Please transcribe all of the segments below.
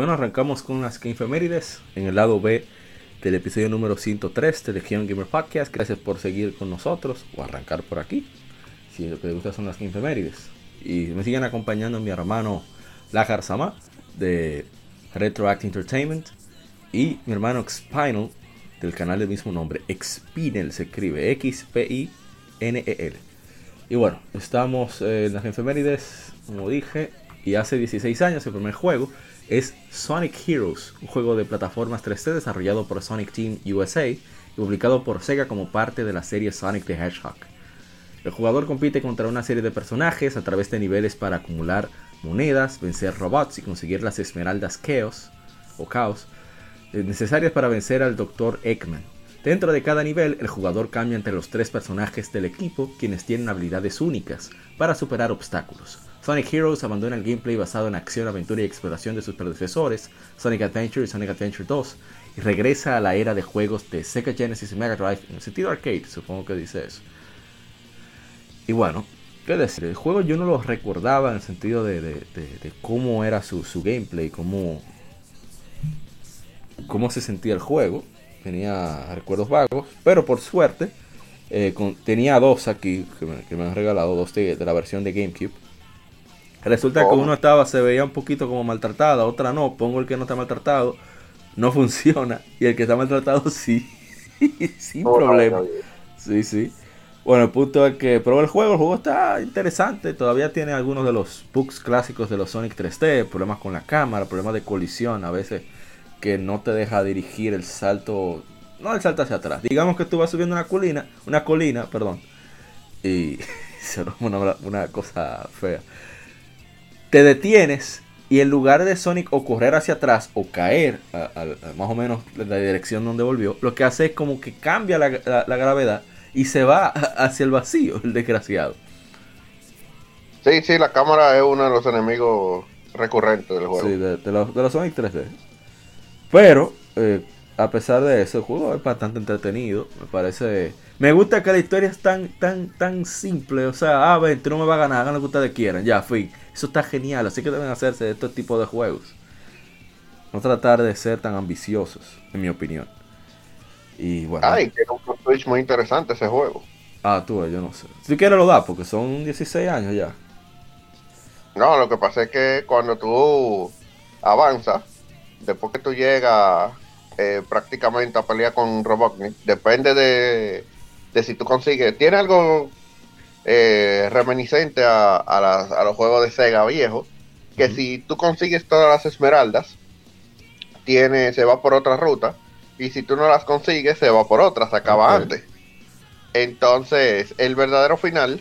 Bueno, arrancamos con las efemérides en el lado B del episodio número 103 de Legion Gamer Podcast. Gracias por seguir con nosotros o arrancar por aquí. Si lo que les gusta son las efemérides. Y me siguen acompañando mi hermano Lajar Sama de Retroact Entertainment y mi hermano Xpinal del canal del mismo nombre. Xpinel se escribe X-P-I-N-E-L. Y bueno, estamos en las efemérides, como dije, y hace 16 años el primer juego es Sonic Heroes, un juego de plataformas 3D desarrollado por Sonic Team USA y publicado por Sega como parte de la serie Sonic the Hedgehog. El jugador compite contra una serie de personajes a través de niveles para acumular monedas, vencer robots y conseguir las esmeraldas Chaos o Chaos necesarias para vencer al Dr. Eggman. Dentro de cada nivel, el jugador cambia entre los tres personajes del equipo, quienes tienen habilidades únicas para superar obstáculos. Sonic Heroes abandona el gameplay basado en acción, aventura y exploración de sus predecesores, Sonic Adventure y Sonic Adventure 2, y regresa a la era de juegos de Sega Genesis y Mega Drive en el sentido arcade, supongo que dice eso. Y bueno, qué decir, el juego yo no lo recordaba en el sentido de, cómo era su, gameplay, cómo, cómo se sentía el juego. Tenía recuerdos vagos, pero por suerte eh, tenía dos aquí que me, han regalado, dos de la versión de GameCube Resulta que uno estaba, se veía un poquito como maltratada, otra no. Pongo el que no está maltratado, no funciona. Y el que está maltratado sí, sin problema. Sí, sí. Bueno, el punto es que probé el juego, el juego está interesante, todavía tiene algunos de los bugs clásicos de los Sonic 3D, problemas con la cámara, problemas de colisión, a veces que no te deja dirigir el salto, no el salto hacia atrás. Digamos que tú vas subiendo una colina, una colina, perdón, y se una, una cosa fea te detienes y en lugar de Sonic o correr hacia atrás o caer a, más o menos la dirección donde volvió, lo que hace es como que cambia la, gravedad y se va hacia el vacío, el desgraciado. Sí, sí, la cámara es uno de los enemigos recurrentes del juego. Sí, de, los, Sonic 3D. Pero, eh, a pesar de eso, el juego es bastante entretenido. Me parece. Me gusta que la historia es tan, tan, tan simple. O sea, ah, ven, tú no me vas a ganar, hagan lo que ustedes quieran. Ya, fui. Eso está genial. Así que deben hacerse de este tipo de juegos. No tratar de ser tan ambiciosos, en mi opinión. Y bueno. Ay, que un Switch muy interesante ese juego. Ah, tú, yo no sé. Si quieres lo da, porque son 16 años ya. No, lo que pasa es que cuando tú avanzas, después que tú llegas eh, prácticamente a pelear con Robotnik. Depende de, si tú consigues. Tiene algo eh, reminiscente a, los juegos de Sega viejo. Que si tú consigues todas las esmeraldas, tiene, se va por otra ruta. Y si tú no las consigues, se va por otra, se acaba antes. Entonces, el verdadero final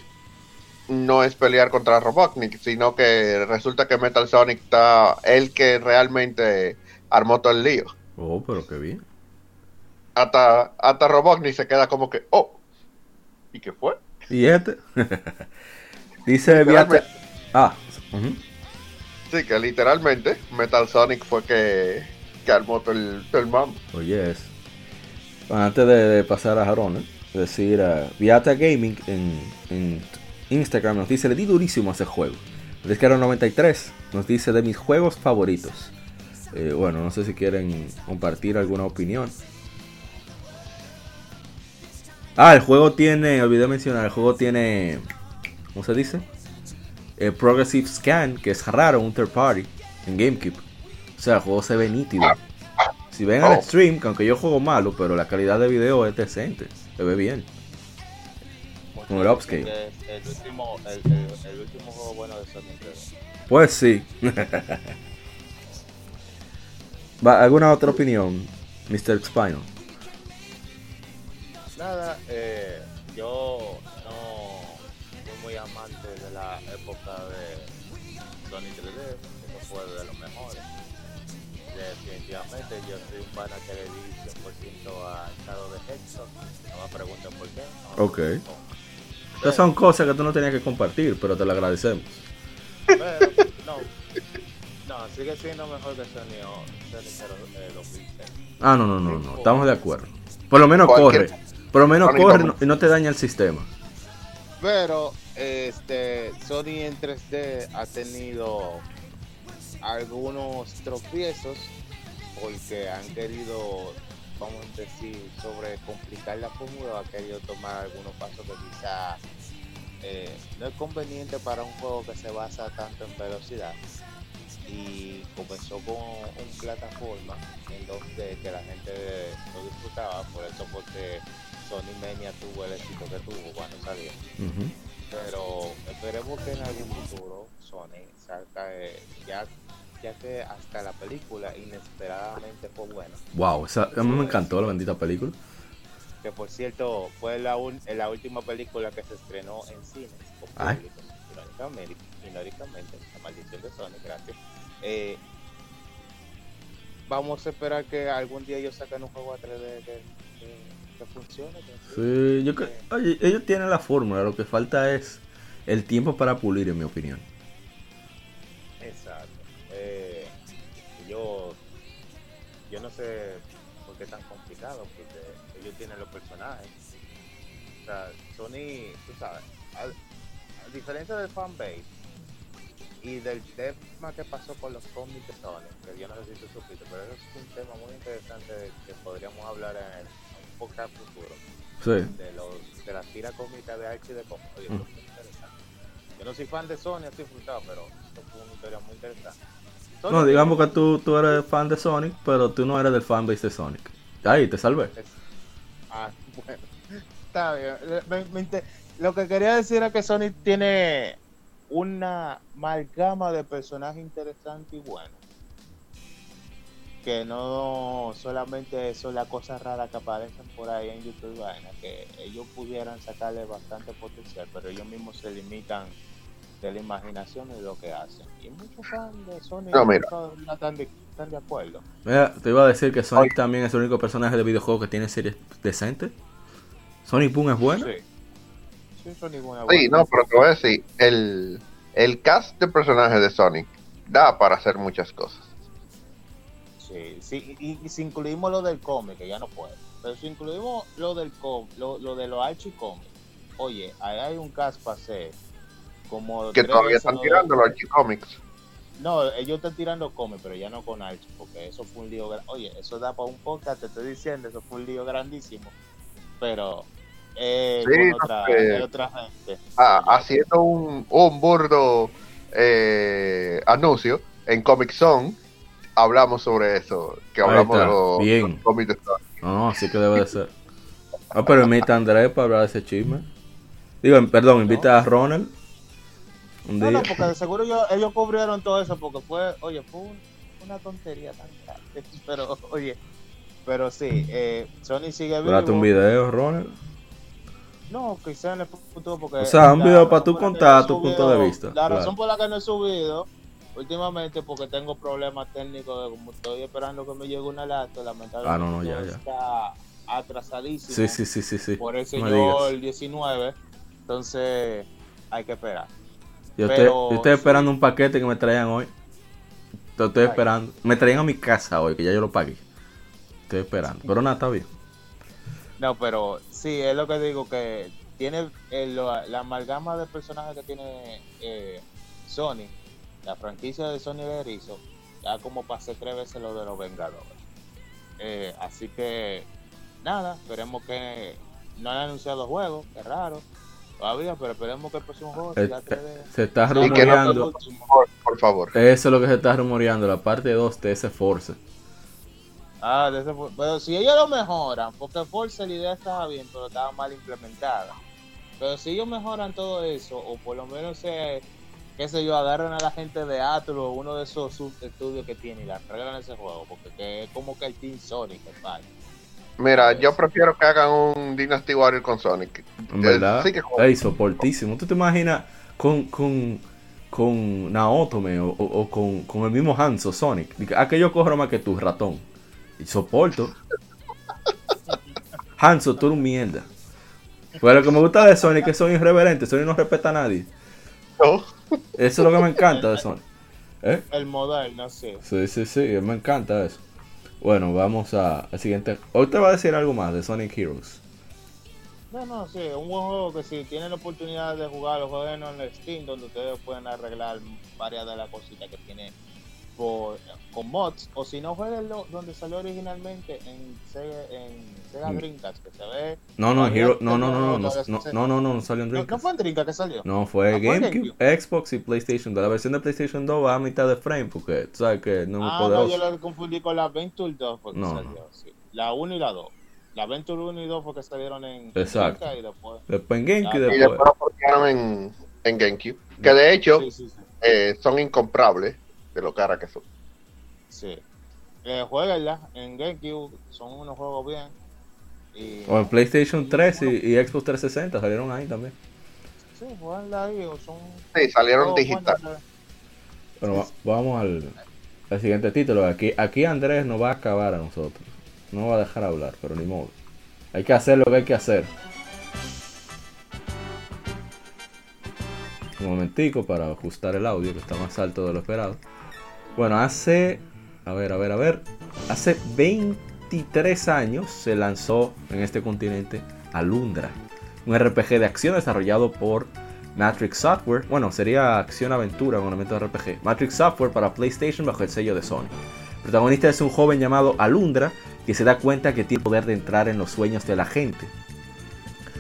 no es pelear contra Robotnik, sino que resulta que Metal Sonic está el que realmente armó todo el lío. Oh, pero qué bien. Hasta, hasta Robotnik se queda como que, oh, ¿y qué fue? ¿Y este? Dice Ah. Sí, que literalmente Metal Sonic fue que, que armó todo el, todo el Oye, es. Antes de, pasar a Jarón, ¿eh? decir, uh, Viata Gaming en, en, Instagram nos dice, le di durísimo a ese juego. era 93 nos dice de mis juegos favoritos. Eh, bueno, no sé si quieren compartir alguna opinión. Ah, el juego tiene, olvidé mencionar, el juego tiene, ¿cómo se dice? El Progressive Scan, que es raro, un third party en GameCube. O sea, el juego se ve nítido. Si ven al oh. stream, que aunque yo juego malo, pero la calidad de video es decente, se ve bien. Con el upscale. el último, el, el- el último juego bueno de Sony 3D. Pues sí. Va, ¿Alguna otra opinión, Mr. Spinal? Nada, eh, yo no fui muy amante de la época de Sony 3D, eso fue de los mejores. Definitivamente, yo soy un pana que le di 100% a estado de Hexo. No me pregunten por qué. no Ok. Estas son cosas que tú no tenías que compartir, pero te lo agradecemos. Pero, no, no, sigue siendo mejor que Sony, o- Sony 0, eh, 2006. Ah, no, no, no, no. Estamos de acuerdo. Por lo menos Cualquier- corre. Por lo menos Sony corre y no te daña el sistema. Pero este Sony en 3D ha tenido algunos tropiezos porque han querido, vamos a decir, sobre complicar la fórmula, ha querido tomar algunos pasos que quizá eh, no es conveniente para un juego que se basa tanto en velocidad. Y comenzó con un plataforma en 2D que la gente lo disfrutaba, por eso porque Sony Mania tuvo el éxito que tuvo cuando salió. Ujú. Pero esperemos que en algún futuro Sony salga, eh, ya, ya que hasta la película inesperadamente fue buena. Wow, esa- a mí me encantó la bendita película. Que por cierto fue la, un- la última película que se estrenó en cines público. Irónicamente, irónicamente, la maldición de Sony, gracias. Eh, vamos a esperar que algún día ellos saquen un juego a 3D que, que- que funcione. que- Sí, yo creo. Oye, ellos tienen la fórmula, lo que falta es el tiempo para pulir, en mi opinión. Exacto. Eh, yo, yo no sé por qué es tan complicado, porque ellos tienen los personajes. O sea, Sony, tú sabes, a, a diferencia del fanbase y del tema que pasó con los cómics de Sony, que yo no sé si tú supiste, pero eso es un tema muy interesante que podríamos hablar en el podcast futuro Sí. de los de las tiras cómicas de Archie de cómics. Oye, Mm. interesante. Yo no soy fan de Sony, así disfrutado, pero esto fue una historia muy interesante. Sony No, digamos que tú, tú eres fan de Sonic, pero tú no eres del fanbase de Sonic. Ahí, te salvé. es- Ah, bueno. Está bien. Me- me inter- Lo que quería decir era que Sony tiene una amalgama de personajes interesantes y buenos. Que no solamente son las cosas raras que aparecen por ahí en YouTube, vaina, que ellos pudieran sacarle bastante potencial, pero ellos mismos se limitan de la imaginación y lo que hacen. Y muchos fans de Sony No, mira. no están de, están de acuerdo. Mira, te iba a decir que Sonic también es el único personaje de videojuego que tiene series decentes. Sonic Boom es bueno. Sí. Sí, Sony buena, Sí, no, pero te voy a decir, el, el cast de personajes de Sonic da para hacer muchas cosas. Sí, sí, y, y si incluimos lo del cómic, que ya no puede. Pero si incluimos lo del com, lo, lo de los Archie cómics, oye, ahí hay un cast para hacer como Que todavía están tirando los Archie-Comics. No, ellos están tirando cómics, pero ya no con Archie, porque eso fue un lío. Oye, eso da para un podcast, te estoy diciendo, eso fue un lío grandísimo. Pero eh, Sí, con no otra, sé. hay otra gente. Ah, haciendo un, un burdo eh, anuncio en Comic Zone, hablamos sobre eso, que hablamos de los, bien. los cómics de Sonic. No, no, así que debe de ser. Ah, pero invita a Andrés para hablar de ese chisme. Digo, em, perdón, invita a Ronald. Un No, día. no, porque de seguro ellos, ellos cubrieron todo eso, porque fue, oye, fue un- una tontería tan grande. Pero, oye, pero sí, eh, Sony sigue vivo. Un video, Ronald. No, quizá en el futuro, porque. O sea, un la video para que contar no tu punto de vista, La claro. razón por la que no he subido últimamente, porque tengo problemas técnicos, de como estoy esperando que me llegue una lata, lamentablemente. Ah, no, no, ya, todo ya. Está atrasadísimo. Sí, sí, sí, sí, sí. Por el No me señor digas. 19. Entonces, hay que esperar. Yo estoy, pero- yo estoy esperando un paquete que me traigan hoy. Lo estoy Ay. esperando. Me traían a mi casa hoy, que ya yo lo pagué. Estoy esperando. Pero nada, está bien. No, pero sí, es lo que digo, que tiene el- la, la amalgama de personajes que tiene eh, Sony, la franquicia de Sony de Erizo, ya como pasé tres veces lo de los Vengadores. Eh, así que, nada, esperemos que no han anunciado juegos, es raro todavía, pero esperemos que el próximo juego Eh, sea eh, 3D. Se está no rumoreando. Por, por favor. Eso es lo que se está rumoreando, la parte 2 de ese Force. Ah, de ese pero si ellos lo mejoran, porque Forza la idea estaba bien, pero estaba mal implementada. Pero si ellos mejoran todo eso, o por lo menos se, qué sé yo, agarran a la gente de Atlus o uno de esos estudios que tiene y le arreglan ese juego, porque que es como que el Team Sonic, tal. Mira, yo prefiero que hagan un Dynasty Warrior con Sonic. En verdad, Sí que es soportísimo. ¿Tú te imaginas con, con, con Naotome o, o- o con, con el mismo Hanzo Sonic? Ah, que yo corro más que tu ratón. Y soporto. Hanzo, tú eres un mierda. Pero lo que me gusta de Sonic es que son irreverentes. Sonic no respeta a nadie. no. Eso es lo que me encanta de Sonic. ¿Eh? El moderno, sí. Sí, sí, sí, me encanta eso. Bueno, vamos a- al siguiente. Hoy te va a decir algo más de Sonic Heroes. No, no, sí, es un buen juego que si tienen la oportunidad de jugar, lo jueguen en el Steam, donde ustedes pueden arreglar varias de las cositas que tiene por, con mods, o si no, jueguenlo donde salió originalmente en Sega, en Sega Mm. Dreamcast, que se ve... No, no, Hero, no, no, no, no, no, no, no, no, no, no salió en No, no Dreamcast. fue en Dreamcast que salió. No, fue en GameCube, Xbox y PlayStation 2. La versión de PlayStation 2 va a mitad de frame porque tú sabes que no muy Ah, no, poderoso. yo lo confundí con la Venture 2 porque No, salió, sí. La 1 y la 2. La Venture 1 y 2 porque salieron en Exacto. Dreamcast y después... Después en GameCube Ah, y Y después. lo en, en GameCube. Que de hecho Sí, sí, sí. eh, son incomprables de lo cara que son. Sí. Eh, jueguenla en GameCube, son unos juegos bien. Y, O en PlayStation 3 y, y Xbox 360 salieron ahí también. Sí, jueguenla ahí, o son Sí, salieron digital. buenos. Bueno, va- vamos al, al siguiente título. Aquí, aquí Andrés nos va a acabar a nosotros. No va a dejar hablar, pero ni modo. Hay que hacer lo que hay que hacer. Un momentico para ajustar el audio que está más alto de lo esperado. Bueno, hace... A ver, a ver, a ver. Hace 23 años se lanzó en este continente Alundra. Un RPG de acción desarrollado por Matrix Software. Bueno, sería acción-aventura con elementos de RPG. Matrix Software para PlayStation bajo el sello de Sony. Protagonista es un joven llamado Alundra que se da cuenta que tiene el poder de entrar en los sueños de la gente.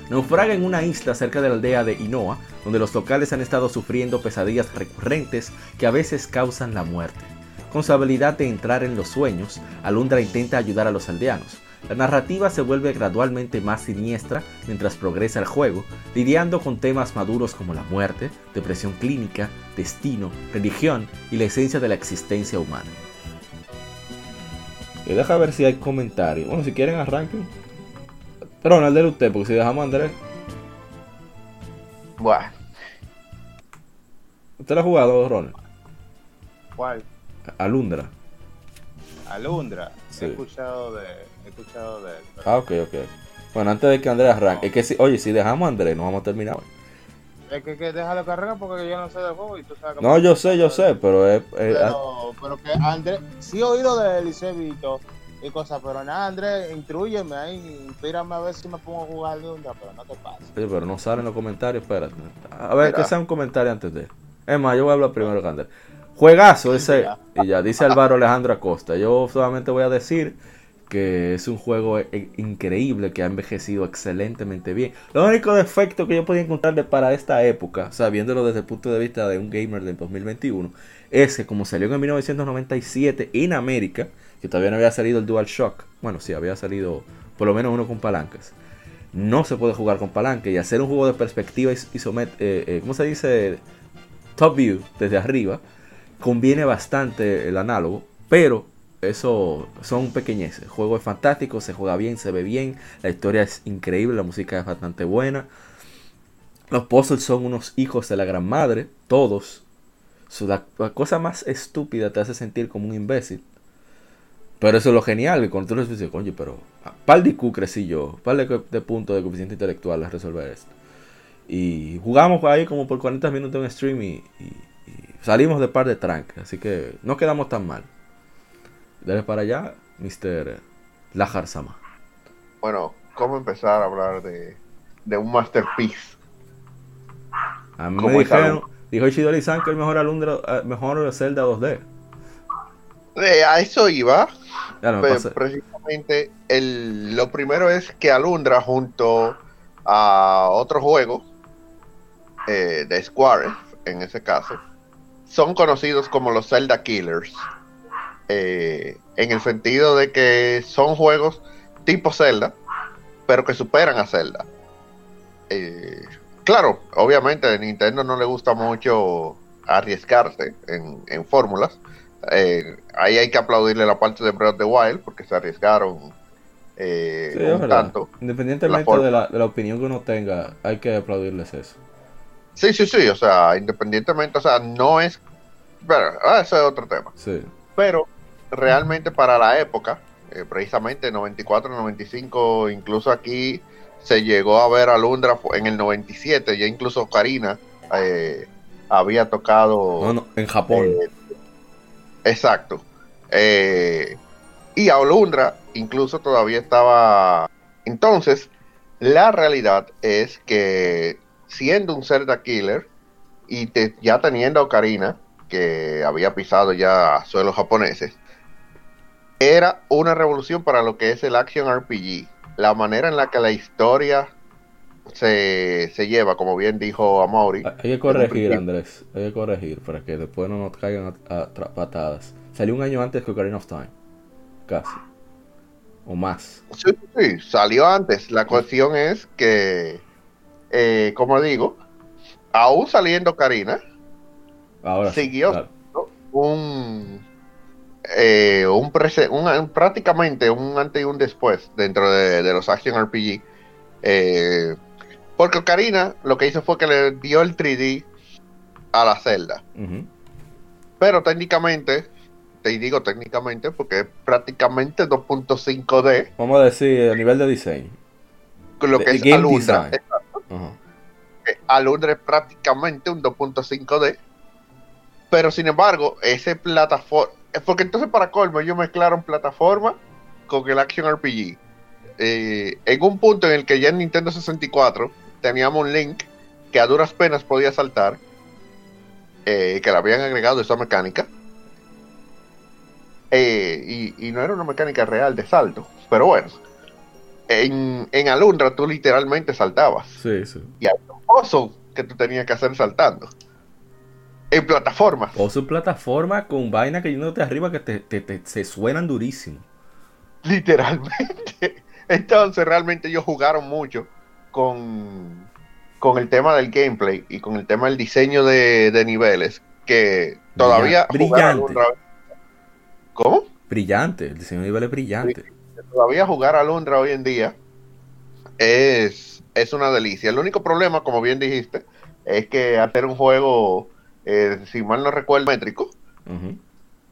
Naufraga en una isla cerca de la aldea de Inoa, donde los locales han estado sufriendo pesadillas recurrentes que a veces causan la muerte. Con su habilidad de entrar en los sueños, Alundra intenta ayudar a los aldeanos. La narrativa se vuelve gradualmente más siniestra mientras progresa el juego, lidiando con temas maduros como la muerte, depresión clínica, destino, religión y la esencia de la existencia humana. Y deja ver si hay comentarios. Bueno, si quieren arranquen. Ronald, dele usted, porque si dejamos a Andrés. Bueno, ¿Usted lo ha jugado, Ronald? ¿Cuál? Alundra. Alundra. Sí. He escuchado de, he escuchado de él. pero- Ah, ok, ok. Bueno, antes de que Andrés arranque, es que si, oye, si dejamos a Andrés, no vamos a terminar hoy. Es que, que déjalo carrera porque yo no sé de juego y tú sabes cómo- No, yo sé, yo sé, pero es. es- Pero, pero que Andrés, sí he oído de él y sé visto y cosas, pero nada, Andrés, intrúyeme ahí, inspírame a ver si me pongo a jugar Alundra, pero no te pases. Pero no sale en los comentarios, espérate. A ver, Mira. que sea un comentario antes de. Es más, yo voy a hablar primero que Andrés. Juegazo ese. Y ya, dice Álvaro Alejandro Acosta. Yo solamente voy a decir que es un juego e- increíble que ha envejecido excelentemente bien. Lo único defecto que yo podía encontrarle para esta época, o sea, viéndolo desde el punto de vista de un gamer del 2021, es que como salió en 1997 en América, que todavía no había salido el DualShock, bueno, sí, había salido por lo menos uno con palancas. No se puede jugar con palanca y hacer un juego de perspectiva is- isomet eh, eh, ¿cómo se dice? Top view, desde arriba, conviene bastante el análogo, pero eso son pequeñeces. El juego es fantástico, se juega bien, se ve bien, la historia es increíble, la música es bastante buena. Los puzzles son unos hijos de la gran madre, todos. La cosa más estúpida te hace sentir como un imbécil. Pero eso es lo genial, que cuando tú dices, coño, pero a par de IQ crecí yo, par de, de puntos de coeficiente intelectual a resolver esto. Y jugamos ahí como por 40 minutos en stream y, y- y salimos de par de trancas, así que no quedamos tan mal. Dale para allá, Mr. Lajar Sama. bueno, ¿cómo empezar a hablar de, de un masterpiece? A dijo Ishidori San que el mejor alumno, eh, mejor Zelda 2D. Eh, a eso iba. Ya no me Pe- pasé. precisamente el, lo primero es que Alundra junto a otro juego eh, de Square en ese caso son conocidos como los Zelda Killers eh, en el sentido de que son juegos tipo Zelda pero que superan a Zelda Eh, claro, obviamente a Nintendo no le gusta mucho arriesgarse en, en fórmulas. Eh, ahí hay que aplaudirle la parte de Breath of the Wild porque se arriesgaron eh, Sí, un tanto. Independientemente la de la, de la opinión que uno tenga, hay que aplaudirles eso. Sí, sí, sí, o sea, independientemente, o sea, no es... Bueno, ah, eso es otro tema. Sí. Pero realmente para la época, eh, precisamente 94, 95, incluso aquí se llegó a ver a Lundra en el 97, ya incluso Karina eh, había tocado... No, no, en Japón. Eh, exacto. Eh, y Alundra incluso todavía estaba... Entonces, la realidad es que siendo un Zelda Killer y ya teniendo a Ocarina, que había pisado ya suelos japoneses, era una revolución para lo que es el Action RPG. La manera en la que la historia se, se lleva, como bien dijo Amaury. Hay que corregir. Andrés. Hay que corregir para que después no nos caigan a, a tra- patadas. Salió un año antes que Ocarina of Time. Casi. O más. Sí, sí, salió antes. La cuestión es que, eh, como digo, aún saliendo Karina, Ahora Siguió. claro. un, eh, un, prese- un- un- prácticamente un antes y un después dentro de, de los Action RPG. Eh, porque Karina lo que hizo fue que le dio el 3D a la celda. Pero técnicamente, te digo técnicamente porque es prácticamente 2.5D, Vamos a decir a nivel de diseño. con lo De- que es Alundra. Eh, Ajá. Alundra es prácticamente un 2.5D. Pero sin embargo, ese plataforma. Porque entonces, para colmo, ellos mezclaron plataforma con el Action RPG. Eh, en un punto en el que ya en Nintendo 64 teníamos un Link que a duras penas podía saltar. eh, que le habían agregado esa mecánica. Eh, y, y no era una mecánica real de salto. Pero bueno. En, en Alundra tú literalmente saltabas Sí, sí. y hay un pozo que tú tenías que hacer saltando. En plataformas. O su plataforma con vaina que yéndote arriba que te, te- te- se suenan durísimo. Literalmente. Entonces realmente ellos jugaron mucho con, con el tema del gameplay y con el tema del diseño de, de niveles. Que todavía... Brillante. jugar ¿Cómo? Brillante. El diseño de nivel es brillante. todavía jugar a Londra hoy en día es, es una delicia. El único problema, como bien dijiste, es que hacer un juego, eh, si mal no recuerdo, métrico,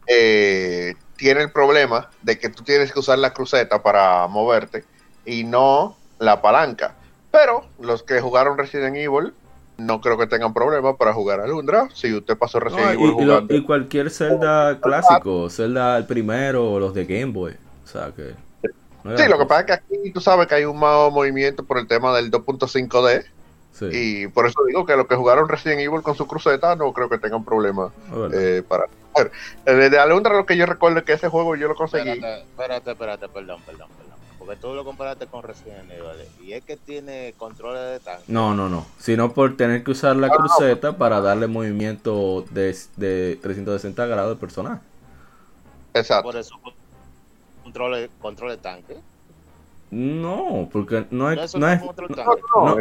eh, tiene el problema de que tú tienes que usar la cruceta para moverte y no la palanca. Pero los que jugaron Resident Evil no creo que tengan problema para jugar a Lundra. Si usted pasó Resident No, y, Evil y lo- jugando. y cualquier Zelda clásico, Zelda el primero o los de Game Boy. O sea que. no Sí, lo que pasa es que aquí tú sabes que hay un más movimiento por el tema del 2.5D. Sí, Y por eso digo que los que jugaron Resident Evil con su cruceta no creo que tengan problema verdad. eh, para. Bueno, eh, de Alundra lo que yo recuerdo es que ese juego yo lo conseguí. Espérate, espérate, espérate, perdón, perdón, perdón. Porque tú lo comparaste con Resident Evil. Y es que tiene controles de tanque. No, no, no. Sino por tener que usar la Ah, no. cruceta para darle movimiento de, de 360 grados al personaje. Exacto. Por eso, controles control de tanque. No, porque no es, no no es, control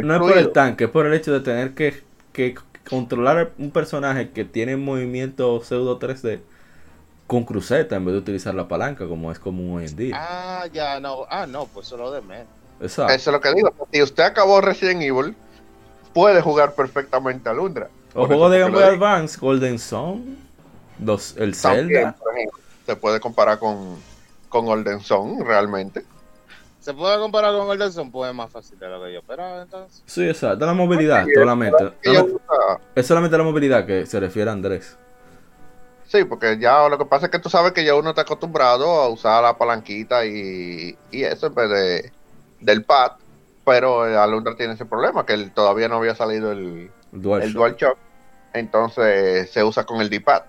No, es por el tanque, es por el hecho de tener que, que controlar un personaje que tiene movimiento pseudo 3D con cruceta en vez de utilizar la palanca como es común hoy en día. Ah, ya, no. Ah, no, pues solo de menos. Exacto. Eso es lo que digo. Si usted acabó Resident Evil, puede jugar perfectamente a Lundra. O juego eso de que Game lo Boy. Advance, Golden Sun, los, el También, Zelda. por ejemplo, se puede comparar con, con Golden Sun realmente. ¿Se puede comparar con el Delson? Pues es más fácil de lo que yo esperaba, entonces. Sí, exacto. La movilidad, Sí, solamente. No, es solamente la movilidad que se refiere a Andrés. Sí, porque ya lo que pasa es que tú sabes que ya uno está acostumbrado a usar la palanquita y, y eso en vez de, del pad. Pero Alundra tiene ese problema, que él todavía no había salido el, Dual el Shock. DualShock. Entonces se usa con el D-pad.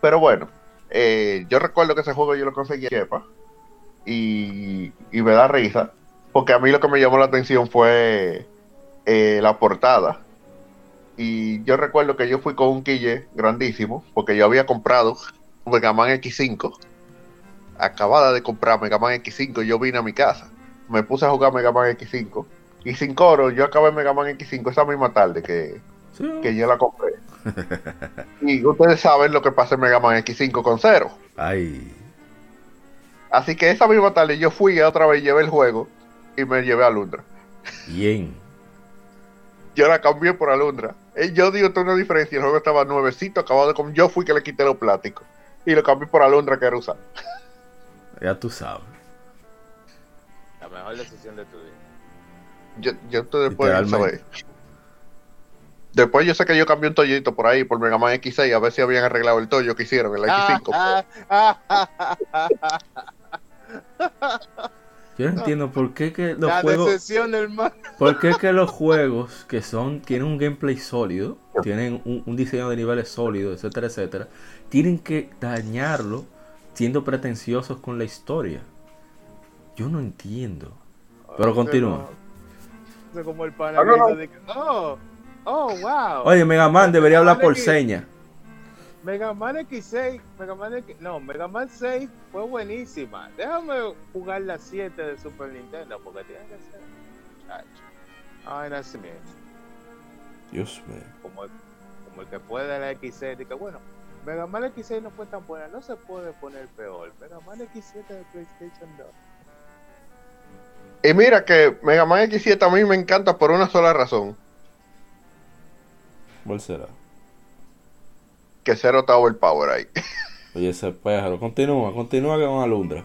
Pero bueno, eh, yo recuerdo que ese juego yo lo conseguí en Chepa. Y, y me da risa. Porque a mí lo que me llamó la atención fue eh, la portada. Y yo recuerdo que yo fui con un quille grandísimo. Porque yo había comprado Mega Man X5. Acabada de comprar Mega Man X5. Yo vine a mi casa. Me puse a jugar Mega Man X5. Y sin coro, yo acabé Mega Man X5 esa misma tarde que, Sí. que yo la compré. y ustedes saben lo que pasa en Mega Man X5 con cero. Ay. Así que esa misma tarde yo fui y otra vez llevé el juego y me llevé a Lundra. Bien. Yo la cambié por Alundra. Eh, Yo digo, tengo una diferencia. El juego estaba nuevecito, acabado de comer. Yo fui que le quité los plásticos. Y lo cambié por Alundra que era usar. Ya tú sabes. La mejor decisión de tu vida. Yo, yo estoy después saber. Después yo sé que yo cambié un Toyito por ahí por Mega Man X6 a ver si habían arreglado el Toyo que hicieron, el X5. Ah, ah, ah, ah, ah, Yo no entiendo por qué que los la juegos. decepción, hermano. ¿Por qué que los juegos que son tienen un gameplay sólido, tienen un, un diseño de niveles sólido, etcétera, etcétera, tienen que dañarlo siendo pretenciosos con la historia? Yo no entiendo. Pero continúa. Eso es como el pana Ah, dice, oh, oh, wow. Oye, Mega Man debería hablar por seña. Mega Man X6, Mega Man X, no, Mega Man 6 fue buenísima. Déjame jugar la 7 de Super Nintendo porque tiene que ser. Chacho. Ay, mismo. Dios mío. Como el, como el que puede la X6. Dice, bueno, Mega Man X6 no fue tan buena, no se puede poner peor. Mega Man X7 de PlayStation 2. Y mira que Mega Man X7 a mí me encanta por una sola razón. ¿Cuál será? Que cero Tower Power ahí. Oye, ese pájaro. Continúa, continúa con Alundra.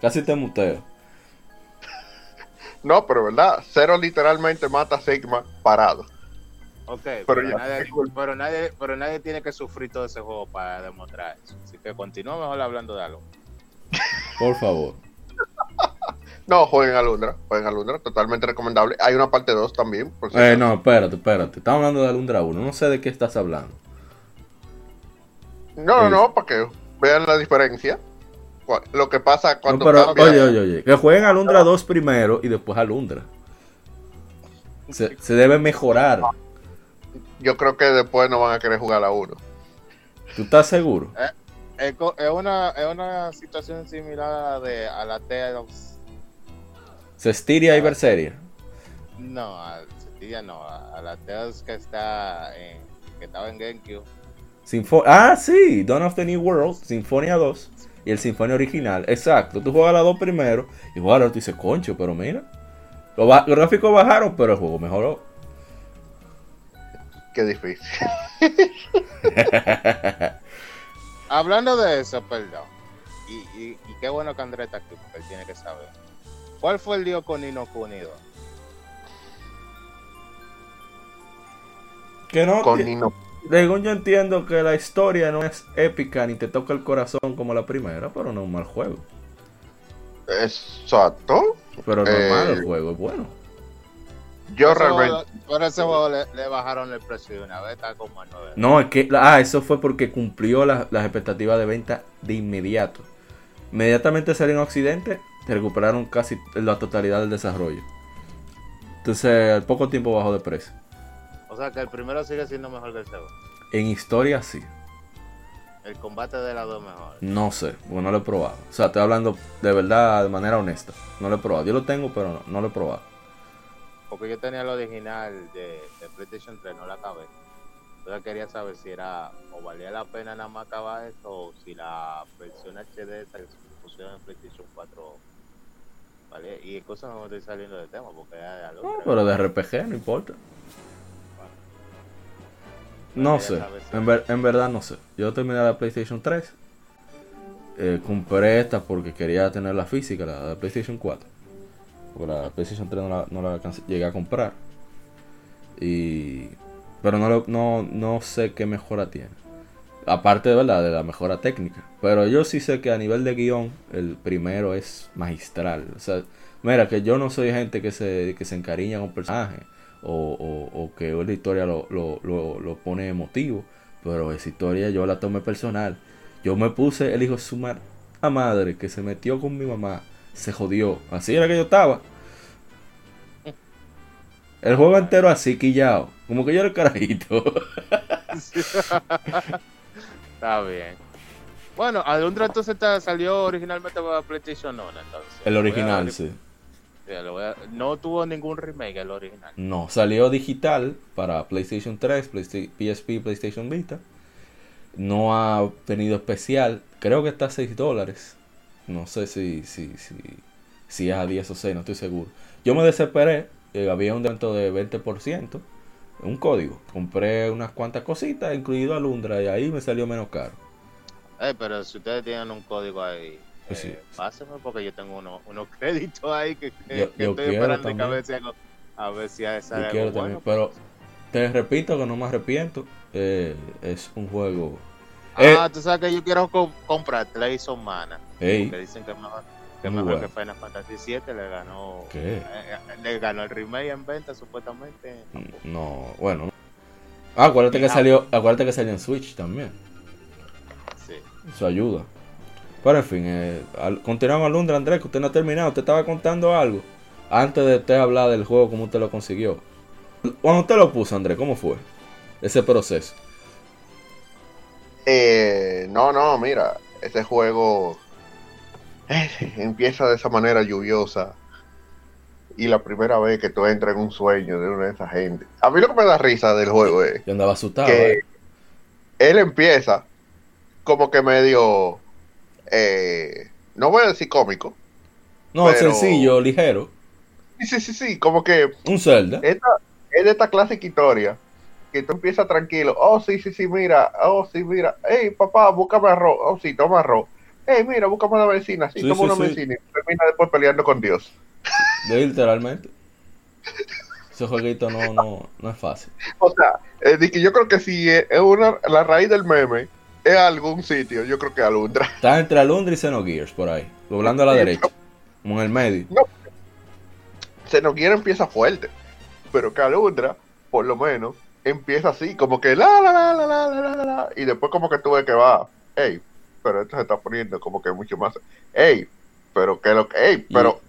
Casi te muteo. No, pero verdad, cero literalmente mata a Sigma parado. Ok, Pero nadie, pero, nadie, pero nadie tiene que sufrir todo ese juego para demostrar eso. Así que continúa mejor hablando de algo. Por favor. No, jueguen a Lundra, jueguen a Lundra, totalmente recomendable. Hay una parte 2 también, por Eh, no, espérate, espérate. Estamos hablando de Alundra 1. No sé de qué estás hablando. No, no, no, para que vean la diferencia. Lo que pasa No, cuando pero, cambia- oye, oye, oye. Que jueguen Alundra 2 primero y después Alundra. Se, se debe mejorar. yo creo que después no van a querer jugar a uno. ¿Tú estás seguro? Es, co- es una, es una situación similar a la de a la Tales. Cestiria y Berseria. No, a no, a, a la Tales que está en, que estaba en GameCube. Sinfo- ah, sí, Dawn of the New World, Sinfonia 2 y el Sinfonia original. Exacto, tú juegas las dos primero y juegas la y dices, concho, pero mira. Los, gráficos bajaron, pero el juego mejoró. Qué difícil. Hablando de eso, perdón. Y, y, y qué bueno que Andrés está aquí porque él tiene que saber. ¿Cuál fue el lío con Nino Kuni 2? que no, Con Nino. Según yo entiendo que la historia no es épica ni te toca el corazón como la primera, pero no es un mal juego. Exacto. Pero no es Eh, malo el juego, es bueno. Yo Ese juego- realmente. Por ese juego le, le bajaron el precio de una vez, está como a 9. No, es que, ah, eso fue porque cumplió la- las expectativas de venta de inmediato. Inmediatamente salió en Occidente, se recuperaron casi la totalidad del desarrollo. Entonces, al poco tiempo bajó de precio. O sea que el primero sigue siendo mejor que el segundo. En historia, sí. El combate de las dos mejor. No sé, porque no lo he probado. O sea, estoy hablando de verdad, de manera honesta. No lo he probado. Yo lo tengo, pero no, no lo he probado. Porque yo tenía el original de, de PlayStation 3, no la acabé. Entonces quería saber si era o valía la pena nada más acabar esto o si la versión HD esa que se pusieron en PlayStation 4 vale. Y cosas no me estoy saliendo de tema porque ya de No, pero de RPG, no importa. No sé, en, ver- en verdad no sé. Yo terminé la PlayStation 3. Eh, compré esta porque quería tener la física, la, la PlayStation 4. Porque la PlayStation 3 no la, no la alcancé- llegué a comprar. Y... Pero no, lo- no, no sé qué mejora tiene. Aparte de verdad de la mejora técnica. Pero yo sí sé que a nivel de guion, el primero es magistral. O sea, mira, que yo no soy gente que se, que se encariña con personajes. O, o, o que la historia lo, lo, lo, lo pone emotivo. Pero esa historia yo la tomé personal. Yo me puse el hijo de su mar- a madre que se metió con mi mamá. Se jodió. Así era que yo estaba. El juego entero así, quillado. Como que yo era el carajito. Está bien. Bueno, Alundra entonces está- salió originalmente para PlayStation 1 entonces. El original, sí. A- No tuvo ningún remake el original. No, salió digital para PlayStation 3, Playsta- PSP, PlayStation Vita. No ha venido especial. Creo que está a 6 dólares. No sé si, si, si, si es a 10 o 6, no estoy seguro. Yo me desesperé. eh, había un descuento de 20%. Un código. Compré unas cuantas cositas, incluido Alundra, y ahí me salió menos caro. Eh, pero si ustedes tienen un código ahí, sí. eh, pásenme porque yo tengo uno- unos créditos ahí que, que- Yo- que yo estoy esperando que a ver si hago- a ver si Yo algo quiero bueno. también, pero te repito que no me arrepiento. eh, es un juego. Ah, Eh, tú sabes que yo quiero co- comprar of Mana. ey, Que dicen que es mejor, que, mejor bueno. que Final Fantasy VII le ganó. ¿Qué? le ganó el remake en venta supuestamente. No, bueno. Ah, acuérdate que Ah. salió, acuérdate que salió en Switch también. Sí. Eso ayuda. Pero en fin, eh, al- continuamos Alundra, Andrés, que usted no ha terminado. Usted estaba contando algo. Antes de usted hablar del juego, cómo usted lo consiguió. Cuando usted lo puso, Andrés, ¿cómo fue? Ese proceso. Eh, no, no, mira, ese juego eh, empieza de esa manera lluviosa. Y la primera vez que tú entras en un sueño de una de esas gente. A mí lo que me da risa del juego es Yo andaba asustado. que eh. él empieza como que medio, eh, no voy a decir cómico. No, pero- sencillo, ligero. Sí, sí, sí, sí, como que Un Zelda. esta, es de esta clásica historia que tú empiezas tranquilo. Oh, sí, sí, sí, mira. Oh, sí, mira. Hey, papá, búscame arroz. Oh, sí, toma arroz. Hey, mira, búscame una medicina. Sí, Sí, toma sí, una sí. medicina. Y termina después peleando con Dios. Literalmente. Ese jueguito no, no, no es fácil. O sea, eh, yo creo que si es es una, la raíz del meme es algún sitio, yo creo que Alundra. Está entre Alundra y Xenogears por ahí. Doblando a la Sí, derecha. Como en el medio. Xenogears empieza fuerte, pero que Alundra, por lo menos, empieza así, como que la la la la la la la la, y después como que tú ves que va, hey, pero esto se está poniendo como que mucho más, hey, pero que lo que, hey, pero,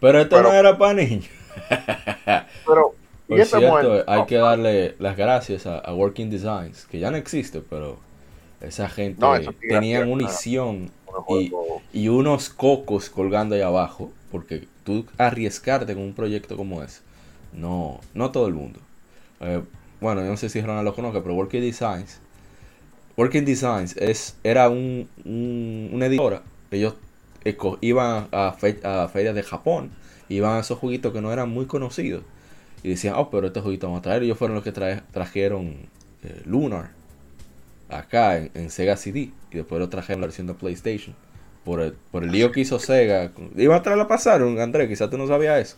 Pero esto Pero- no era para niños. pero, Por cierto, hay no, que darle las gracias a, a Working Designs, que ya no existe, pero esa gente No, tenían una visión un y- unos cocos colgando ahí abajo, porque tú arriesgarte con un proyecto como ese, no, no todo el mundo. Eh, bueno, yo no sé si Ronald lo conoce, pero Working Designs, Working Designs es, era un, un- una editora, ellos iban a, fe- a ferias de Japón, iban a esos jueguitos que no eran muy conocidos, y decían, oh, pero este jueguito vamos a traer, ellos fueron los que trae- trajeron eh, Lunar, acá en, en Sega CD y después lo trajeron la versión de PlayStation. Por el, por el lío que hizo Sega iban a traerlo para Saturn Andrés quizás tú no sabías eso.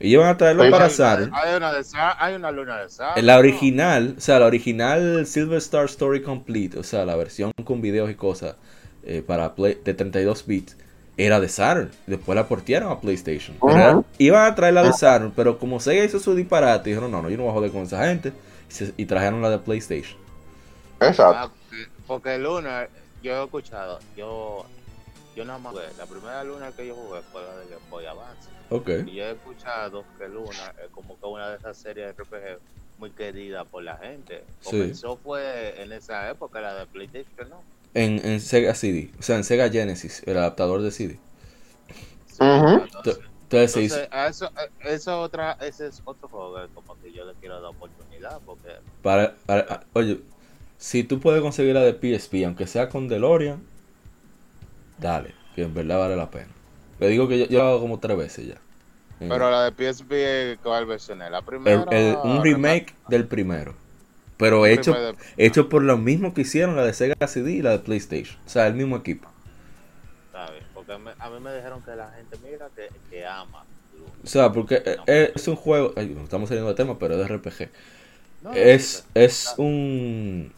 Y iban a traerlo para sí, Saturn Hay una, de hay una luna de Saturn. la original o sea la original Silver Star Story Complete o sea la versión con videos y cosas eh, para Play, de 32 bits era de Saturn. Después la portearon a PlayStation. Iban a traer la de Saturn pero como Sega hizo su disparate dijeron no no yo no voy a joder con esa gente y, se- y trajeron la de PlayStation Exacto. Ah, porque Luna, yo he escuchado, yo, yo nada más jugué, la primera Luna que yo jugué fue la de Game Boy Advance. ok Y yo he escuchado que Luna es como que una de esas series de RPG muy querida por la gente. Sí. Comenzó fue en esa época la de PlayStation, ¿no? en, en Sega CD, o sea, en Sega Genesis, el adaptador de CD. Sí, entonces, Entonces eso, eso otra, ese es otro juego que como que yo le quiero dar oportunidad porque para, para- oye, si tú puedes conseguir la de PSP, aunque sea con DeLorean, dale, que en verdad vale la pena. Le digo que yo, yo lo hago como tres veces ya. Pero la de PSP, ¿cuál versión es? La primera. el- un remake del primero, pero hecho, de- hecho por lo mismo que hicieron la de Sega CD y la de PlayStation, o sea, el mismo equipo. Está bien, porque me- a mí me dijeron que la gente mira que, que ama. O sea, porque eh, eh, es un juego, ay, no estamos saliendo de tema, pero es de RPG. No, es, no, es un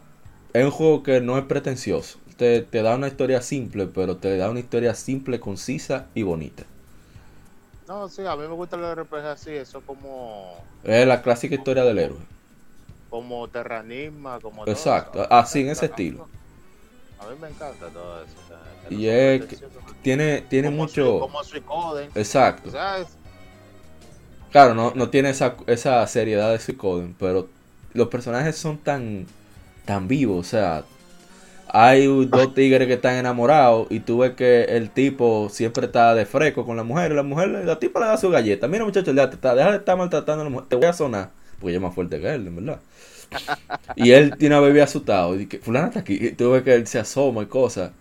es un juego que no es pretencioso. Te, te da una historia simple, pero te da una historia simple, concisa y bonita. No, sí, a mí me gusta los RPG así, eso como Es la clásica historia del héroe. como terranismo, como todo Exacto, así en ese estilo. A mí me encanta todo eso. o sea, Y es que tiene, tiene Como mucho... Sui- como Suicoden. Exacto. O sea, es- Claro, no, no tiene esa, esa seriedad de Suicoden, pero los personajes son tan, tan vivos, o sea, hay dos tigres que están enamorados y tú ves que el tipo siempre está de fresco con la mujer y la mujer, la tipa le da su galleta. Mira muchacho, deja de estar maltratando a la mujer, te voy a sonar, porque ella es más fuerte que él, en verdad. Y él tiene a bebé asustado, y que fulana está aquí, y tú ves que él se asoma y cosas.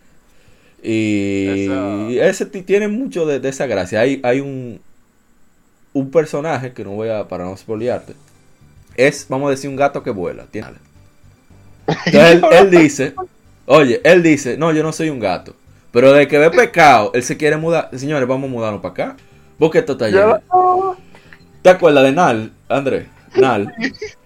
Y ese tiene mucho de, esa gracia. Hay, hay un, un personaje que no voy a, para no spoilearte, es, vamos a decir, un gato que vuela. Tiene entonces él, dice, oye, él dice, no, yo no soy un gato. Pero de que ve pecado, él se quiere mudar. Señores, vamos a mudarnos para acá. Porque esto está lleno. ¿Te acuerdas de Nal, Andrés? Nal.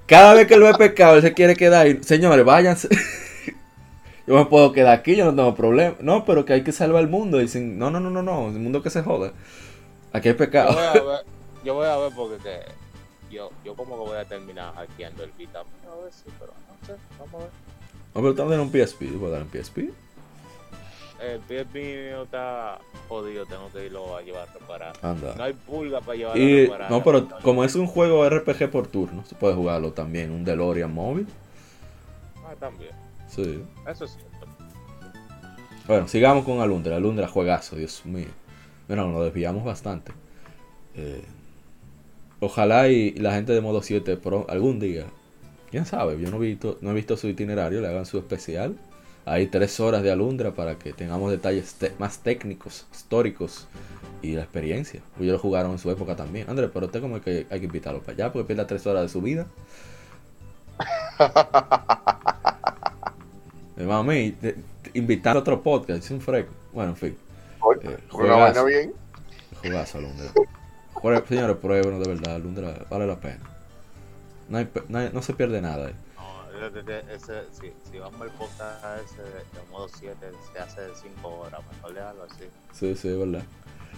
Cada vez que él ve pecado, él se quiere quedar. Y, señores, váyanse. yo me puedo quedar aquí, yo no tengo problema. No, pero que hay que salvar el mundo. Dicen, no, no, no, no, no, el mundo que se joda. Aquí hay pecado. Yo voy a ver, yo voy a ver porque yo, yo como que voy a terminar hackeando el Vita. A ver si, pero sé, vamos a ver. No, pero estamos en un PSP, ¿puedo dar en PSP? El PSP mío está jodido, tengo que irlo a llevar a reparar. Anda. No hay pulga para llevarlo a reparar. No, pero como es un juego RPG por turno, se puede jugarlo también, un DeLorean móvil. Ah, también. Sí. Eso es cierto. Bueno, sigamos con Alundra. Alundra, juegazo, Dios mío. Mira, nos desviamos bastante. Eh, Ojalá y la gente de modo 7 algún día, quién sabe, yo no he, visto, no he visto su itinerario, le hagan su especial. Hay tres horas de alundra para que tengamos detalles más técnicos, históricos y la experiencia. Ellos lo jugaron en su época también. Andrés, pero usted como que hay que invitarlo para allá porque pierde tres horas de su vida. Mami, invitar a otro podcast, es un freco. Bueno, en fin. Eh, juegazo, bien. Juegazo, alundra. Señores, pruébenos de verdad, Lundra vale la pena. No, hay, no, se pierde nada. Eh. Ese, si, si, vamos al podcast ese de, modo 7, se hace de 5 horas, mejor dejarlo así. Sí, sí, es verdad.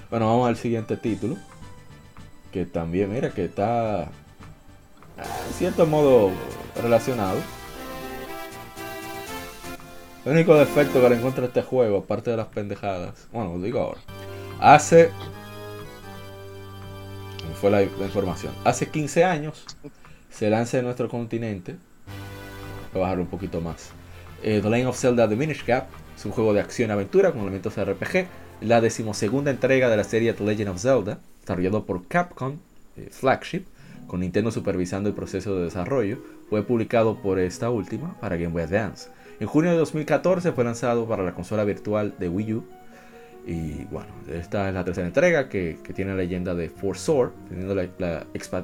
Bueno, vamos al siguiente título. Que también, mira, que está en cierto modo relacionado. El único defecto que le encuentro a este juego, aparte de las pendejadas, bueno, lo digo ahora, hace fue la, información. Hace 15 años se lanza en nuestro continente. Voy a bajar un poquito más. Eh, The Lane of Zelda The Minish Cap es un juego de acción y aventura con elementos de RPG. La decimosegunda entrega de la serie The Legend of Zelda, desarrollado por Capcom eh, Flagship, con Nintendo supervisando el proceso de desarrollo, fue publicado por esta última para Game Boy Advance. En junio de 2014 fue lanzado para la consola virtual de Wii U y bueno, esta es la tercera entrega que, tiene la leyenda de Four Sword,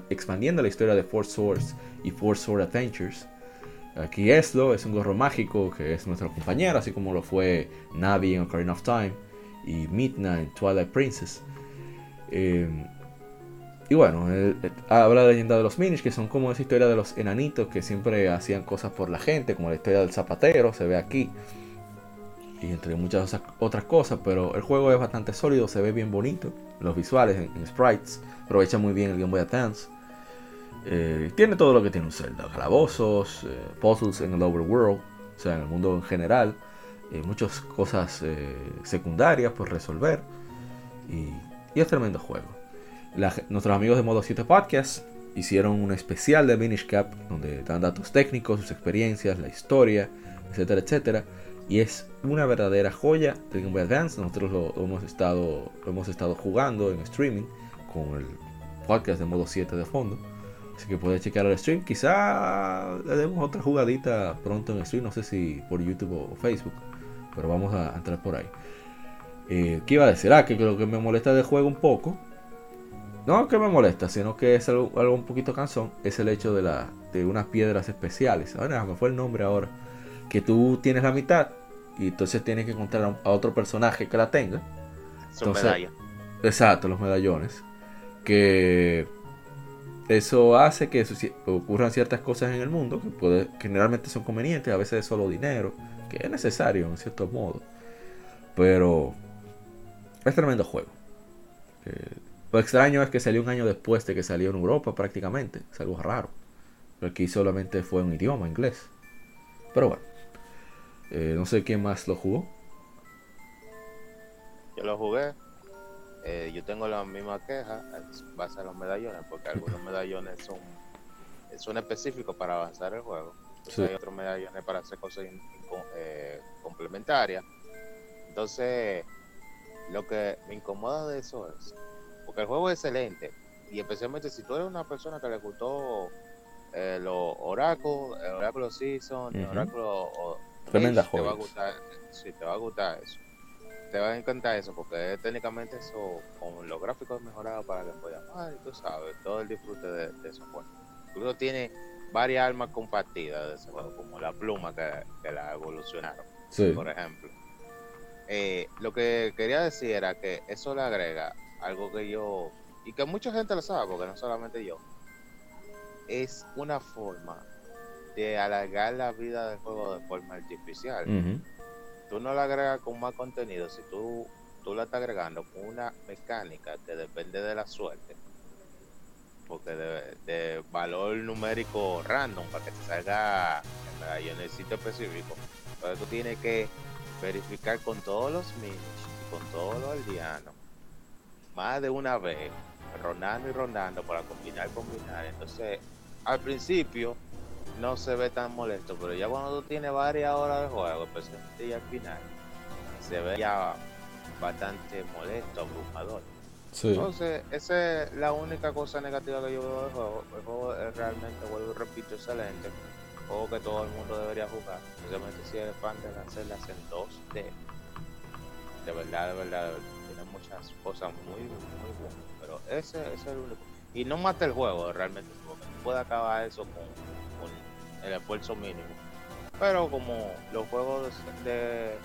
expandiendo la historia de Four Swords y Four Sword Adventures. Aquí Eslo es un gorro mágico que es nuestro compañero, así como lo fue Navi en Ocarina of Time y Midna en Twilight Princess. Eh, y bueno, habla de la leyenda de los Minish, que son como esa historia de los enanitos que siempre hacían cosas por la gente, como la historia del zapatero, se ve aquí y entre muchas otras cosas, pero el juego es bastante sólido, se ve bien bonito, los visuales en, sprites, aprovecha muy bien el Game Boy Advance. Eh, tiene todo lo que tiene un Zelda, calabozos, eh, puzzles en el overworld, o sea, en el mundo en general, eh, muchas cosas secundarias por resolver y, es tremendo juego. nuestros amigos de Modo 7 Podcast hicieron un especial de Minish Cap donde dan datos técnicos, sus experiencias, la historia, etcétera, etcétera y es una verdadera joya de Game Boy Advance. Nosotros lo, hemos, estado, hemos estado jugando en streaming con el podcast de modo 7 de fondo. Así que puedes checar el stream. Quizá le demos otra jugadita pronto en stream. No sé si por YouTube o Facebook. Pero vamos a entrar por ahí. Eh, ¿Qué iba a decir? Ah, que lo que me molesta del juego un poco. No que me molesta, sino que es algo, un poquito cansón. Es el hecho de, la, de unas piedras especiales. Ahora me fue el nombre ahora que tú tienes la mitad y entonces tienes que encontrar a otro personaje que la tenga. Son medallas. Exacto, los medallones. Que eso hace que ocurran ciertas cosas en el mundo que puede, generalmente son convenientes, a veces es solo dinero, que es necesario en cierto modo. Pero es tremendo juego. lo extraño es que salió un año después de que salió en Europa prácticamente. Es algo raro. Aquí solamente fue un idioma inglés. Pero bueno. Eh, no sé quién más lo jugó. Yo lo jugué. Eh, yo tengo la misma queja base a los medallones, porque algunos medallones son, son específicos para avanzar el juego. Entonces hay otros medallones para hacer cosas eh, complementarias. Entonces, lo que me incomoda de eso es, porque el juego es excelente, y especialmente si tú eres una persona que le gustó eh, los oráculos, el oráculo season, el oráculo Tremenda te va a gustar, sí, te va a gustar eso. Te va a encantar eso porque técnicamente eso con los gráficos mejorados para que puedas, ay, tú sabes, todo el disfrute de, de esos juegos. Incluso tiene varias armas compartidas de ese juego, como la pluma que, la evolucionaron, por ejemplo. Eh, lo que quería decir era que eso le agrega algo que yo, y que mucha gente lo sabe, porque no solamente yo, es una forma de alargar la vida del juego de forma artificial. Tú no la agregas con más contenido, si tú, tú la estás agregando con una mecánica que depende de la suerte, porque de, valor numérico random para que te salga en el sitio específico. Entonces tú tienes que verificar con todos los minch y con todos los aldeanos más de una vez, rondando y rondando para combinar, combinar. Entonces, al principio no se ve tan molesto, pero ya cuando tú tienes varias horas de juego, especialmente ya al final, se ve ya bastante molesto, abrumador. Entonces, esa es la única cosa negativa que yo veo del juego. El juego es realmente, vuelvo y repito, excelente. Un juego que todo el mundo debería jugar, especialmente si eres fan de las celdas en 2D. De verdad, de verdad, tiene muchas cosas muy, muy buenas. Pero ese, ese es el único. Y no mata el juego realmente, porque no puede acabar eso con el esfuerzo mínimo. Pero como los juegos de,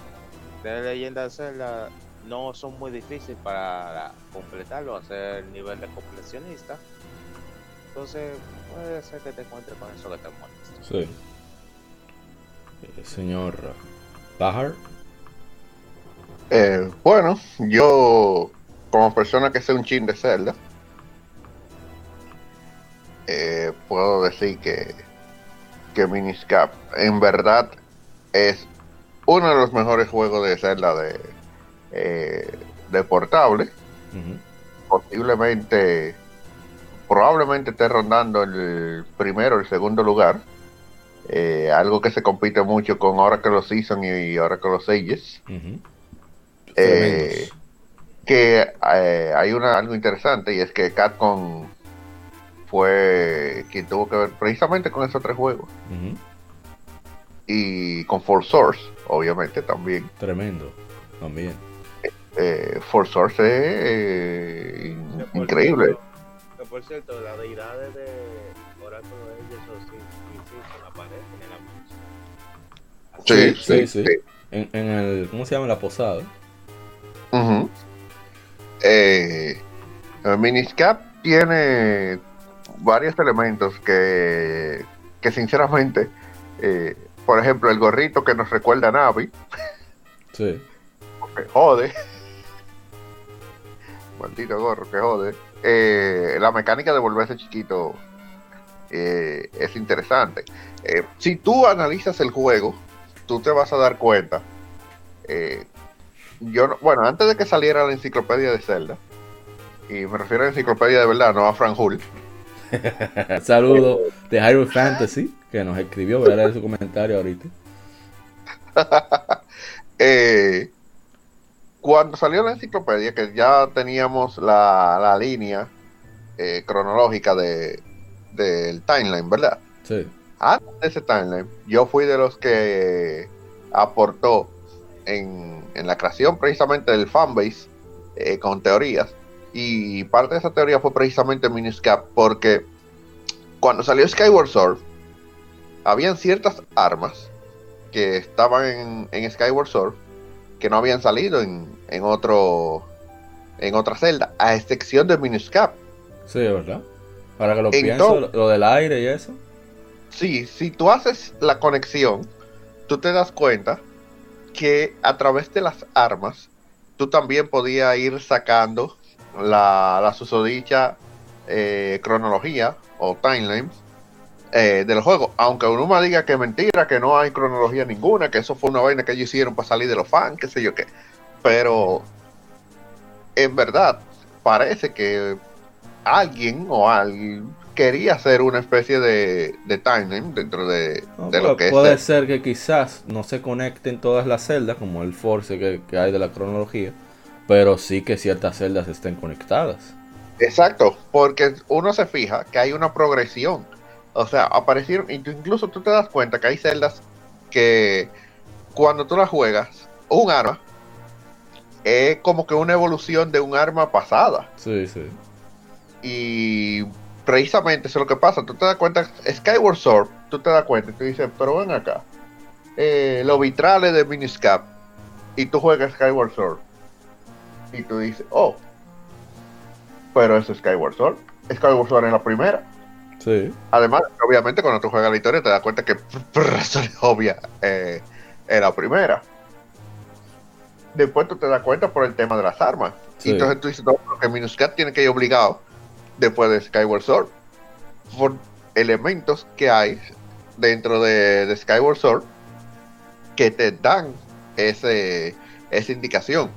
de leyenda de Zelda no son muy difíciles para completarlo, hacer el nivel de completionista. Entonces puede ser que te encuentres con eso que te molesta. Sí. El señor Bahar. Eh, bueno, yo como persona que sé un chin de Zelda, eh, puedo decir que, que Miniscap en verdad es uno de los mejores juegos de Zelda de, eh, de portable. Posiblemente, probablemente esté rondando el primero, el segundo lugar. Eh, algo que se compite mucho con Oracle Season y Oracle Ages. Eh, que hay una, algo interesante y es que Capcom fue quien tuvo que ver precisamente con esos tres juegos. Y con Force Source, obviamente también. Tremendo, también eh, For Source es eh, increíble. por cierto, las deidades de Oráculo de ellos sí, sí, sí, aparecen en la música. Sí, sí, sí. sí. En, en, el, ¿cómo se llama? La posada. Uh eh, el Miniscap tiene varios elementos que, que sinceramente, eh, por ejemplo, el gorrito que nos recuerda a Navi. Sí. Jode maldito gorro, que jode. Eh, la mecánica de volverse chiquito eh, es interesante. Si tú analizas el juego, tú te vas a dar cuenta. yo bueno, antes de que saliera la enciclopedia de Zelda, y me refiero a la enciclopedia de verdad, no a Frank Hull. Saludo de Hyrule Fantasy, que nos escribió, voy a leer su comentario ahorita. eh, cuando salió la enciclopedia, que ya teníamos la, línea eh, cronológica de del timeline, ¿verdad? Sí. Antes de ese timeline, yo fui de los que aportó en, la creación precisamente del fanbase eh, con teorías. Y parte de esa teoría fue precisamente Miniscap, porque cuando salió Skyward Sword, habían ciertas armas que estaban en, en Skyward Sword que no habían salido en, en otro en otra celda, a excepción de Minuscap. Sí, ¿verdad? Para que lo pienso, lo, del aire y eso. Sí, si tú haces la conexión, tú te das cuenta que a través de las armas, tú también podías ir sacando la, la susodicha eh, cronología o timeline eh, del juego. Aunque uno me diga que mentira, que no hay cronología ninguna, que eso fue una vaina que ellos hicieron para salir de los fans, qué sé yo qué. Pero en verdad parece que alguien o alguien quería hacer una especie de, de timeline dentro de, No, de puede, lo que puede es. ser que quizás no se conecten todas las celdas, como el force que, que hay de la cronología, pero sí que ciertas celdas estén conectadas. Exacto, porque uno se fija que hay una progresión. O sea, aparecieron, incluso tú te das cuenta que hay celdas que cuando tú las juegas, un arma es como que una evolución de un arma pasada. Sí, sí. Y precisamente eso es lo que pasa. Tú te das cuenta, Skyward Sword, tú te das cuenta y tú dices, pero ven acá, eh, los vitrales de Miniscap, y tú juegas Skyward Sword, y tú dices, oh, pero eso es Skyward Sword. Skyward Sword en la primera. Sí. Además, obviamente, cuando tú juegas la historia, te das cuenta que por razones obvias eh, es la primera. Después tú te das cuenta por el tema de las armas. Sí. Y entonces tú dices, no, pero que Minuscat tiene que ir obligado después de Skyward Sword. Por elementos que hay dentro de, de Skyward Sword que te dan ese, esa indicación.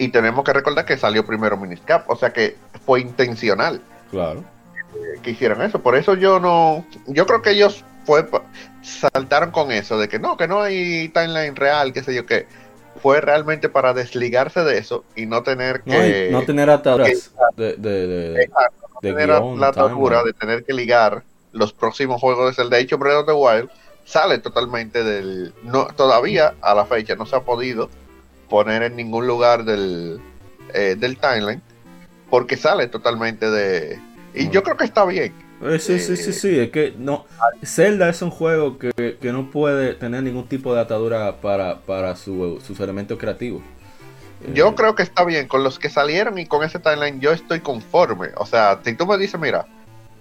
Y tenemos que recordar que salió primero Miniscap, o sea que fue intencional Claro. que hicieran eso. Por eso yo no, yo creo que ellos fue saltaron con eso de que no, que no hay timeline real, qué sé yo qué. Fue realmente para desligarse de eso y no tener No, que no tener ataduras de, de, de, tener la- guion, la atadura de tener que ligar los próximos juegos de Zelda. De hecho, Breath of the Wild sale totalmente del. No, todavía a la fecha no se ha podido poner en ningún lugar del, eh, del timeline porque sale totalmente de. Y Mm. yo creo que está bien. Eh, sí, sí, sí, sí, es que no. Zelda es un juego que, que no puede tener ningún tipo de atadura para, para su- sus elementos creativos. Eh, Yo creo que está bien. Con los que salieron y con ese timeline, yo estoy conforme. O sea, si tú me dices, mira,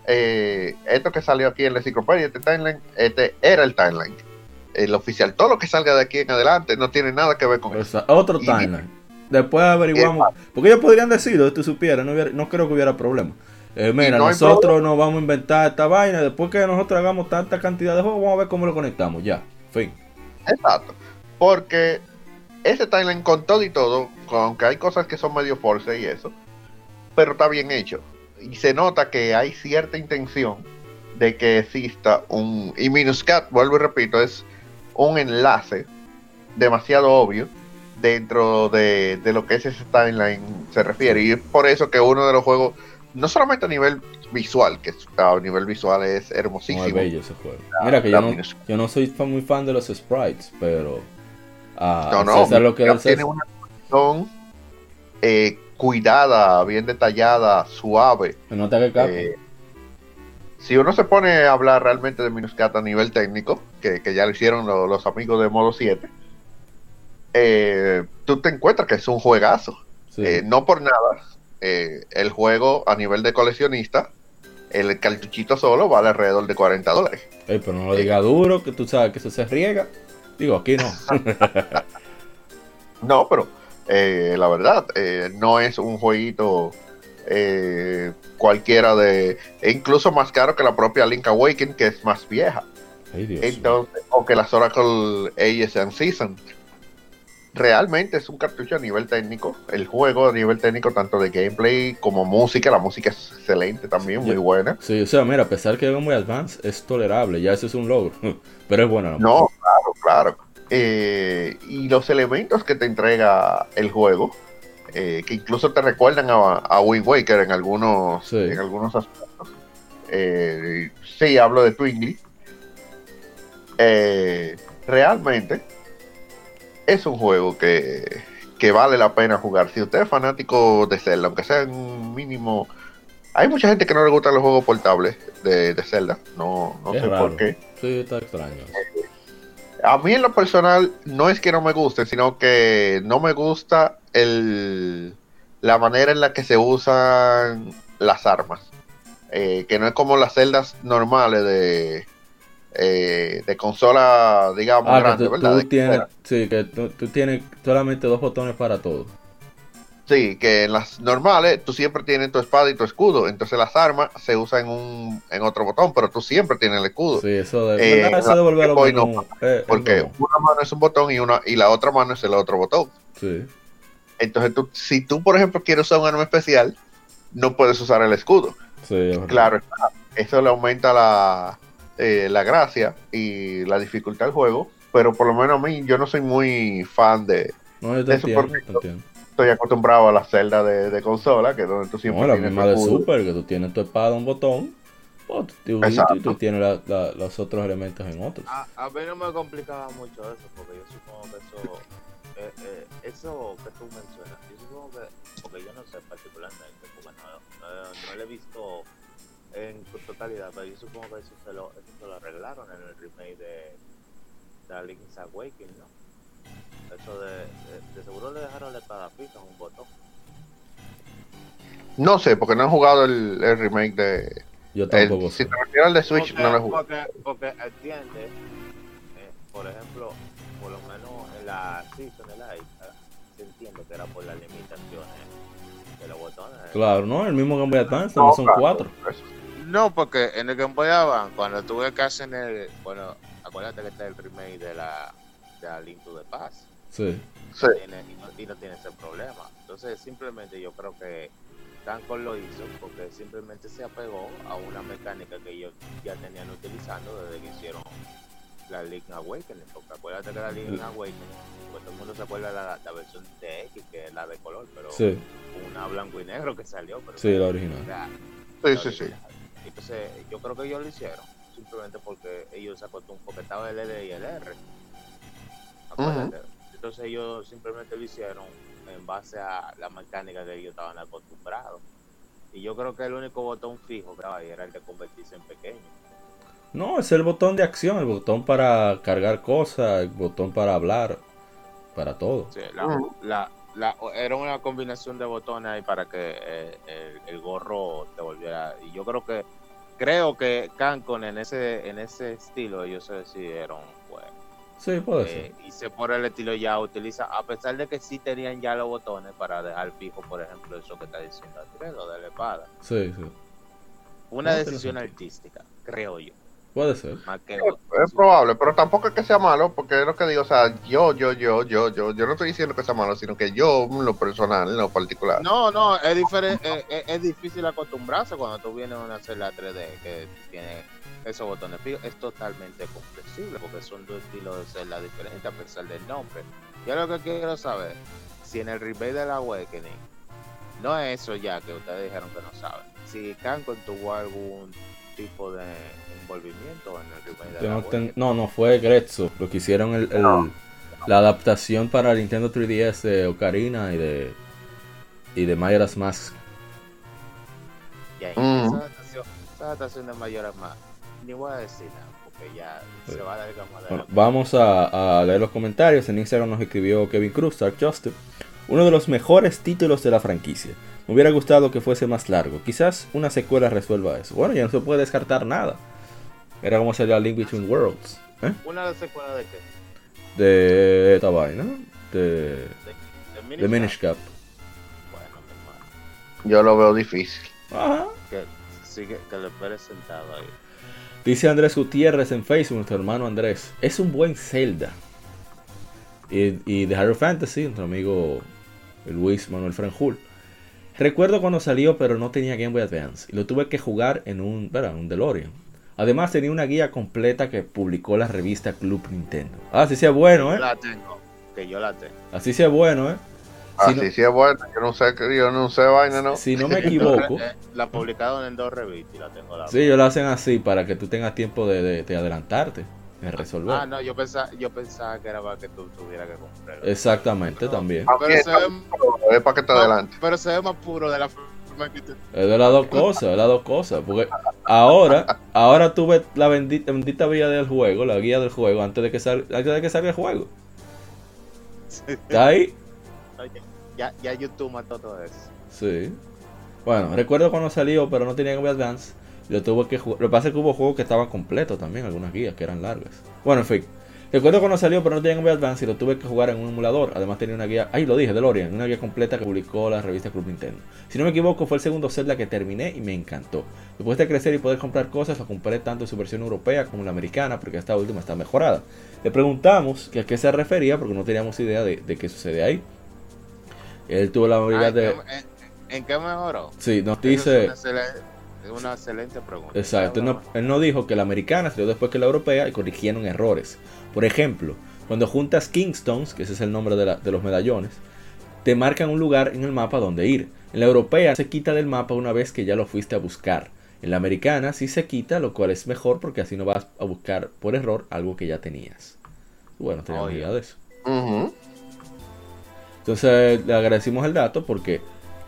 eh, esto que salió aquí en la enciclopedia, este timeline, este era el timeline. El oficial. Todo lo que salga de aquí en adelante no tiene nada que ver con o eso. otro timeline. Después averiguamos. Porque ellos podrían decirlo, si tú supieras, no, hubiera- no creo que hubiera problema. Eh, mira, no nosotros nos vamos a inventar esta vaina. Después que nosotros hagamos tanta cantidad de juegos, vamos a ver cómo lo conectamos. Ya, fin. Exacto. Porque ese timeline con todo y todo, aunque hay cosas que son medio force y eso, pero está bien hecho. Y se nota que hay cierta intención de que exista un... Y Minuscat, vuelvo y repito, es un enlace demasiado obvio dentro de, de lo que es ese timeline se refiere. Y es por eso que uno de los juegos, no solamente a nivel visual, que a nivel visual es hermosísimo. bello ese juego. Mira que yo no, yo no soy muy fan de los sprites, pero. Ah, No, no, César lo que Minecraft es tiene una animación eh, cuidada, bien detallada, suave. Se nota que Capcom. Eh, si uno se pone a hablar realmente de Minuscat a nivel técnico, que, que ya lo hicieron lo- los amigos de Modo 7, eh, tú te encuentras que es un juegazo. sí. Eh, no por nada, eh, el juego a nivel de coleccionista, el cartuchito solo vale alrededor de 40 dólares. Pero no lo diga duro, que tú sabes que eso se riega. Digo, aquí no. No, pero eh, la verdad, no es un jueguito eh, cualquiera de. e incluso más caro que la propia Link Awakening, que es más vieja. Ay. Entonces, o que las Oracle Ages and Season. Realmente es un cartucho a nivel técnico. El juego a nivel técnico, tanto de gameplay como música. La música es excelente también, muy buena. Sí, o sea, mira, a pesar que es muy advanced, es tolerable. Ya eso es un logro. Pero es buena No, claro, claro. Eh, y los elementos que te entrega el juego, eh, que incluso te recuerdan a, a Wind Waker en algunos, Sí. en algunos aspectos. Eh, sí, hablo de Twingy. Eh, realmente es un juego que, que vale la pena jugar. Si usted es fanático de Zelda, aunque sea en un mínimo... Hay mucha gente que no le gustan los juegos portables de, de Zelda. No, no Es sé raro. por qué. Sí, está extraño. A mí en lo personal no es que no me guste, sino que no me gusta el, la manera en la que se usan las armas. Eh, que no es como las celdas normales de, eh, de consola, digamos, Ah, grande, tú, ¿verdad? tú tienes, sí, que tú, tú tienes solamente dos botones para todo. Sí, que en las normales tú siempre tienes tu espada y tu escudo, entonces las armas se usan en, un, en otro botón, pero tú siempre tienes el escudo. Sí, eso de, Eh, eso de volver a no eh, Porque una mano es un botón y, una, y la otra mano es el otro botón. Sí, Entonces, tú, si tú, por ejemplo, quieres usar un arma especial, no puedes usar el escudo. sí, es. Claro, eso le aumenta la, eh, la gracia y la dificultad del juego. Pero por lo menos a mí, yo no soy muy fan de, No, yo te de eso entiendo, porque te entiendo. Estoy acostumbrado a la celda de, de consola, que es donde tú siempre No, la tienes misma tu de. Super, que tú tienes tu espada, un botón, pues, tú- y Exacto. tú tienes la- la- los otros elementos en otros. A, a mí no me complicaba mucho eso, porque yo supongo que eso, eh, eh, eso que tú mencionas, yo supongo que, porque yo no sé particularmente, porque no, no, no lo he visto en su totalidad, pero yo supongo que eso se lo, eso se lo arreglaron en el remake de, de Link's Awakening, ¿no? Eso de, de, de seguro le dejaron la espada fija en un botón. No sé, porque no he jugado el, el remake de. Yo el- tampoco si sé. te refieres al de Switch, porque, no lo he jugado. Porque, porque entiende, eh, por ejemplo, por lo menos en la Season Light, se entiende que era por las limitaciones de los botones. Claro, no, el mismo Game Boy Advance, No, son claro, cuatro. eso. No, porque en el Game Boy Advance, cuando tuve que hacer el. Bueno, acuérdate que está el remake de la, de la Link to the Past. Sí. Sí. tiene- y, no, y no tiene ese problema. Entonces, simplemente yo creo que Capcom lo hizo porque simplemente se apegó a una mecánica que ellos ya tenían utilizando desde que hicieron la Link Awakening. Porque acuérdate que la Link Awakening, pues todo el mundo se acuerda de la, la versión de X, que es la de color, pero Sí, una blanco y negro que salió. Pero sí, la original. Sí, la sí, sí. Entonces, yo creo que ellos lo hicieron simplemente porque ellos se acostumbran, porque estaba el L y el R. Acuérdate. Entonces, ellos simplemente lo hicieron en base a la mecánica que ellos estaban acostumbrados. Y yo creo que el único botón fijo que ahí era el de convertirse en pequeño. No, es el botón de acción, el botón para cargar cosas, el botón para hablar, para todo. Sí, la, Ujú. la- la- era una combinación de botones ahí para que eh, el, el gorro te volviera. Y yo creo que creo que Cancon en ese en ese estilo ellos se decidieron pues Sí, puede eh, ser. y se por el estilo ya utiliza a pesar de que sí tenían ya los botones para dejar fijo por ejemplo eso que está diciendo Andrés, lo de la espada Sí, sí. una No, decisión artística creo yo Puede ser. Es probable, pero tampoco es que sea malo, porque es lo que digo, o sea, yo, yo, yo, yo, yo, yo no estoy diciendo que sea malo, sino que yo, en lo personal, en lo particular. No, no, es diferente, es, es difícil acostumbrarse cuando tú vienes a una celda 3D que tiene esos botones fijos, es totalmente comprensible porque son dos estilos de celda diferentes a pesar del nombre. Yo lo que quiero saber, si en el remake de la Awakening, no es eso ya que ustedes dijeron que no saben, si Cancon tuvo algún tipo de envolvimiento en el remake de Yo la no, ten- no, no, fue Grezzo, lo que hicieron el, el- No. la adaptación para Nintendo 3DS de Ocarina y de y de Majora's Mask. Y ahí, Mm. esa adaptación, esa adaptación de Mayoras más, ni voy a decir nada, porque ya Sí. se va a dar de Bueno, la- vamos a, a leer los comentarios. En Instagram nos escribió Kevin Cruz, Dark Justice. Uno de los mejores títulos de la franquicia. Me hubiera gustado que fuese más largo. Quizás una secuela resuelva eso. Bueno, ya no se puede descartar nada. Era como salió Link Between Worlds. ¿eh? ¿Una secuela de qué? De esta vaina. De, De, de de Minish Minish Cap. Bueno, mi hermano, Yo lo veo difícil. Ajá. que sigue, que le esperes sentado ahí. Dice Andrés Gutiérrez en Facebook, nuestro hermano Andrés. Es un buen Zelda. Y, y de Hero Fantasy, nuestro amigo Luis Manuel Franjul. Recuerdo cuando salió, pero no tenía Game Boy Advance. Y lo tuve que jugar en un, ¿verdad? un DeLorean. Además tenía una guía completa que publicó la revista Club Nintendo. Ah, así sea bueno, ¿eh? La tengo, que yo la tengo. Así sea bueno, ¿eh? Si Así no- sí es bueno, yo no sé, yo no sé vaina, ¿no? Si no me equivoco. La publicaron en dos revistas y la tengo la Sí, ellos lo hacen así para que tú tengas tiempo de, de- de adelantarte, de resolver. Ah, no, yo pensaba, yo pensaba que era para que tú tuvieras que comprarlo. Exactamente, No. también. Pero se, ve, Es para que te adelante. pero se ve más puro de la forma que tú... Es de las dos cosas, es de las dos cosas. Porque ahora, ahora tuve la bendita, bendita vía del juego, la guía del juego, antes de que salga, antes de que salga el juego. ¿Está ahí? Ya, ya YouTube mató todo eso. Sí. Bueno, recuerdo cuando salió, pero no tenía Game Boy Advance. y Lo tuve que jugar. Lo que pasa es que hubo juegos que estaban completos también, algunas guías que eran largas. Bueno, en fin. Recuerdo cuando salió, pero no tenía Game Boy Advance y lo tuve que jugar en un emulador. Además tenía una guía, ahí lo dije, DeLorean, una guía completa que publicó la revista Club Nintendo. Si no me equivoco, fue el segundo Zelda que terminé y me encantó. Después de crecer y poder comprar cosas, lo compré tanto en su versión europea como en la americana, porque esta última está mejorada. Le preguntamos que a qué se refería, porque no teníamos idea de, de qué sucede ahí. Él tuvo la Ah, habilidad ¿en, de... en- en qué mejoró? Sí, nos dice... es una excelente pregunta. Exacto, él no, él no dijo que la americana salió después que la europea y corrigieron errores. Por ejemplo, cuando juntas Kingstones, que ese es el nombre de, la- de los medallones, te marcan un lugar en el mapa donde ir. En la europea se quita del mapa una vez que ya lo fuiste a buscar. En la americana sí se quita, lo cual es mejor porque así no vas a buscar por error algo que ya tenías. Bueno, teníamos Oye. idea de eso. Ujú. Entonces le agradecimos el dato porque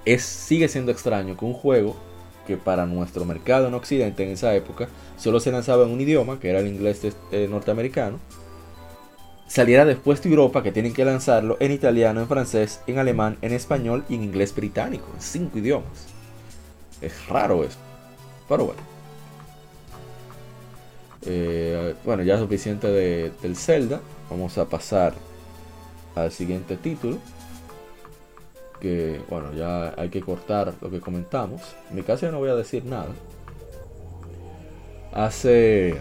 es, sigue siendo extraño que un juego que para nuestro mercado en Occidente en esa época solo se lanzaba en un idioma, que era el inglés eh, norteamericano, saliera después de Europa que tienen que lanzarlo en italiano, en francés, en alemán, en español y en inglés británico, en cinco idiomas. Es raro eso. Pero bueno. Eh, bueno, ya suficiente de- del Zelda. Vamos a pasar al siguiente título. Que bueno, ya hay que cortar lo que comentamos. En mi caso ya no voy a decir nada. Hace.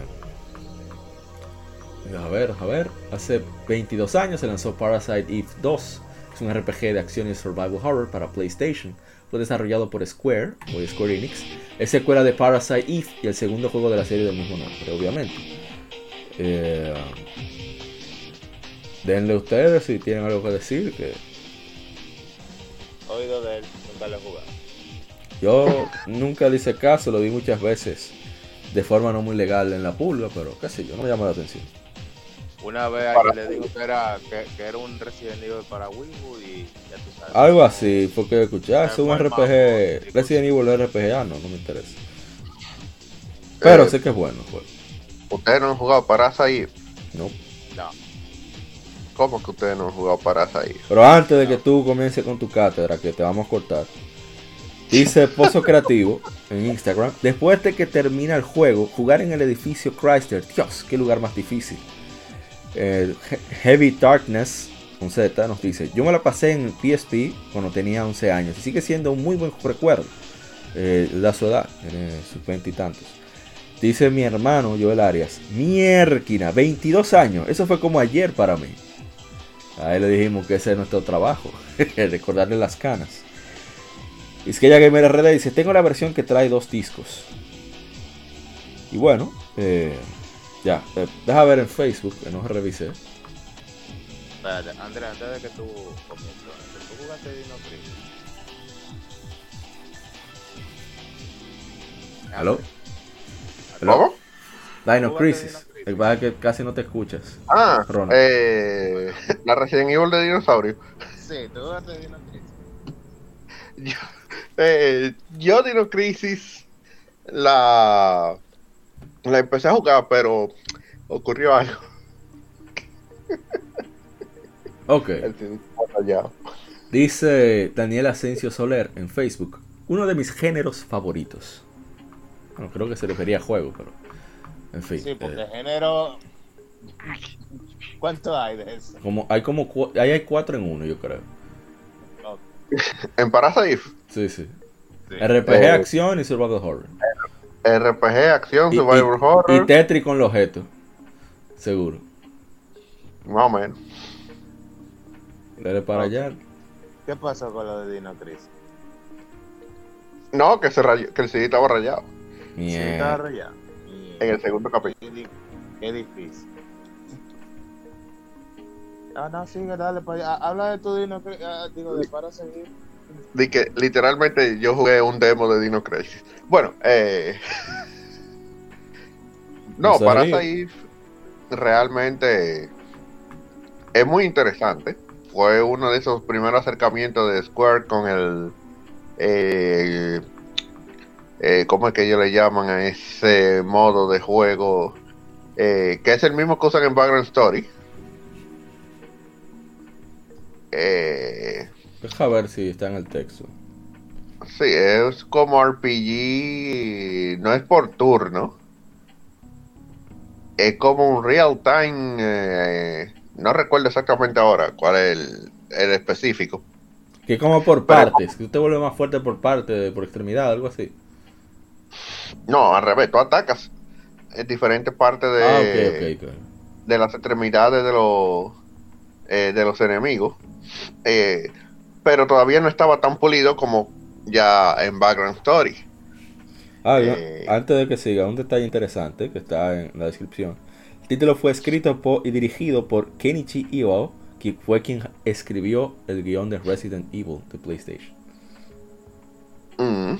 A ver, a ver. Hace 22 años se lanzó Parasite Eve 2. Es un RPG de acción y survival horror para PlayStation. Fue desarrollado por Square, o Square Enix. Es secuela de Parasite Eve y el segundo juego de la serie del mismo nombre, obviamente. Eh, denle ustedes si tienen algo que decir. Que Oído de él, nunca lo he jugado. yo nunca le hice caso, lo vi muchas veces de forma no muy legal en la pulga, pero qué sé yo, no me llama la atención. Una vez alguien le dijo que era, que, que era un Resident Evil para Wii U y ya tú sabes. Algo así, porque escuchar, es un RPG, mambo, Resident Evil es RPG, ah, no, no me interesa. Pero Eh, sé que es bueno, pues. Ustedes no han jugado Parasite. No. ¿Cómo que ustedes no han jugado Parasite? Pero antes de que tú comiences con tu cátedra, que te vamos a cortar, dice Pozo Creativo en Instagram, después de que termina el juego, jugar en el edificio Chrysler, Dios, qué lugar más difícil. Heavy Darkness, con Z, nos dice, yo me la pasé en PSP cuando tenía 11 años y sigue siendo un muy buen recuerdo. Eh, da su edad, tiene sus 20 y tantos. Dice mi hermano Joel Arias, mierquina, 22 años, eso fue como ayer para mí. A él le dijimos que ese es nuestro trabajo, recordarle las canas. Es que ya Gamer RD dice, tengo la versión que trae dos discos. Y bueno, eh, ya, eh, deja ver en Facebook, que no revisé. espérate, Andrea, antes de que tú comiences, ¿tú jugaste Dino Crisis? ¿Aló? ¿Aló? Dino Crisis. El que pasa es que casi no te escuchas. Ah, Ronald. eh, la Resident Evil de dinosaurio. Sí, tú jugaste Dino Crisis. Yo, eh, yo Dino Crisis la, la empecé a jugar, pero ocurrió algo. Ok. Dice Daniel Asensio Soler en Facebook. Uno de mis géneros favoritos. Bueno, creo que se refería a juego, pero. En fin. Sí, porque eh, género. ¿Cuánto hay de eso? como, hay como cu- ahí hay cuatro en uno, yo creo. En Parasite, Sí, sí. sí. RPG, Eh, acción y survival horror. RPG, acción, Y, survival y- horror, y Tetris con los objetos. Seguro. más o menos. Dale para allá. ¿Qué pasó con lo de Dino Crisis? No, que, se rayó- que el CD estaba rayado Sí, Mierda. estaba rayado. En el segundo capítulo. Qué, di- difícil. Ah, no, sigue, dale para allá. Ah, Habla de tu Dino Crisis. ah, digo, de para seguir. De que literalmente yo jugué un demo de Dino Crisis. Bueno, eh. No, sabía. Parasite realmente es muy interesante. Fue uno de esos primeros acercamientos de Square con el. Eh, eh, ¿Cómo es que ellos le llaman a ese modo de juego? Eh, que es el mismo que usan en Background Story. Eh, Deja ver si está en el texto. Sí, es como RPG, no es por turno. Es como un real time, eh, no recuerdo exactamente ahora cuál es el, el específico. Que como por Pero- partes. Que usted vuelve más fuerte por parte, por extremidad, algo así. No, al revés, tú atacas en diferentes partes de, Ah, de las extremidades de los eh, de los enemigos. Eh, pero todavía no estaba tan pulido como ya en Background Story. Ah, Eh, antes de que siga, un detalle interesante que está en la descripción. El título fue escrito por, y dirigido por Kenichi Iwao, que fue quien escribió el guion de Resident Evil de PlayStation. Mm.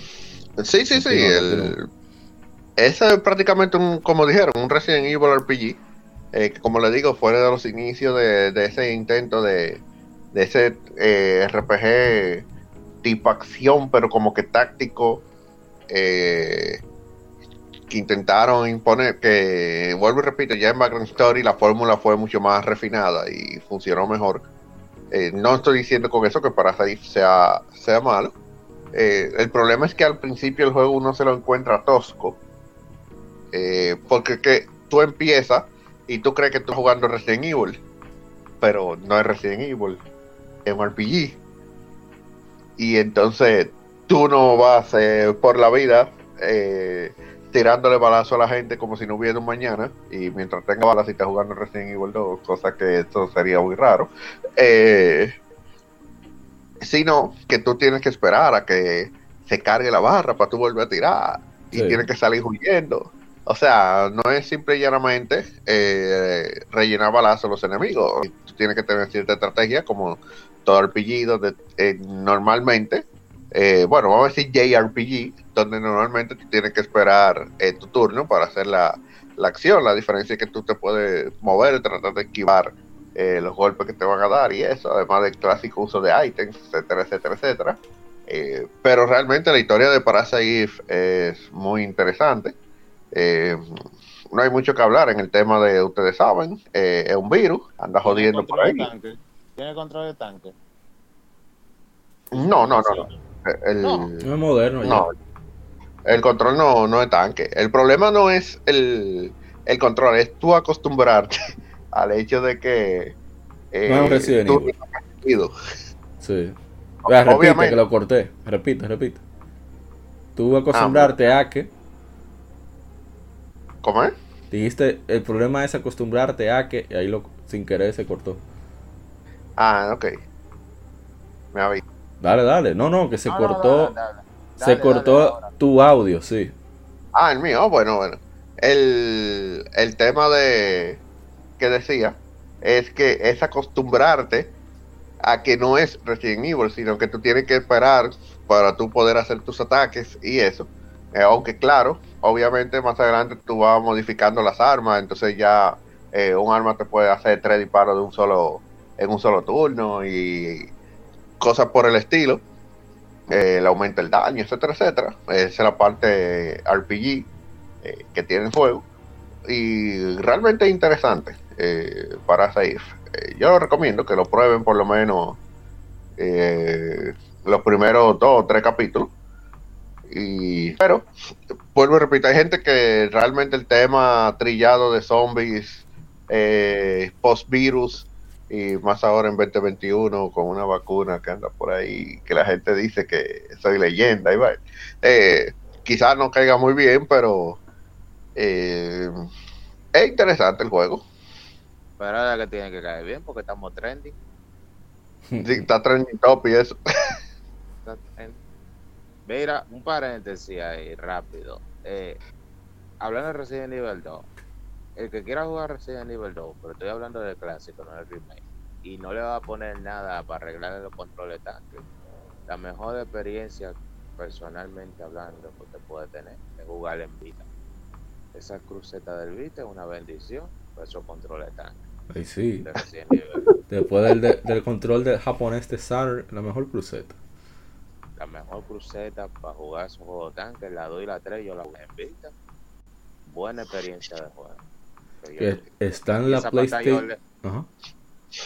Sí, sí, sí. El... es prácticamente un, como dijeron, un Resident Evil RPG. eh, que como le digo, fue de los inicios de, ese intento de, ese eh, RPG tipo acción, pero como que táctico. eh, que intentaron imponer, que vuelvo y repito, ya en Background Story la fórmula fue mucho más refinada y funcionó mejor. No estoy diciendo con eso que Parasite sea, sea malo. El problema es que al principio el juego uno se lo encuentra tosco. Eh, porque que tú empiezas y tú crees que estás jugando Resident Evil. Pero no es Resident Evil. Es un RPG. Y entonces tú no vas eh, por la vida eh, tirándole balazo a la gente como si no hubiera un mañana. Y mientras tenga balas y estás jugando Resident Evil 2, cosa que eso sería muy raro. Eh, sino que tú tienes que esperar a que se cargue la barra para tú volver a tirar y tienes que salir huyendo. O sea, no es simple y llanamente eh, rellenar balazos a los enemigos. Tú tienes que tener cierta estrategia, como todo RPG, donde eh, normalmente, eh, bueno, vamos a decir JRPG, donde normalmente tú tienes que esperar eh, tu turno para hacer la, acción. La diferencia es que tú te puedes mover, tratar de esquivar eh, los golpes que te van a dar y eso, además del clásico uso de ítems, etcétera, etcétera, etcétera. Pero realmente la historia de Parasite es muy interesante. Eh, no hay mucho que hablar en el tema de, ustedes saben, eh, es un virus, anda jodiendo por ahí. ¿Tiene control de tanque? ¿Tiene control de tanque? No, no, no, no. El, No. No es moderno ya. no, el control no, no es tanque. El problema no es el, el control, es tú acostumbrarte al hecho de que eh, No es un Resident tú Evil. no has. Sí. Vea, repite Obviamente. que lo corté. Repite, repite. Tú acostumbrarte a que. ¿Cómo es? Dijiste, el problema es acostumbrarte a que. Y ahí lo, sin querer se cortó. Ah, ok. Me aviso. Dale, dale. No, no, que se No, no, cortó. dale, dale. se Dale, cortó tu audio, sí. Ah, el mío, bueno, bueno. El, el tema de que decía es que es acostumbrarte a que no es Resident Evil, sino que tú tienes que esperar para tú poder hacer tus ataques y eso. Eh, aunque claro, obviamente más adelante tú vas modificando las armas, entonces ya eh, un arma te puede hacer tres disparos de un solo en un solo turno y cosas por el estilo. Eh, le aumenta el daño, etcétera, etcétera. Esa es la parte RPG eh, que tiene el juego. Y realmente es interesante eh, para Safe. Yo lo recomiendo que lo prueben por lo menos los primeros dos o tres capítulos. Y, pero, vuelvo y repito, hay gente que realmente el tema trillado de zombies, eh, post-virus, y más ahora en 2021 con una vacuna que anda por ahí, que la gente dice que soy leyenda, y va. Eh, quizás no caiga muy bien, pero eh, es interesante el juego. Pero ahora que tiene que caer bien porque estamos trending. Sí, está trending top y eso. está trending. Mira, un paréntesis ahí, rápido. Eh, hablando de Resident Evil 2, el que quiera jugar Resident Evil 2, pero estoy hablando del clásico, no del remake, y no le va a poner nada para arreglarle los controles tanque, la mejor experiencia, personalmente hablando, que usted puede tener es jugar en Vita. Esa cruceta del Vita es una bendición para esos controles tanque Ahí sí. de. Después del, de- del control del japonés de la mejor cruceta. La mejor cruceta para jugar esos juegos de tanque, la 2 y la 3 yo la jugué en Vita. Buena experiencia de juego. Que Que está en la esa pantalla PlayStation. Ajá.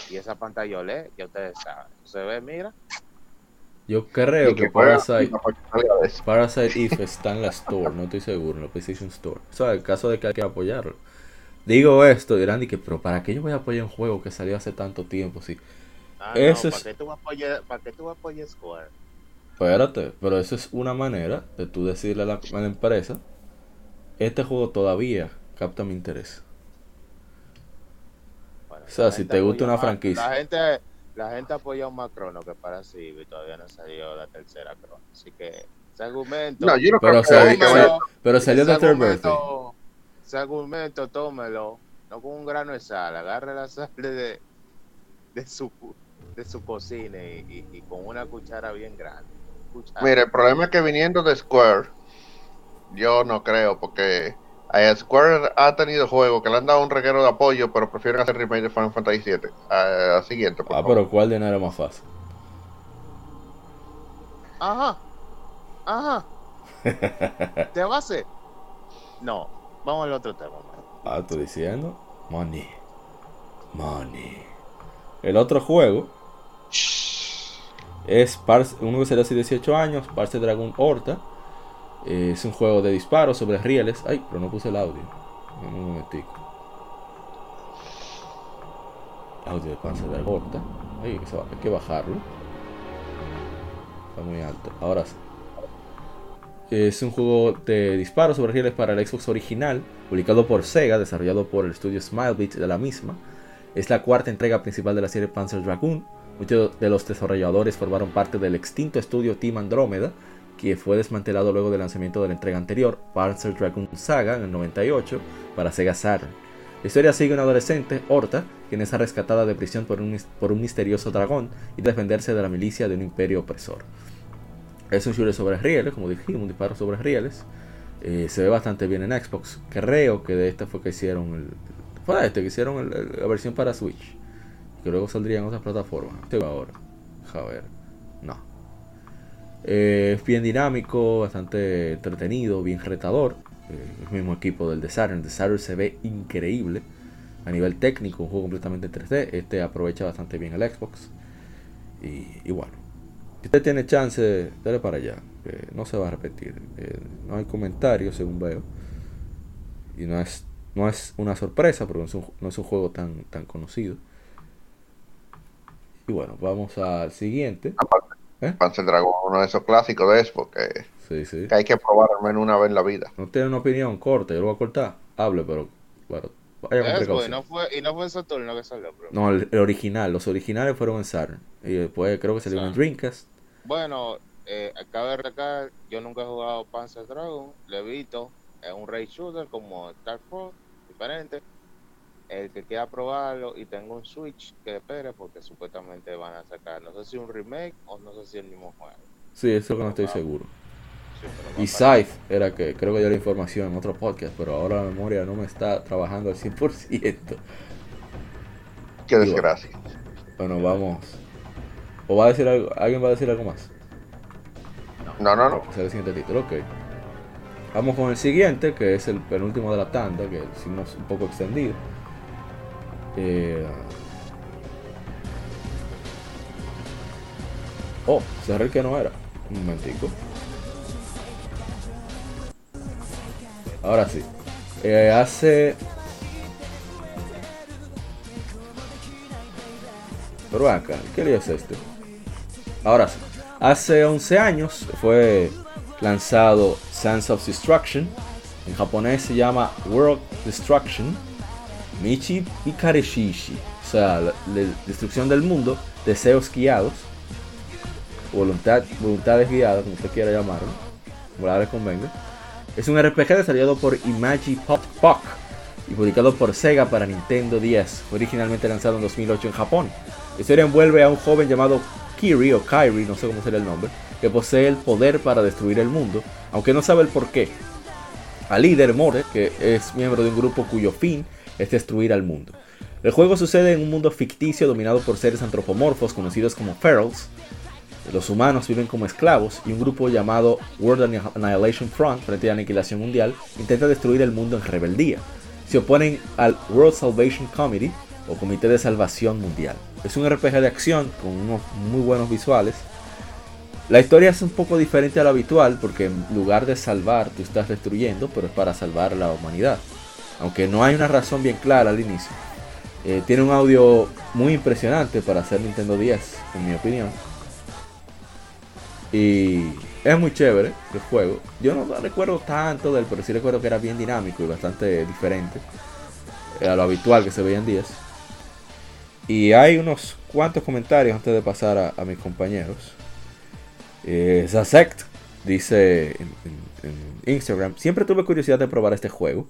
y esa pantalla OLED, ya ustedes saben. Se ve, mira, Yo creo Y que juega Parasite. Parasite If está en la Store, no estoy seguro, en la PlayStation Store. O sea, en caso de que hay que apoyarlo. Digo esto, dirán y que, pero ¿para qué yo voy a apoyar un juego que salió hace tanto tiempo? Sí. ah, Eso no, es- ¿para qué tú vas a apoyar, para qué tú vas a apoyar Square? Espérate, pero eso es una manera de tú decirle a la, a la empresa, este juego todavía capta mi interés. Bueno, O sea, si te gusta una franquicia. La gente, la gente apoya más Crono que para Civi y todavía no salió la tercera Crono. Así que ese argumento. No, yo no Pero, creo que- sali- que sal- vaya- pero salió de Third Birthday. ese argumento, tómelo, no con un grano de sal, agarre la sal de, de su de su cocina y, y- y con una cuchara bien grande. Cuchara. Mire, el problema es que viniendo de Square, yo no creo, porque eh, Square ha tenido juegos que le han dado un reguero de apoyo, pero prefieren hacer remake de Final Fantasy VII. Ah, siguiente, por Ah, favor. pero ¿cuál de nada era más fácil? Ajá, ajá. ¿Te va a hacer? No, vamos al otro tema. man. Ah, estoy diciendo. Money. Money. El otro juego es Parse- uno que salió hace 18 años, Parse Dragon Horta. Eh, es un juego de disparos sobre rieles. Ay, pero no puse el audio. Un momentico. Audio de Parse Dragon Horta. Ay, que va- hay que bajarlo. Está muy alto. Ahora sí. Es un juego de disparos sobre rieles para el Xbox original, publicado por Sega, desarrollado por el estudio Smilebit de la misma. Es la cuarta entrega principal de la serie Panzer Dragoon. Muchos de los desarrolladores formaron parte del extinto estudio Team Andromeda, que fue desmantelado luego del lanzamiento de la entrega anterior, Panzer Dragoon Saga, en el 98, para Sega Saturn. La historia sigue a un adolescente, Horta, quien es rescatada de prisión por un, por un misterioso dragón y defenderse de la milicia de un imperio opresor. Es un shooter sobre rieles, como dijimos, un disparo sobre rieles. Eh, se ve bastante bien en Xbox. Creo que de este fue que hicieron. Fue este que hicieron la versión para Switch. Que luego saldría en otras plataformas. Estoy ahora. A ver. No. Eh, es bien dinámico, bastante entretenido, bien retador. Eh, el mismo equipo del de Saturn. El de Saturn se ve increíble. A nivel técnico, un juego completamente 3D. Este aprovecha bastante bien el Xbox. Y, bueno. Si usted tiene chance, dale para allá. no se va a repetir. Eh, no hay comentarios, según veo. Y no es, no es una sorpresa, porque no es un, no es un juego tan, tan conocido. Y bueno, vamos al siguiente. ¿Eh? Panzer Dragon, uno de esos clásicos de Xbox que, Sí, sí. que hay que probar al menos una vez en la vida. No tiene una opinión corta, yo lo voy a cortar. Hable, pero bueno, vaya con Eso, y no fue, y no fue en Saturno que salió, bro. No, el, el original. Los originales fueron en Saturn. Y después creo que salió en. Dreamcast. Bueno, eh, acabo de recalcar, yo nunca he jugado Panzer Dragon, le he visto, es un raid shooter como Star Fox, diferente. El que quiera probarlo y tenga un Switch que espere porque supuestamente van a sacar, no sé si un remake o no sé si el mismo juego. Sí, eso es lo que no estoy seguro. Sí, Y Scythe era que creo que dio la información en otro podcast, pero ahora la memoria no me está trabajando al 100%. Qué desgracia. Bueno, vamos. ¿O va a decir algo? ¿Alguien va a decir algo más? No, no, no. Es el siguiente título, ok. Vamos con el siguiente, que es el penúltimo de la tanda, que hicimos un poco extendido. Eh... Oh, cerré el que no era. Un momentico. Ahora sí. Eh, hace... Pero acá, ¿qué lío es este? Ahora sí. Hace 11 años fue lanzado Sense of Destruction. En japonés se llama World Destruction. Michi Ikareshishi. O sea, la, la destrucción del mundo, deseos guiados. Voluntad, voluntades guiadas, como usted quiera llamarlo. Como les convenga. Es un RPG desarrollado por Imagi Pop Puck y publicado por Sega para Nintendo 10. Fue originalmente lanzado en 2008 en Japón. La historia envuelve a un joven llamado Kiri o Kyrie, no sé cómo será el nombre, que posee el poder para destruir el mundo, aunque no sabe el por qué. Al líder More, que es miembro de un grupo cuyo fin es destruir al mundo. El juego sucede en un mundo ficticio dominado por seres antropomorfos conocidos como Ferals. Los humanos viven como esclavos y un grupo llamado World Annihilation Front, frente la aniquilación mundial, intenta destruir el mundo en rebeldía. Se oponen al World Salvation Committee o Comité de Salvación Mundial. Es un RPG de acción con unos muy buenos visuales. La historia es un poco diferente a la habitual porque en lugar de salvar tú estás destruyendo, pero es para salvar a la humanidad. Aunque no hay una razón bien clara al inicio. Eh, tiene un audio muy impresionante para hacer Nintendo 10, en mi opinión. Y es muy chévere el juego. Yo no recuerdo tanto de él, pero sí recuerdo que era bien dinámico y bastante diferente a lo habitual que se veía en 10. Y hay unos cuantos comentarios antes de pasar a, mis compañeros. Eh, Zasect dice en Instagram, siempre tuve curiosidad de probar este juego.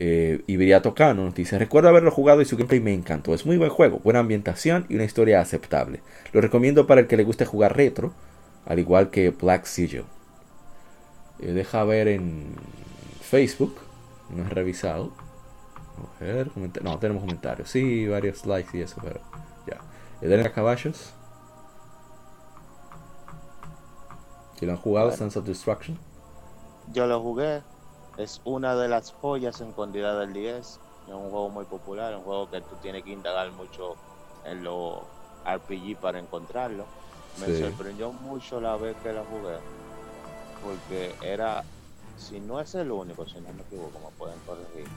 Eh, y Viriato Cano nos dice, recuerdo haberlo jugado y su gameplay me encantó. Es muy buen juego, buena ambientación y una historia aceptable. Lo recomiendo para el que le guste jugar retro, al igual que Black Sigil. Eh, deja ver en Facebook, no he revisado. A ver, no, tenemos comentarios. Sí, varios likes y eso, pero ya. Denle a caballos. Si lo han jugado, Sense of Destruction. Yo lo jugué. Es una de las joyas escondidas del 10. Es un juego muy popular, un juego que tú tienes que indagar mucho en los RPG para encontrarlo. Me Sí. sorprendió mucho la vez que lo jugué. Porque era, si no es el único, si no me equivoco, me pueden corregir.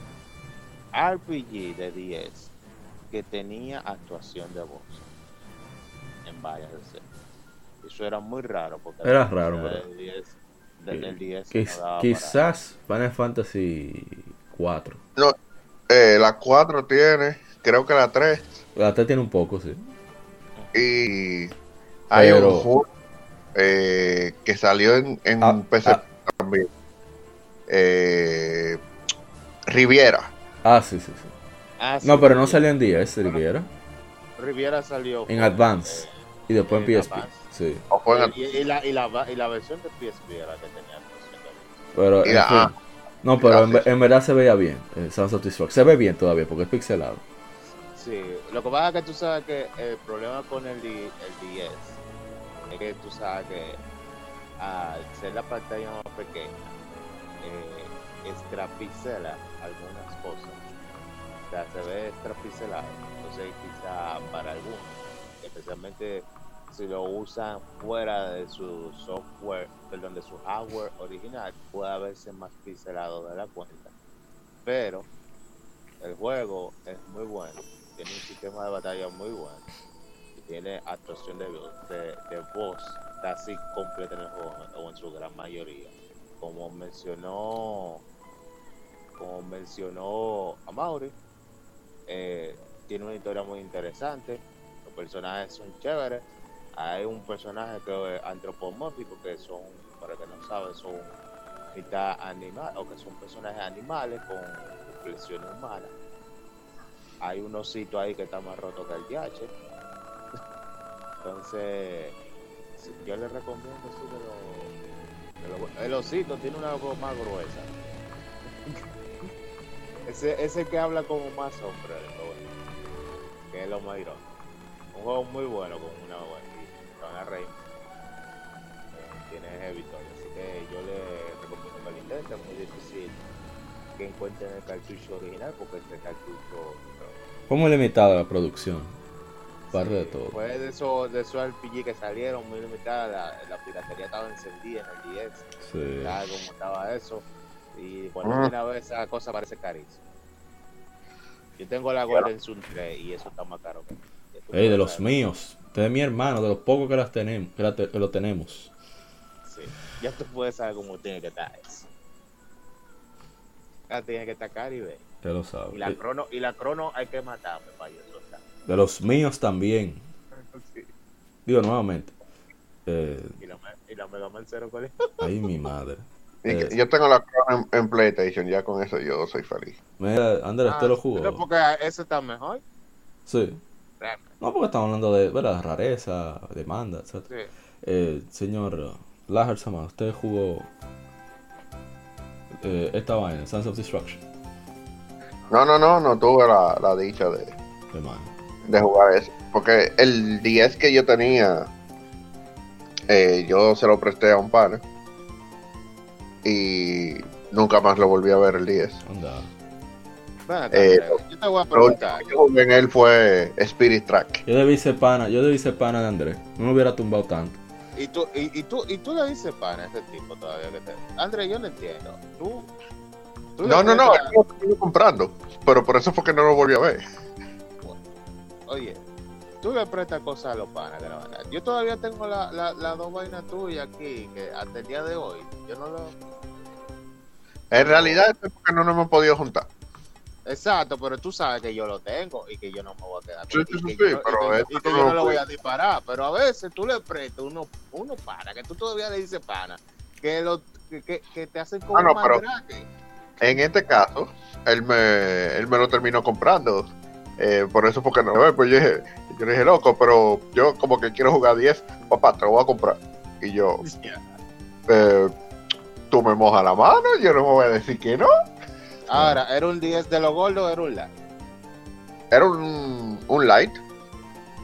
RPG de 10 que tenía actuación de voz en varias escenas. Eso era muy raro porque Era la raro, del 10 del, del 10 Quiz- no daba para- quizás Final Fantasy 4. Eh, la 4 tiene, creo que la 3. La T tiene un poco, sí. Y hay Pero- un juego eh, que salió en, en Ah, PC ah. también. Eh, Riviera. Ah, sí, sí, sí. Ah, sí, No, pero no Riviera. salió en 10, Riviera. Riviera salió En Advance. eh, Y después en en PSP. Advance. Sí. O fue en- y, y la, y, la, va- y la versión de PSP era que tenía. Pero, en la- fin. ah, No, pero en, en verdad se veía bien. Eh. Se ve bien todavía porque es pixelado. Sí, lo que pasa es que tú sabes que el problema con el, el 10 es que tú sabes que al ser la pantalla más pequeña, eh, extrapixela algunas cosas. O sea, se ve extrapicelado. Entonces, quizá para algunos, especialmente si lo usan fuera de su software, perdón, de su hardware original, puede verse más pixelado de la cuenta. Pero el juego es muy bueno, tiene un sistema de batalla muy bueno, y tiene actuación de voz casi completa en el juego, o en su gran mayoría. Como mencionó, como mencionó Amaury, eh, tiene una historia muy interesante, los personajes son chéveres, hay un personaje que es antropomórfico, que son, para que no saben, son mitad animal, o que son personajes animales con expresiones humanas. Hay un osito ahí que está más roto que el DH. Entonces, yo le recomiendo sí, de lo- el osito tiene una voz más gruesa. ese, ese que habla como más hombre que es lo más irónico. Un juego muy bueno con una buena a reír. Eh, tiene heavy victoria, así que yo le recomiendo que lo intenten, es muy difícil que encuentren el cartucho original porque este cartucho Fue muy limitada la producción. Parte de todo. Fue de esos de esos RPG que salieron muy limitada, la, la piratería estaba encendida en el 10, Sí. como estaba eso, y cuando Ah. ver esa cosa parece carísimo. Yo tengo la Golden Sun 3 y eso está más caro que Ey, de los míos. Usted es mi hermano, de los pocos que las tenemos, que, la te- que lo tenemos. Sí, ya tú puedes saber cómo tiene que estar eso. Ya tiene que estar y ve. Ya lo Y sabe. la Eh, crono, y la crono hay que matarme para yo soltar. De los míos también. Sí. Digo nuevamente. Eh, Y la, y la Mega Man 0 cuál es? ay, mi madre. y Eh, yo tengo la Crown en, en PlayStation, ya con eso yo soy feliz. Mira, Andrés, ¿usted Ah, lo jugó? pero porque ese está mejor. Sí. Realmente. No, porque estamos hablando de ¿verdad? rareza, demanda, etc. Sí. Eh, señor Lahar Sama, ¿usted jugó eh, esta vaina, Sons of Destruction? No, no, no, no tuve la, la dicha de jugar eso. Porque el 10 que yo tenía, eh, yo se lo presté a un pana. Y nunca más lo volví a ver el 10. Anda. Eh, yo te voy a preguntar. en él fue Spirit Track. Yo debí ser pana, yo debí ser pana de Andrés. No me hubiera tumbado tanto. Y tú, y, y tú, y tú le dices pana a ese tipo todavía que te. Andrés, yo no entiendo. Tú. No, no, no, él lo comprando. Pero por eso fue que no lo volví a ver. Oye, tú le prestas cosas a los panas, que la verdad. Yo todavía tengo la, la, las dos vainas tuyas aquí, que hasta el día de hoy, yo no lo. En realidad es porque no nos hemos podido juntar. Exacto, pero tú sabes que yo lo tengo y que yo no me voy a quedar Sí, sí, sí, yo no- y pero que- eso y que no yo lo no lo voy a disparar. Pero a veces tú le prestas uno, uno pana, que tú todavía le dices pana, que, lo, que, que te hacen como Ah, no, un pero-. En este caso, él me, él me lo terminó comprando. Eh, por eso, porque no, pues yo, dije- yo le dije, loco, pero yo como que quiero jugar 10, papá, te lo voy a comprar. Y yo, eh, tú me mojas la mano, yo no me voy a decir que no. Ahora, ¿era un 10 de los gordos o era un light? Era un, un light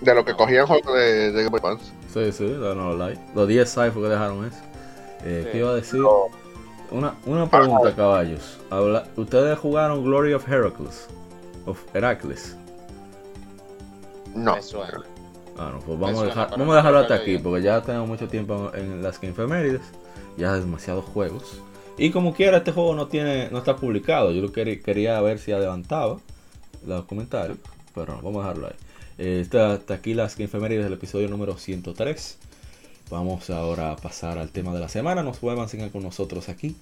de lo que cogían juegos de, de Game Boy Advance. Sí, sí, no, no, like. Los 10 fue que dejaron eso. Eh, Sí. ¿Qué iba a decir? No, Una, una pregunta, caballos. Habla- ¿Ustedes jugaron Glory of Heracles? Of Heracles. no. Me suena. Ah, no, pues vamos a, dejar, vamos a dejarlo hasta que aquí, porque ya tenemos mucho tiempo en las Game Femérides. Ya demasiados juegos. Y como quiera, este juego no tiene no está publicado. Yo quería, ver si adelantaba los comentarios, pero vamos a dejarlo ahí. Eh, está hasta aquí las Femérides del episodio número 103. Vamos ahora a pasar al tema de la semana. Nos pueden mantener con nosotros aquí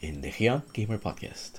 en The Giant Gamer Podcast.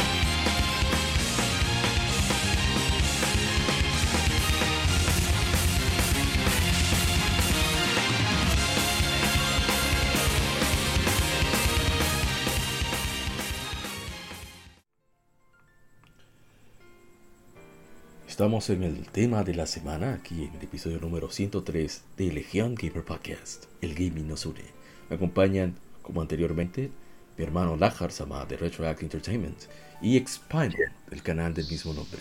Estamos en el tema de la semana, aquí en el episodio número 103 de Legión Gamer Podcast. El gaming nos une. Me acompañan, como anteriormente, mi hermano Lajar Sama de Retroact Entertainment y Expimal, del canal del mismo nombre.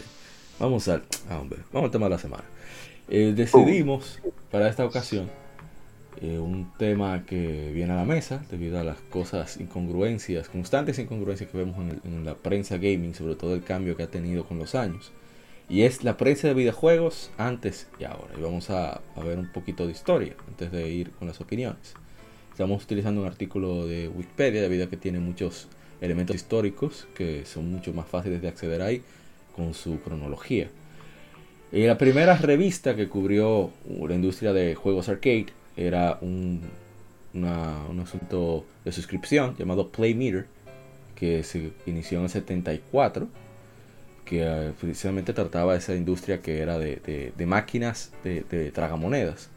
Vamos al, ah, hombre, vamos al tema de la semana. Eh, decidimos para esta ocasión eh, un tema que viene a la mesa debido a las cosas, incongruencias, constantes incongruencias que vemos en, el- en la prensa gaming, sobre todo el cambio que ha tenido con los años. Y es la prensa de videojuegos antes y ahora. Y vamos a, a ver un poquito de historia antes de ir con las opiniones. Estamos utilizando un artículo de Wikipedia debido a que tiene muchos elementos históricos que son mucho más fáciles de acceder ahí con su cronología. Y la primera revista que cubrió la industria de juegos arcade era un, una- un asunto de suscripción llamado Playmeter que se inició en el 74 que eh, precisamente trataba esa industria que era de, de- de máquinas de, de tragamonedas.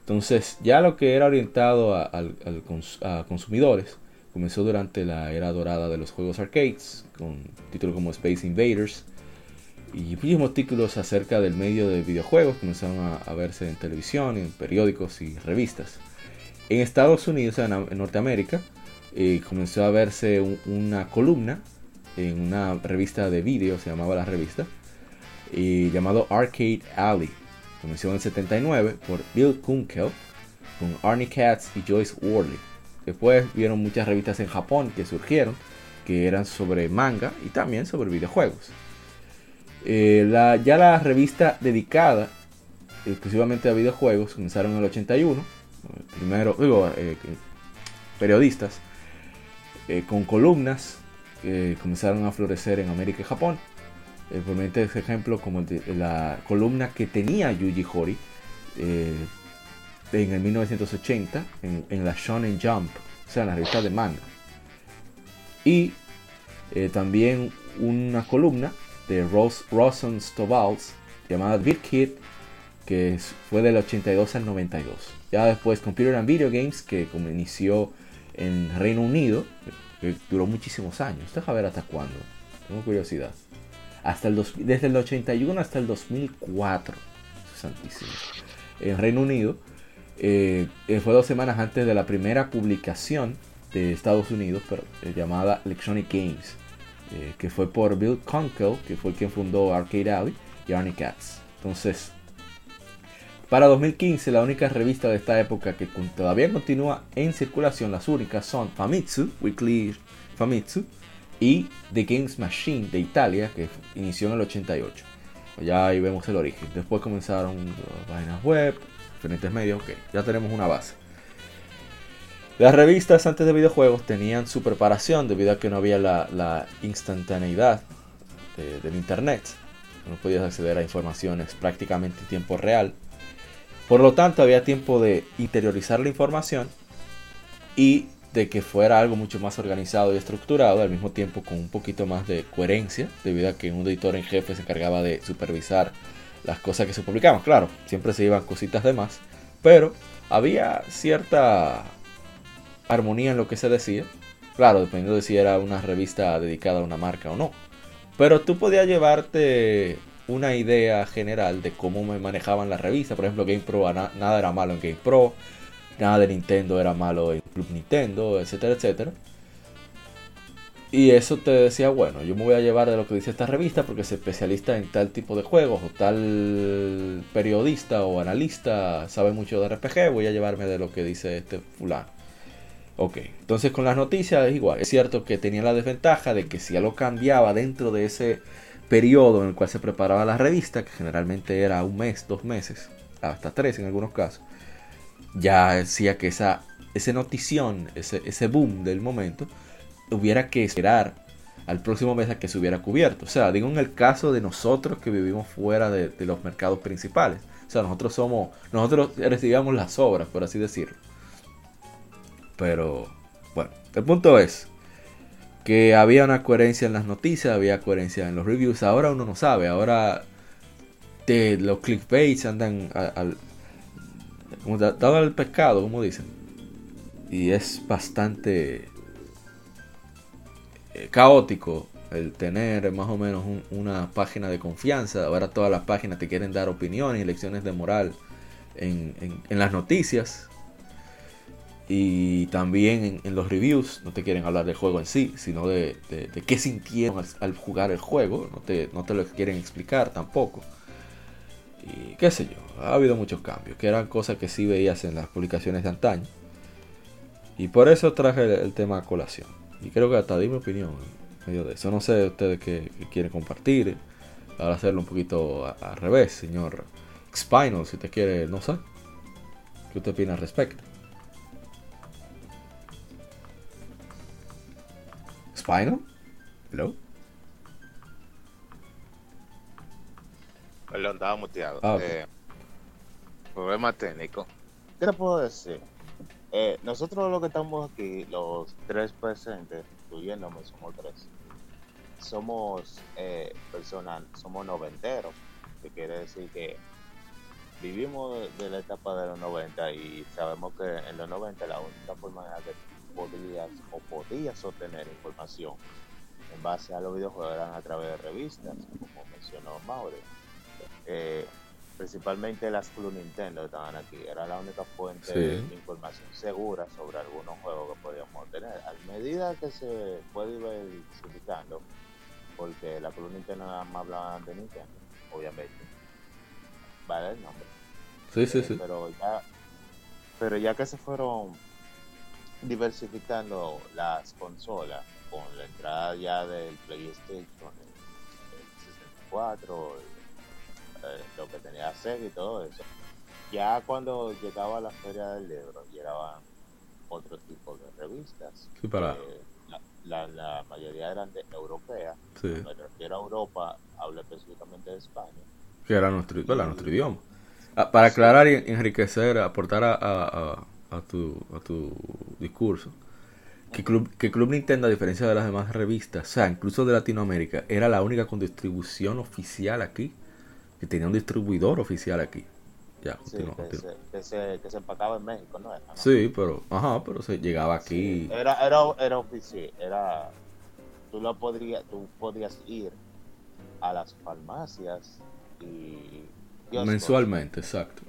Entonces, ya lo que era orientado a, cons- a consumidores comenzó durante la era dorada de los juegos arcades, con títulos como Space Invaders y muchísimos títulos acerca del medio de videojuegos comenzaron a, a verse en televisión, en periódicos y revistas. En Estados Unidos, en, en Norteamérica, eh, comenzó a verse un- una columna en una revista de vídeo, se llamaba la revista, y llamado Arcade Alley. Comenzó en el 79 por Bill Kunkel con Arnie Katz y Joyce Worley. Después vieron muchas revistas en Japón que surgieron, que eran sobre manga y también sobre videojuegos. Eh, ya la revista dedicada exclusivamente a videojuegos comenzaron en el 81. Primero, digo, eh, periodistas eh, con columnas comenzaron a florecer en América y Japón. por ese ejemplo como la columna que tenía Yuji Horii en el 1980 en, en, la Shonen Jump, o sea, en la revista de manga. Y también una columna de Ros Rosen Stovals llamada Beat Kid que fue del 82 al 92. Ya después Computer and Video Games que como inició en Reino Unido, duró muchísimos años. Deja ver hasta cuándo. Tengo curiosidad. Hasta el desde el 81 hasta el 2004. Santísimo. En Reino Unido. Eh, fue dos semanas antes de la primera publicación de Estados Unidos, pero, eh, llamada Electronic Games. Eh, que fue por Bill Kunkel, que fue quien fundó Arcade Alley, y Arnie Katz. Entonces, para 2015, la única revista de esta época que todavía continúa en circulación, las únicas son Famitsu, Weekly Famitsu, y The Games Machine de Italia, que inició en el 88. Ya ahí vemos el origen. Después comenzaron páginas web, diferentes medios, ok, ya tenemos una base. Las revistas antes de videojuegos tenían su preparación debido a que no había la, instantaneidad del internet. No podías acceder a informaciones prácticamente en tiempo real. Por lo tanto, había tiempo de interiorizar la información y de que fuera algo mucho más organizado y estructurado, al mismo tiempo con un poquito más de coherencia, debido a que un editor en jefe se encargaba de supervisar las cosas que se publicaban. Claro, siempre se iban cositas de más, pero había cierta armonía en lo que se decía. Claro, dependiendo de si era una revista dedicada a una marca o no. Pero tú podías llevarte una idea general de cómo me manejaban las revistas. Por ejemplo, GamePro, nada era malo en GamePro, nada de Nintendo era malo en Club Nintendo, etcétera, etcétera. Y eso te decía, bueno, yo me voy a llevar de lo que dice esta revista porque es especialista en tal tipo de juegos o tal periodista o analista sabe mucho de RPG, voy a llevarme de lo que dice este fulano. Ok, entonces con las noticias es igual. Es cierto que tenía la desventaja de que si algo cambiaba dentro de ese periodo en el cual se preparaba la revista, que generalmente era un mes, dos meses, hasta tres en algunos casos, ya decía que esa, esa notición, ese, ese boom del momento, hubiera que esperar al próximo mes a que se hubiera cubierto. O sea, digo en el caso de nosotros que vivimos fuera de, de los mercados principales. O sea, nosotros somos, nosotros recibíamos las obras, por así decirlo. Pero bueno, el punto es que había una coherencia en las noticias, había coherencia en los reviews. Ahora uno no sabe, ahora de los clickbaits andan al, dado al pescado, como dicen. Y es bastante eh, caótico el tener más o menos una página de confianza. Ahora todas las páginas te quieren dar opiniones y lecciones de moral en, en las noticias. Y también en, los reviews no te quieren hablar del juego en sí, sino de, qué sintieron al, jugar el juego. No te, no te lo quieren explicar tampoco. Y qué sé yo, ha habido muchos cambios, que eran cosas que sí veías en las publicaciones de antaño. Y por eso traje el, tema a colación. Y creo que hasta di mi opinión en medio de eso. No sé ustedes qué, quieren compartir. Ahora hacerlo un poquito al revés, señor Spinal, si te quiere, no sé. ¿Qué usted opina al respecto? Spinal? Hello? Perdón, estaba muteado. Ah, eh, problema técnico. ¿Qué le puedo decir? Eh, nosotros los que estamos aquí, los tres presentes, incluyéndome, somos tres. Somos eh, personas, somos noventeros, que quiere decir que vivimos de la etapa de los 90 y sabemos que en los 90 la única forma de podrías o podías obtener información en base a los videojuegos eran a través de revistas, como mencionó Maure. Eh, principalmente las Club Nintendo estaban aquí, era la única fuente de información segura sobre algunos juegos que podíamos obtener. A medida que se ir diversificando, porque la Club Nintendo nada más hablaban de Nintendo, obviamente. Vale el nombre. Sí, sí, sí. Pero ya, pero ya que se fueron diversificando las consolas con la entrada ya del PlayStation, 64, eh, lo que tenía Sega y todo eso. Ya cuando llegaba la Feria del Libro, llegaban otro tipo de revistas. Sí, para... Eh, la, la, la mayoría eran de europeas. Sí. Me refiero a Europa, hablo específicamente de España. Que era nuestro, ¿verdad? nuestro idioma. Ah, para aclarar y enriquecer, aportar a, a, a- a tu, a tu discurso, que Club, que Club Nintendo, a diferencia de las demás revistas, o sea, incluso de Latinoamérica, era la única con distribución oficial aquí, que tenía un distribuidor oficial aquí. Ya, Sí, continúa, que, continúa. se, que, se, que se empacaba en México, ¿no? era, no? Sí, pero, ajá, pero se llegaba aquí Era, era, era oficial, era, tú lo podrías, tú podías ir a las farmacias y mensualmente, exacto.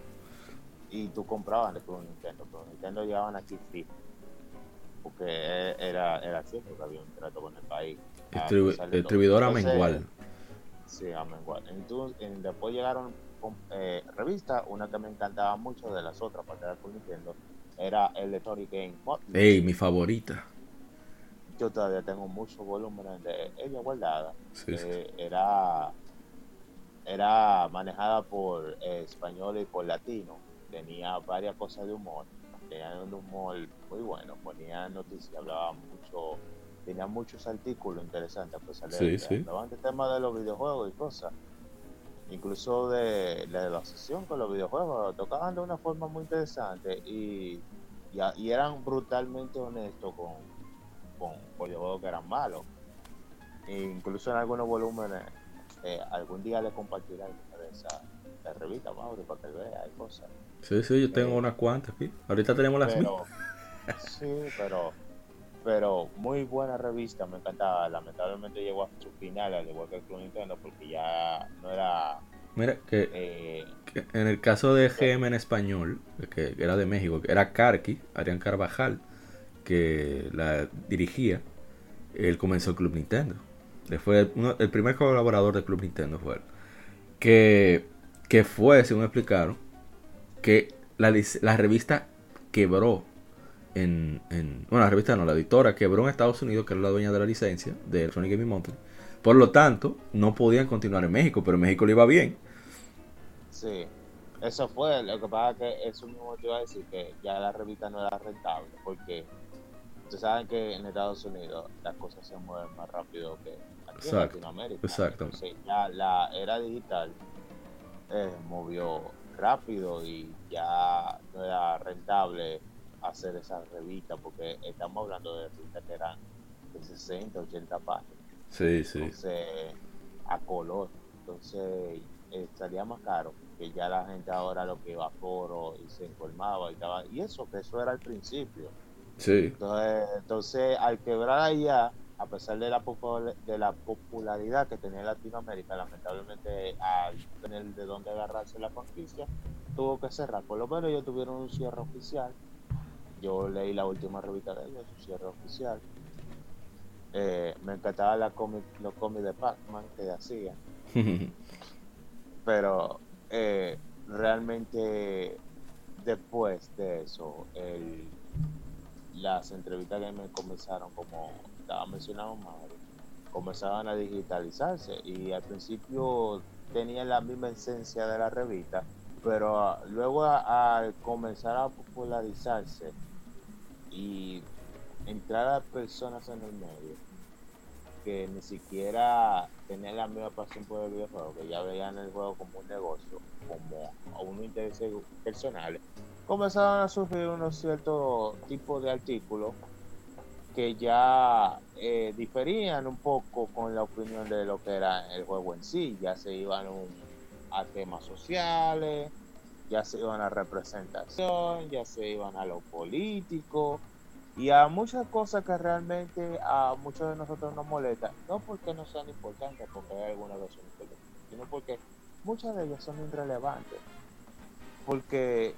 Y tú comprabas de Club Nintendo, pero Nintendo llevaban aquí fijo, porque era, era cierto que había un trato con el país. a Distribu- pesar de todo. distribuidora mengual. Sí, a mengual. Entonces, en- después llegaron eh, revistas, una que me encantaba mucho de las otras, aparte de Club Nintendo, era Electronic Game. Ey, mi favorita. yo todavía tengo muchos volúmenes de ella guardada. Sí, sí. Eh, era, era manejada por eh, español y por latino. Tenía varias cosas de humor. Tenía un humor muy bueno. Ponía noticias, hablaba mucho. Tenía muchos artículos interesantes. Pues, Sí, sí. Hablaban de temas de los videojuegos y cosas. Incluso de, de la asociación con los videojuegos. lo Tocaban de una forma muy interesante. Y, y, y eran brutalmente honestos con, con videojuegos que eran malos. E incluso en algunos volúmenes, eh, algún día le compartiré de esas de revistas, Mauro, para que vea, hay cosas. Sí, sí, yo tengo Eh, unas cuantas aquí. Ahorita tenemos las. Pero, sí, pero, pero muy buena revista, me encantaba. Lamentablemente llegó a su final, al igual que el Club Nintendo, porque ya no era. Mira, que Eh, que en el caso de GM en español, que era de México, que era Carqui, Arián Carvajal, que la dirigía, él comenzó el Club Nintendo. Él fue uno- el primer colaborador del Club Nintendo fue él. Que, que fue, según explicaron, que la, la revista quebró en, en- Bueno, la revista no, la editora quebró en Estados Unidos, que era la dueña de la licencia de Sonic Gaming Monthly. Por lo tanto, no podían continuar en México, pero en México le iba bien. sí, eso fue. Lo que pasa es que eso mismo te iba a decir, que ya la revista no era rentable, porque ustedes saben que en Estados Unidos las cosas se mueven más rápido que aquí en Exacto, Latinoamérica. exacto. Entonces, ya la era digital eh, movió rápido y ya no era rentable hacer esas revistas, porque estamos hablando de revistas que eran de 60, 80 páginas. Sí, sí. Entonces, a color. Entonces, eh, salía más caro, que ya la gente ahora lo que iba a foro y se informaba y estaba. Y eso, que eso era al principio. Sí. Entonces, entonces al quebrar allá, a pesar de la, de la popularidad que tenía Latinoamérica, lamentablemente al tener de dónde agarrarse la franquicia, tuvo que cerrar. Por lo menos ellos tuvieron un cierre oficial. Yo leí la última revista de ellos, su cierre oficial. Eh, me encantaba la los cómics de Pac-Man que hacían pero eh, realmente después de eso el- las entrevistas que me comenzaron como estaba mencionando Mario comenzaban a digitalizarse y al principio tenían la misma esencia de la revista pero ah, luego al comenzar a popularizarse y entrar a personas en el medio que ni siquiera tenían la misma pasión por el videojuego, que ya veían el juego como un negocio, como unos intereses personales, comenzaron a surgir unos ciertos tipos de artículos que ya eh, diferían un poco con la opinión de lo que era el juego en sí, ya se iban a temas sociales, ya se iban a representación, ya se iban a lo político, y a muchas cosas que realmente a muchos de nosotros nos molestan, no porque no sean importantes, porque hay algunas que son importantes, sino porque muchas de ellas son irrelevantes. Porque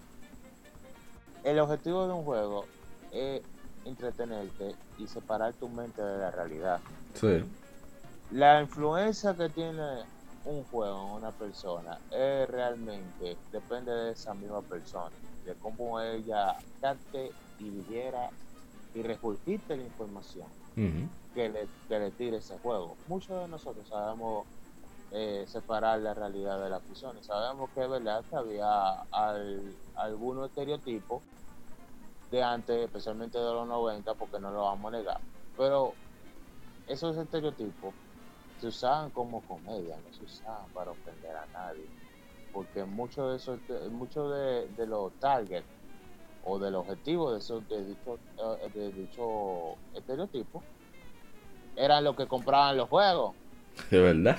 el objetivo de un juego es entretenerte y separar tu mente de la realidad. Sí. La influencia que tiene un juego en una persona es realmente depende de esa misma persona, de cómo ella capte y digiera y regurgite la información que le, que le tire ese juego. Muchos de nosotros sabemos eh, separar la realidad de la ficción. Y sabemos que es verdad que había al- algunos estereotipos de antes, especialmente de los 90, porque no lo vamos a negar. Pero esos estereotipos se usaban como comedia, no se usaban para ofender a nadie. Porque muchos de esos, muchos de, de los targets o del objetivo de esos de dicho, eh, de dicho estereotipo eran los que compraban los juegos. De verdad.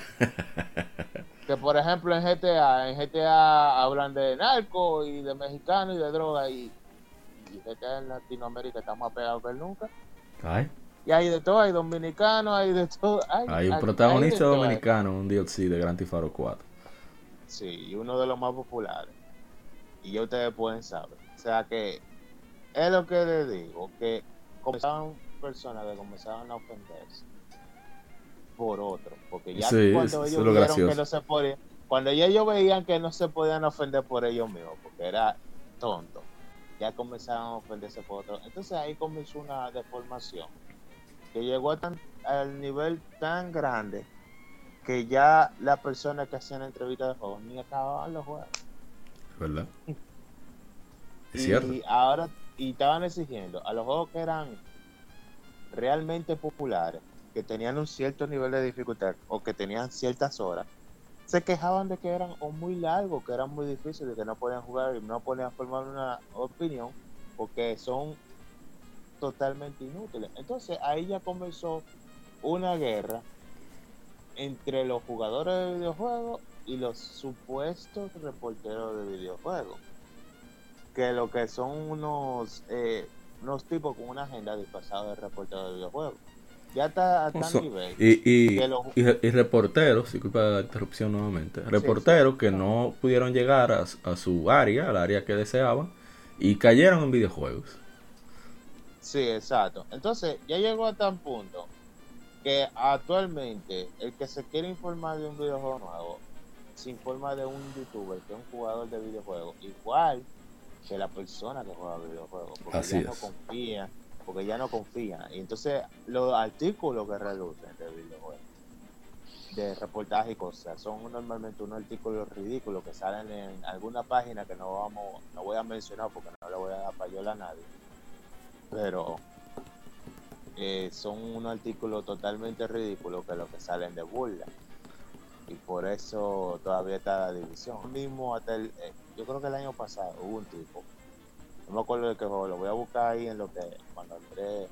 Que por ejemplo en GTA, en GTA hablan de narco y de mexicano y de droga y, y GTA en Latinoamérica está más pegado que nunca. Ay, Y hay de todo, hay dominicanos, hay de todo. Hay, hay un hay- protagonista hay dominicano, un DLC de Grand Theft Auto 4. Sí, y uno de los más populares. Y ya ustedes pueden saber. O sea que es lo que les digo, que comenzaban personas que comenzaban a ofenderse por otro. Porque ya Sí, cuando ellos lo vieron gracioso. que no se podían, cuando ya ellos veían que no se podían ofender por ellos mismos, porque era tonto, ya comenzaban a ofenderse por otro. Entonces ahí comenzó una deformación que llegó a tan- al nivel tan grande que ya las personas que hacían entrevistas de juegos ni acababan los juegos. ¿Verdad? Es y cierto. ahora y estaban exigiendo a los juegos que eran realmente populares, que tenían un cierto nivel de dificultad o que tenían ciertas horas, se quejaban de que eran o muy largos, que eran muy difíciles, que no podían jugar y no podían formar una opinión porque son totalmente inútiles. Entonces ahí ya comenzó una guerra entre los jugadores de videojuegos y los supuestos reporteros de videojuegos que lo que son unos eh, unos tipos con una agenda disfrazada de reporteros de videojuegos. Ya está a tal nivel. Y, y, que los- y, y reporteros, disculpa la interrupción nuevamente, reporteros que no pudieron llegar a, a su área, al área que deseaban, y cayeron en videojuegos. Sí, exacto. Entonces, ya llegó a tal punto que actualmente el que se quiere informar de un videojuego nuevo se informa de un youtuber que es un jugador de videojuegos, igual que la persona que juega videojuegos, porque Así ya no confía, porque ya no confía. Y entonces los artículos que reducen de videojuegos, de reportaje y cosas, son normalmente unos artículos ridículos que salen en alguna página que no vamos, no voy a mencionar porque no le voy a dar payola a nadie. Pero eh, son unos artículos totalmente ridículos que los que salen de burla. Y por eso todavía está la división. Mismo hasta el, eh, yo creo que el año pasado hubo un tipo no me acuerdo de qué juego lo voy a buscar ahí en lo que cuando Andrés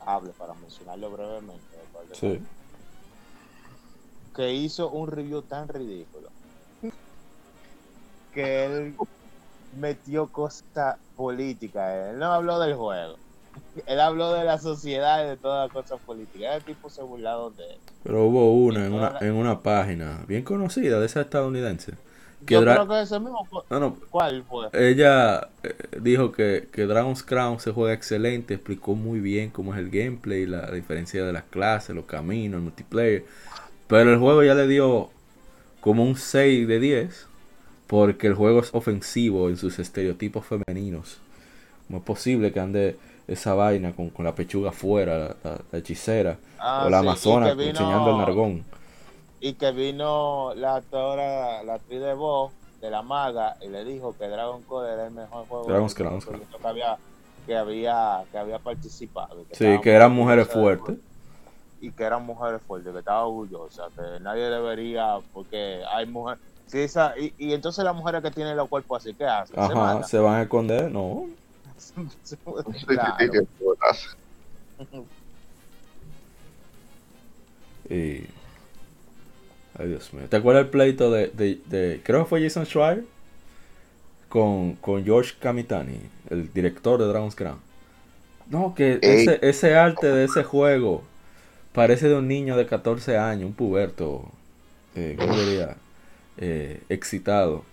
hable para mencionarlo brevemente de- que hizo un review tan ridículo que él metió cosas políticas. Él no habló del juego. Él habló de la sociedad y de todas las cosas políticas. El tipo se burlado de él. Pero hubo una en una, en una página bien conocida de esa estadounidense. Que Yo creo que ese mismo. No, no, ¿Cuál fue? ella eh, dijo que, que Dragon's Crown se juega excelente, explicó muy bien cómo es el gameplay, la diferencia de las clases, los caminos, el multiplayer. Pero el juego ya le dio como un 6 de 10 porque el juego es ofensivo en sus estereotipos femeninos. ¿Cómo es posible que ande esa vaina con, con la pechuga afuera, la, la- la hechicera, Ah, o la sí, amazona vino- enseñando el nargón? Y que vino la actora, la actriz de voz de la maga y le dijo que Dragon Code era el mejor juego Dragon's Crown, proyecto que había, que había, que había participado. Sí, que eran mujeres fuertes. y que eran mujeres fuertes, que estaba orgullosa, que nadie debería, porque hay mujeres. Sí, esa, y, y entonces las mujeres que tienen los cuerpos así, ¿qué hacen? Se Ajá, se van a esconder, no. Claro. Y... Ay, Dios mío. ¿Te acuerdas el pleito de, de, de- creo que fue Jason Schreier con, con George Kamitani, el director de Dragon's Crown? No, que ese, ese arte de ese juego parece de un niño de 14 años, un puberto, eh, ¿cómo diría? Eh, excitado.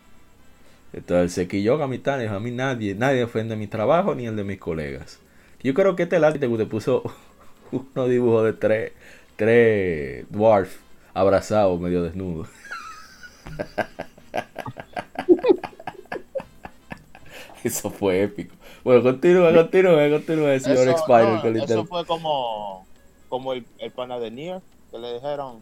Entonces se quilló Kamitani, dijo, a mí nadie, nadie ofende mi trabajo ni el de mis colegas. Yo creo que este arte te puso unos dibujos de tres, tres dwarf abrazados, medio desnudos. Eso fue épico. Bueno, continúa, continúa, continúa, señor Eso, Spider. no, eso fue como, como el, el pana de Nier, que le dijeron,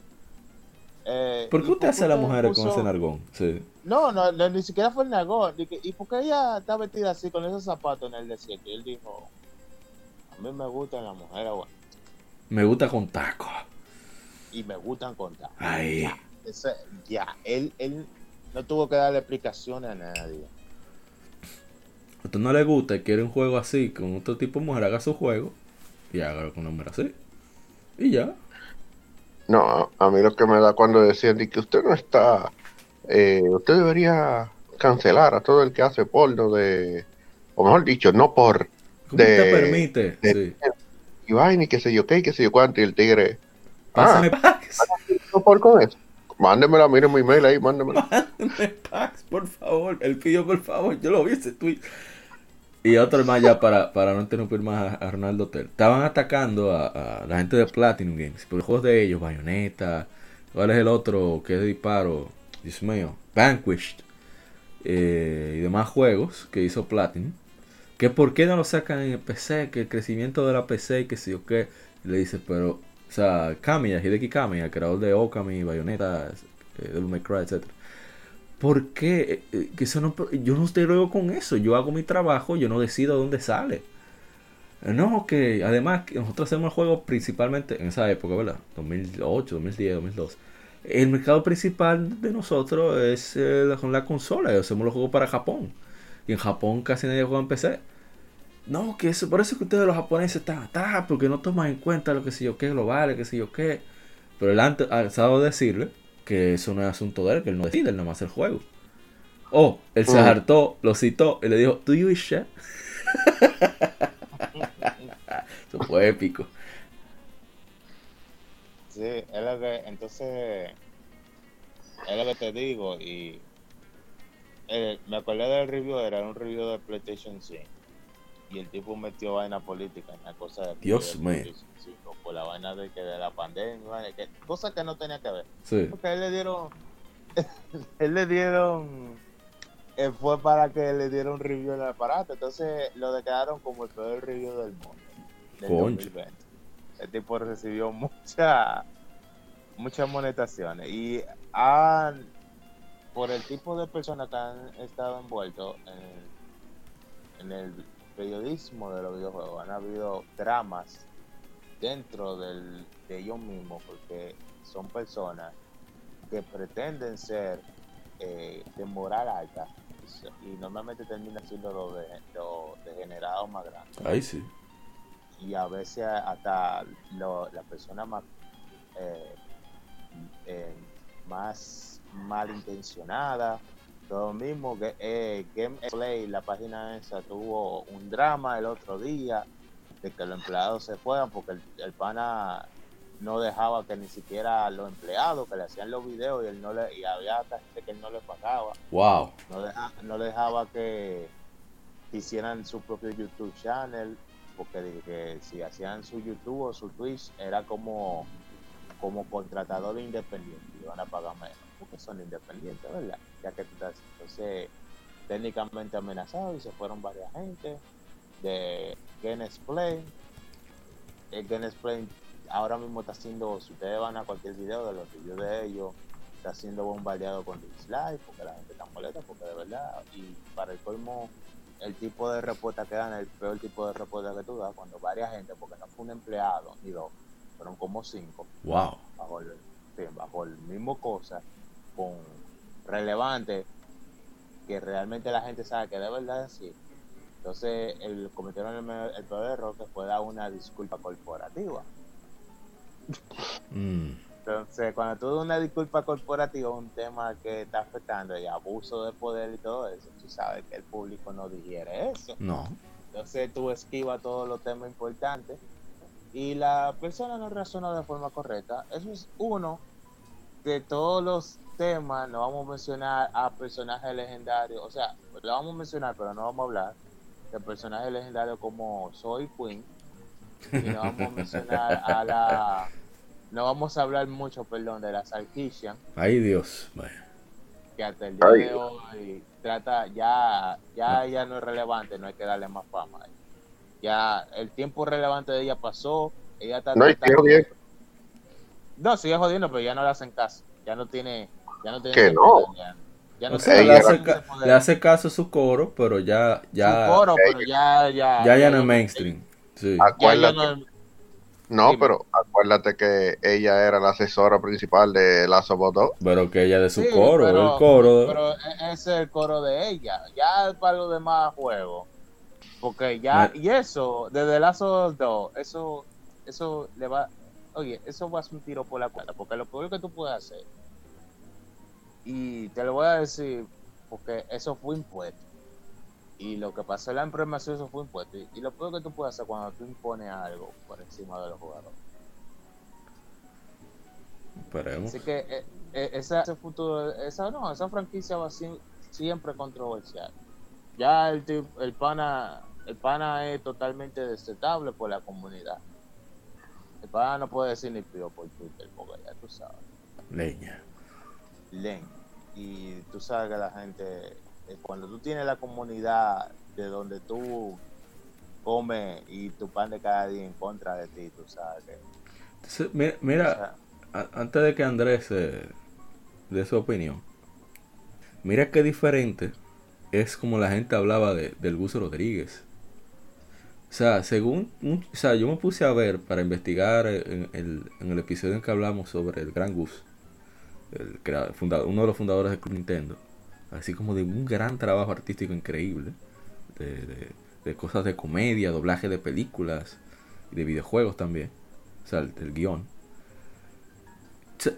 Eh, ¿Por qué ¿y usted hace a las mujeres con ese nargón? Sí. No, no, no, ni siquiera fue el nagón. ¿Y, que- ¿Y por qué ella está vestida así con esos zapatos en el desierto? Y él dijo, a mí me gustan las mujeres bueno, Me gusta con tacos. Y me gustan contar. Ay. Ya, ese- ya, él, él no tuvo que darle explicaciones a nadie. A usted no le gusta y quiere un juego así, con otro tipo de mujer, haga su juego y hágalo con una mujer así. Y ya. No, a- a mí lo que me da cuando decían de que usted no está, eh, usted debería cancelar a todo el que hace porno de, o mejor dicho, no por ¿Cómo De- te permite? de- sí. y vaina y qué sé yo qué, y qué sé yo cuánto, y el tigre, Pásame ah, packs. por con eso. Mándemela, mire mi email ahí, mándemela. Mándame packs, por favor. Él pidió, por favor. Yo lo vi ese tweet. Y otro más ya para, para no interrumpir más a, a Ronaldo Hotel. Estaban atacando a, a la gente de Platinum Games por los juegos de ellos, Bayonetta. ¿Cuál es el otro que es de disparo? Dios mío, Vanquished. eh, y demás juegos que hizo Platinum. Que por qué no lo sacan en el PC, que el crecimiento de la PC y que si o qué. Le dice, pero, o sea, Kamiya, Hideki Kamiya, creador de Okami, Bayonetta, eh, Devil May Cry, etc. ¿Por qué? Eh, eh, Que eso no, yo no estoy luego con eso. Yo hago mi trabajo, yo no decido dónde sale. No, que además nosotros hacemos el juego principalmente en esa época, ¿verdad? 2008, 2010, 2012. El mercado principal de nosotros es eh, la- la consola. Hacemos los juegos para Japón. Y en Japón casi nadie juega en PC. No, que eso, por eso que ustedes los japoneses están atrás, porque no toman en cuenta lo que sé yo qué, global, que sé yo qué. Pero él antes ha sabido decirle que eso no es asunto de él, que él no decide, él nada más hace el juego. O él se hartó, lo citó y le dijo, ¿Do you shit?" Eso fue épico. Sí, es lo que, entonces, es lo que te digo, y eh, me acordé del review, era un review de PlayStation 5, y el tipo metió vaina política en la cosa de Dios mío. PlayStation 5, por la vaina de que de la pandemia, que, cosas que no tenía que ver, Sí. porque él le dieron, él le dieron, eh, fue para que le dieron review en el aparato, entonces lo declararon como el peor review del mundo, del Concho. 2020 el tipo recibió mucha, muchas monetaciones y han, por el tipo de personas que han estado envueltos en, en el periodismo de los videojuegos, han habido dramas dentro del, de ellos mismos porque son personas que pretenden ser eh, de moral alta y normalmente terminan siendo los de, más grandes Ahí sí. y a veces hasta lo- la persona más eh, eh, más malintencionada todo mismo que eh, Game Play la página esa tuvo un drama el otro día de que los empleados se fueran porque el, el pana no dejaba que ni siquiera los empleados que le hacían los videos y él no le y había gente que él no le pagaba Wow. no, deja- no le dejaba que hicieran su propio YouTube channel, porque que si hacían su YouTube o su Twitch era como, como contratador independiente, y van a pagar menos, porque son independientes, ¿verdad? Ya que tú estás, entonces, técnicamente amenazados y se fueron varias gente de Genes Play. El Genes Play ahora mismo está haciendo, si ustedes van a cualquier video de los reviews de ellos, está siendo bombardeado con dislike porque la gente está molesta porque de verdad y para el colmo el tipo de respuesta que dan el peor tipo de respuesta que tú das cuando varias gente porque no fue un empleado ni dos fueron como cinco Wow. bajo el, sí, bajo el mismo cosa con relevante que realmente la gente sabe que de verdad es así entonces el cometieron el, el peor error que fue dar una disculpa corporativa Mm. entonces, cuando tú das una disculpa corporativa, un tema que está afectando y abuso de poder y todo eso, tú sabes que el público no digiere eso. No. Entonces, tú esquivas todos los temas importantes y la persona no reacciona de forma correcta. Eso es uno de todos los temas. No vamos a mencionar a personajes legendarios, o sea, lo vamos a mencionar, pero no vamos a hablar de personajes legendarios como Soy Queen. Y no vamos a mencionar a la. No vamos a hablar mucho, perdón, de la Sarkisian, Ay Dios. Bueno. que hasta el día Ay. de hoy trata, ya, ya ella no es relevante, no hay que darle más fama. Ya el tiempo relevante de ella pasó, ella está No, y sigue tratando- jodiendo. No, sigue jodiendo, pero ya no le hacen caso. Ya no tiene. Ya no Que no. ya. No O sea, tiene le hace, le caso a su coro, pero ya, ya, Su coro, pero ya, ya. ya, ya no es mainstream. Sí. Ah, Ya, Acuérdate. no- pero acuérdate que ella era la asesora principal de Us 2. Pero que ella de su Sí, coro, pero- el coro. Pero e- ese es el coro de ella. Ya para los demás juegos. Porque ya, Me- y eso, desde Lazo 2, eso, eso le va, oye, eso va a ser un tiro por la cuerda. Porque lo peor que tú puedes hacer, y te lo voy a decir, porque eso fue impuesto. Y lo que pasó en la imprimación, eso fue impuesto. Y, y lo peor que tú puedes hacer cuando tú impones algo por encima de los jugadores. Esperemos. Así que eh, eh, esa, ese futuro, esa no, esa franquicia va a ser siempre controversial. Ya el, el pana, el pana es totalmente destetable por la comunidad. El pana no puede decir ni pío por Twitter, porque ya tú sabes, Leña. len. Y tú sabes que la gente, eh, cuando tú tienes la comunidad de donde tú comes y tu pan de cada día en contra de ti, tú sabes que. Entonces, mira, o mira, sea, antes de que Andrés eh, dé su opinión, mira qué diferente es como la gente hablaba de, del Gus Rodríguez. O sea, según, o sea, yo me puse a ver para investigar en el, en el episodio en que hablamos sobre el Gran Gus, el uno de los fundadores de Club Nintendo, así como de un gran trabajo artístico increíble, de, de- cosas de comedia, doblaje de películas y de videojuegos también, o sea, el, guion.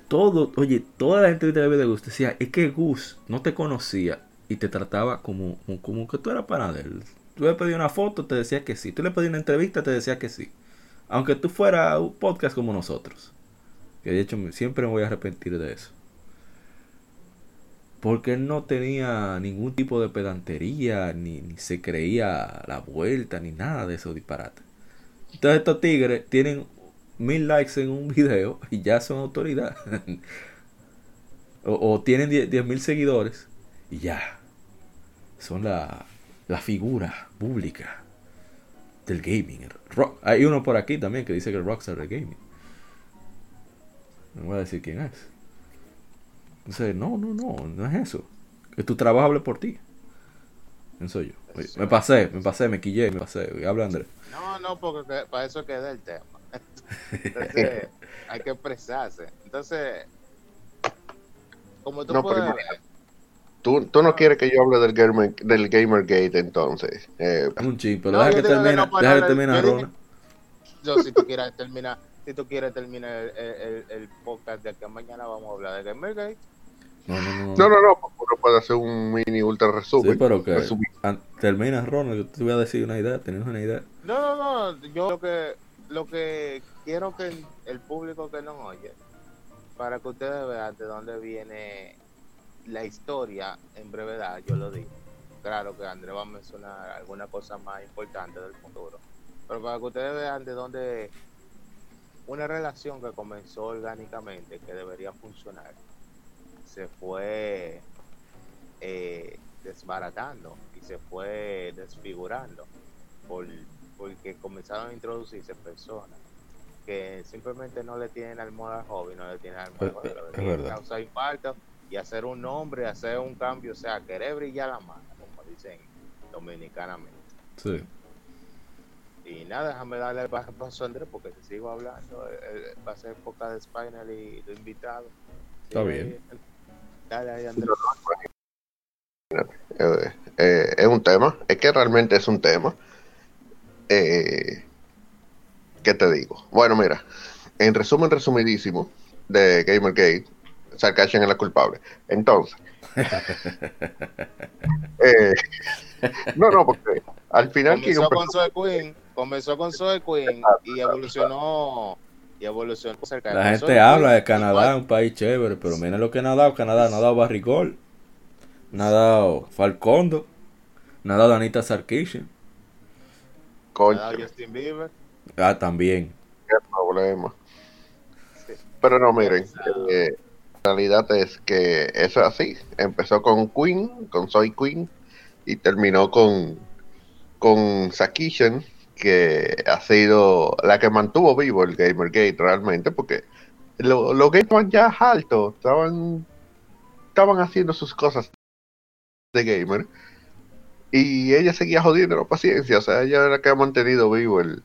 Todo, oye, toda la gente que te de Gus decía, es que Gus no te conocía y te trataba como, como, que tú eras pana de él. Tú le pedías una foto, te decía que sí. Tú le pedías una entrevista, te decía que sí. Aunque tú fueras un podcast como nosotros. Que de hecho siempre me voy a arrepentir de eso. Porque él no tenía ningún tipo de pedantería, ni, ni se creía la vuelta, ni nada de esos disparates. Entonces estos tigres tienen mil likes en un video y ya son autoridad. o, o tienen diez mil seguidores y ya. Son la, la figura pública del gaming. Ro- Hay uno por aquí también que dice que es Rockstar del gaming. No voy a decir quién es. Entonces, no, no, no, no es eso. Que tu trabajo hable por ti. ¿Quién soy yo? Oye, me pasé, me pasé, me quillé, me pasé. Habla Andrés. No, no, porque que- para eso queda el tema. Entonces, hay que expresarse. Entonces, como tú No, pero puedes ver, Tú, tú no quieres que yo hable del, gamer, del Gamergate entonces. Eh, Un ching, pero No, deja yo que termine, no, pues, deja no, que termine yo dije- yo si tú quieres terminar, si tú quieres terminar el, el- el podcast de aquí a mañana vamos a hablar de Gamergate. No, no, no. no, no, no, porque uno puede hacer un mini ultra resumen. Sí, pero que termina Rona, yo te voy a decir una idea, tenés una idea. No, no, no, yo lo que lo que quiero que el, el público que nos oye para que ustedes vean de dónde viene la historia en brevedad, yo lo digo. Claro que André va a mencionar alguna cosa más importante del futuro, pero para que ustedes vean de dónde una relación que comenzó orgánicamente, que debería funcionar, se fue eh, desbaratando y se fue desfigurando por, porque comenzaron a introducirse personas que simplemente no le tienen amor al hobby, no le tienen amor al juego, es verdad. causar impacto y hacer un nombre, hacer un cambio, o sea, querer brillar la mano, como dicen dominicanamente. Sí. Y nada, déjame darle el pa- paso a Andrés porque si sigo hablando, eh, eh, va a ser época de Spinal y de invitado. Está bien. Dale ahí. Eh, eh, es un tema, es que realmente es un tema. Eh, ¿Qué te digo? Bueno, mira, en resumen resumidísimo de Gamergate, Sarkasian es la culpable. Entonces, eh, no, no, porque al final Comenzó con Zoe Queen, comenzó con Zoe Queen y evolucionó y evolucionó cerca La gente habla de Canadá, igual- un país chévere, pero mira lo que ha dado Canadá. No ha dado Barrigol, no ha dado Falcondo, no ha dado Anita Ah, Justin Bieber. Ah, también. qué problema. Pero no, miren, eh, la realidad es que eso es así. Empezó con Queen, con Soy Queen, y terminó con, con Sakishan, que ha sido la que mantuvo vivo el Gamergate realmente, porque lo- los que estaban ya altos, estaban, estaban haciendo sus cosas de gamer. Y ella seguía jodiendo la paciencia, o sea, ella era la que ha mantenido vivo el,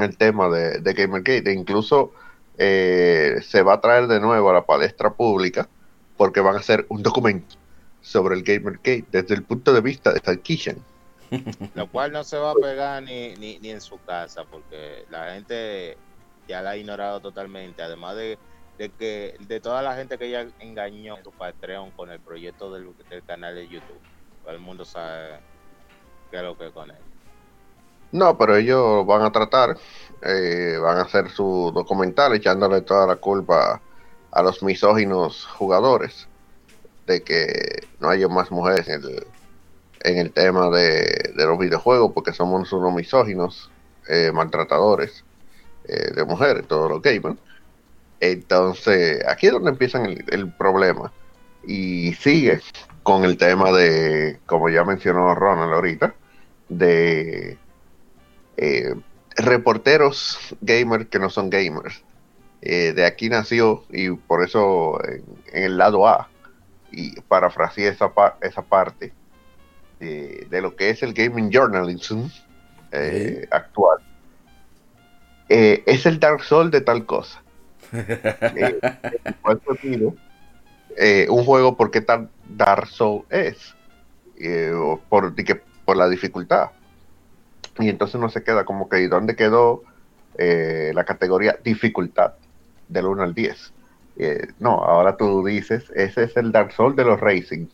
el tema de, de Gamergate. E incluso eh, se va a traer de nuevo a la palestra pública porque van a hacer un documento sobre el Gamergate desde el punto de vista de Sarkisian. Lo cual no se va a pegar ni, ni, ni en su casa, porque la gente ya la ha ignorado totalmente. Además de, de que de toda la gente que ella engañó en su Patreon con el proyecto del, del canal de YouTube. Todo el mundo sabe qué es lo que es con él. No, pero ellos van a tratar, eh, van a hacer su documental echándole toda la culpa a los misóginos jugadores de que no haya más mujeres en el, en el tema de, de los videojuegos porque somos unos misóginos eh, maltratadores eh, de mujeres, todos los gamers. Entonces, aquí es donde empieza el, problema. Y sigue con el tema de, como ya mencionó Ronald ahorita, de eh, reporteros gamers que no son gamers. Eh, de aquí nació y por eso en, el lado A, y parafraseé esa, esa parte de, de lo que es el gaming journalism eh, actual. Eh, es el Dark Souls de tal cosa. Eh, ¿cuál fue pido? Eh, un juego porque tan Dark Souls es por, que por la dificultad y entonces no se queda como que ¿y dónde quedó la categoría dificultad del 1 al 10 Eh, no, ahora tú dices ese es el Dark Souls de los racing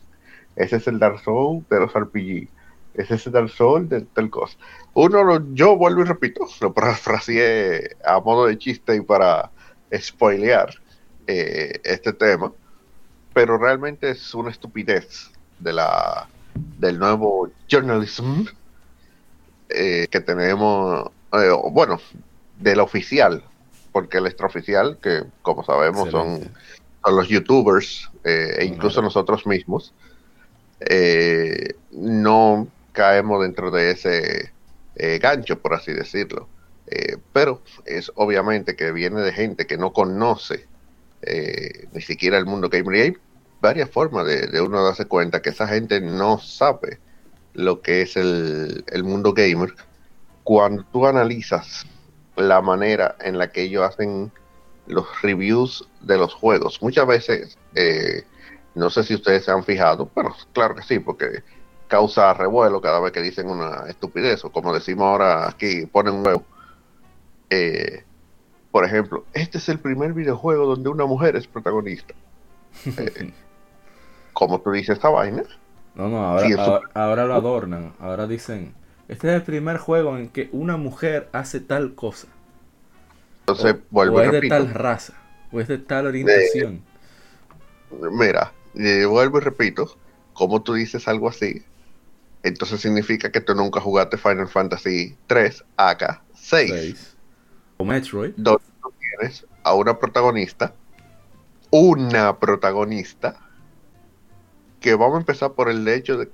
ese es el Dark Souls de los RPG ese es el Dark Souls de tal cosa. Uno yo vuelvo y repito lo parafraseé a modo de chiste y para spoilear eh, este tema pero realmente es una estupidez de la del nuevo journalism eh, que tenemos, eh, bueno, del oficial, porque el extraoficial, que como sabemos son, son los youtubers eh, e incluso Claro. nosotros mismos, eh, no caemos dentro de ese eh, gancho, por así decirlo. Eh, pero es obviamente que viene de gente que no conoce eh, ni siquiera el mundo gamer y hay varias formas de, uno darse cuenta que esa gente no sabe lo que es el, el mundo gamer cuando tú analizas la manera en la que ellos hacen los reviews de los juegos. Muchas veces, eh, no sé si ustedes se han fijado, pero claro que sí, porque causa revuelo cada vez que dicen una estupidez, o como decimos ahora aquí, ponen un huevo. Eh, por ejemplo, este es el primer videojuego donde una mujer es protagonista. Eh, como tú dices esta vaina, No, no, ahora, Sí, eso- ahora, ahora lo adornan. Ahora dicen, este es el primer juego en que una mujer hace tal cosa. entonces o, vuelvo o es de tal raza. O es de tal orientación. Mira, eh, vuelvo y repito, como tú dices algo así, entonces significa que tú nunca jugaste Final Fantasy 3 acá 6, Seis. O Metroid. donde tú tienes a una protagonista, una protagonista, que vamos a empezar por el hecho de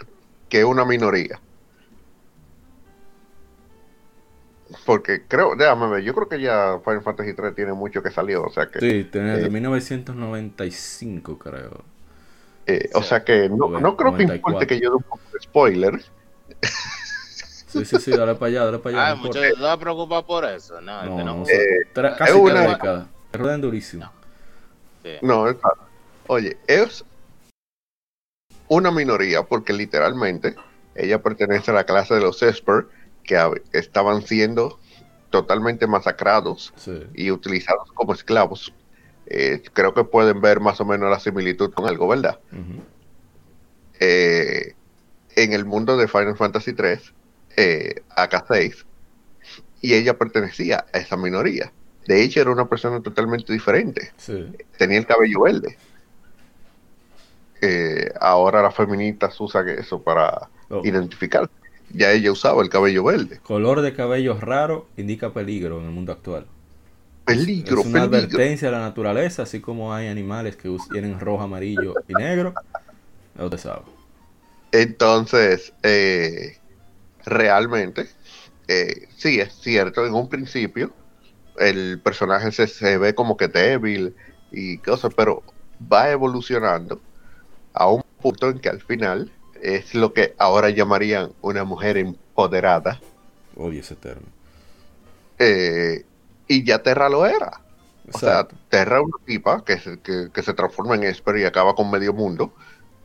que es una minoría. Porque creo, déjame ver, yo creo que ya Final Fantasy 3 tiene mucho que salió, o sea que... Sí, tiene de Eh. 1995, creo. Eh, o sea que no, no creo que 94. importe que yo dé un poco de spoiler. Sí, sí, sí, dale para allá, dale para allá. Ah, no muchachos, no por eso. No, No, que no no, juega. Eh, Tra- casi es una-. Te ruedan durísimo. Sí. No, es claro. Oye, es una minoría porque literalmente ella pertenece a la clase de los Esper que estaban siendo totalmente masacrados Sí. y utilizados como esclavos. Eh, creo que pueden ver más o menos la similitud con algo, ¿verdad? Eh, en el mundo de Final Fantasy 3, eh, AK6, y ella pertenecía a esa minoría. De hecho, era una persona totalmente diferente. Sí. tenía el cabello verde. Eh, ahora las feministas usan eso para Oh. identificar. Ya ella usaba el cabello verde. Color de cabello raro indica peligro en el mundo actual. Peligro, es una peligro. advertencia a la naturaleza, así como hay animales que tienen rojo, amarillo y negro. Ya usted sabe. Entonces, eh, realmente, eh, sí es cierto, en un principio, el personaje se, se ve como que débil y cosas, pero va evolucionando a un punto en que al final es lo que ahora llamarían una mujer empoderada. Odio ese término. eh, y ya Terra lo era. O sea. Terra es una tipa que, se- que, que se transforma en Esper y acaba con medio mundo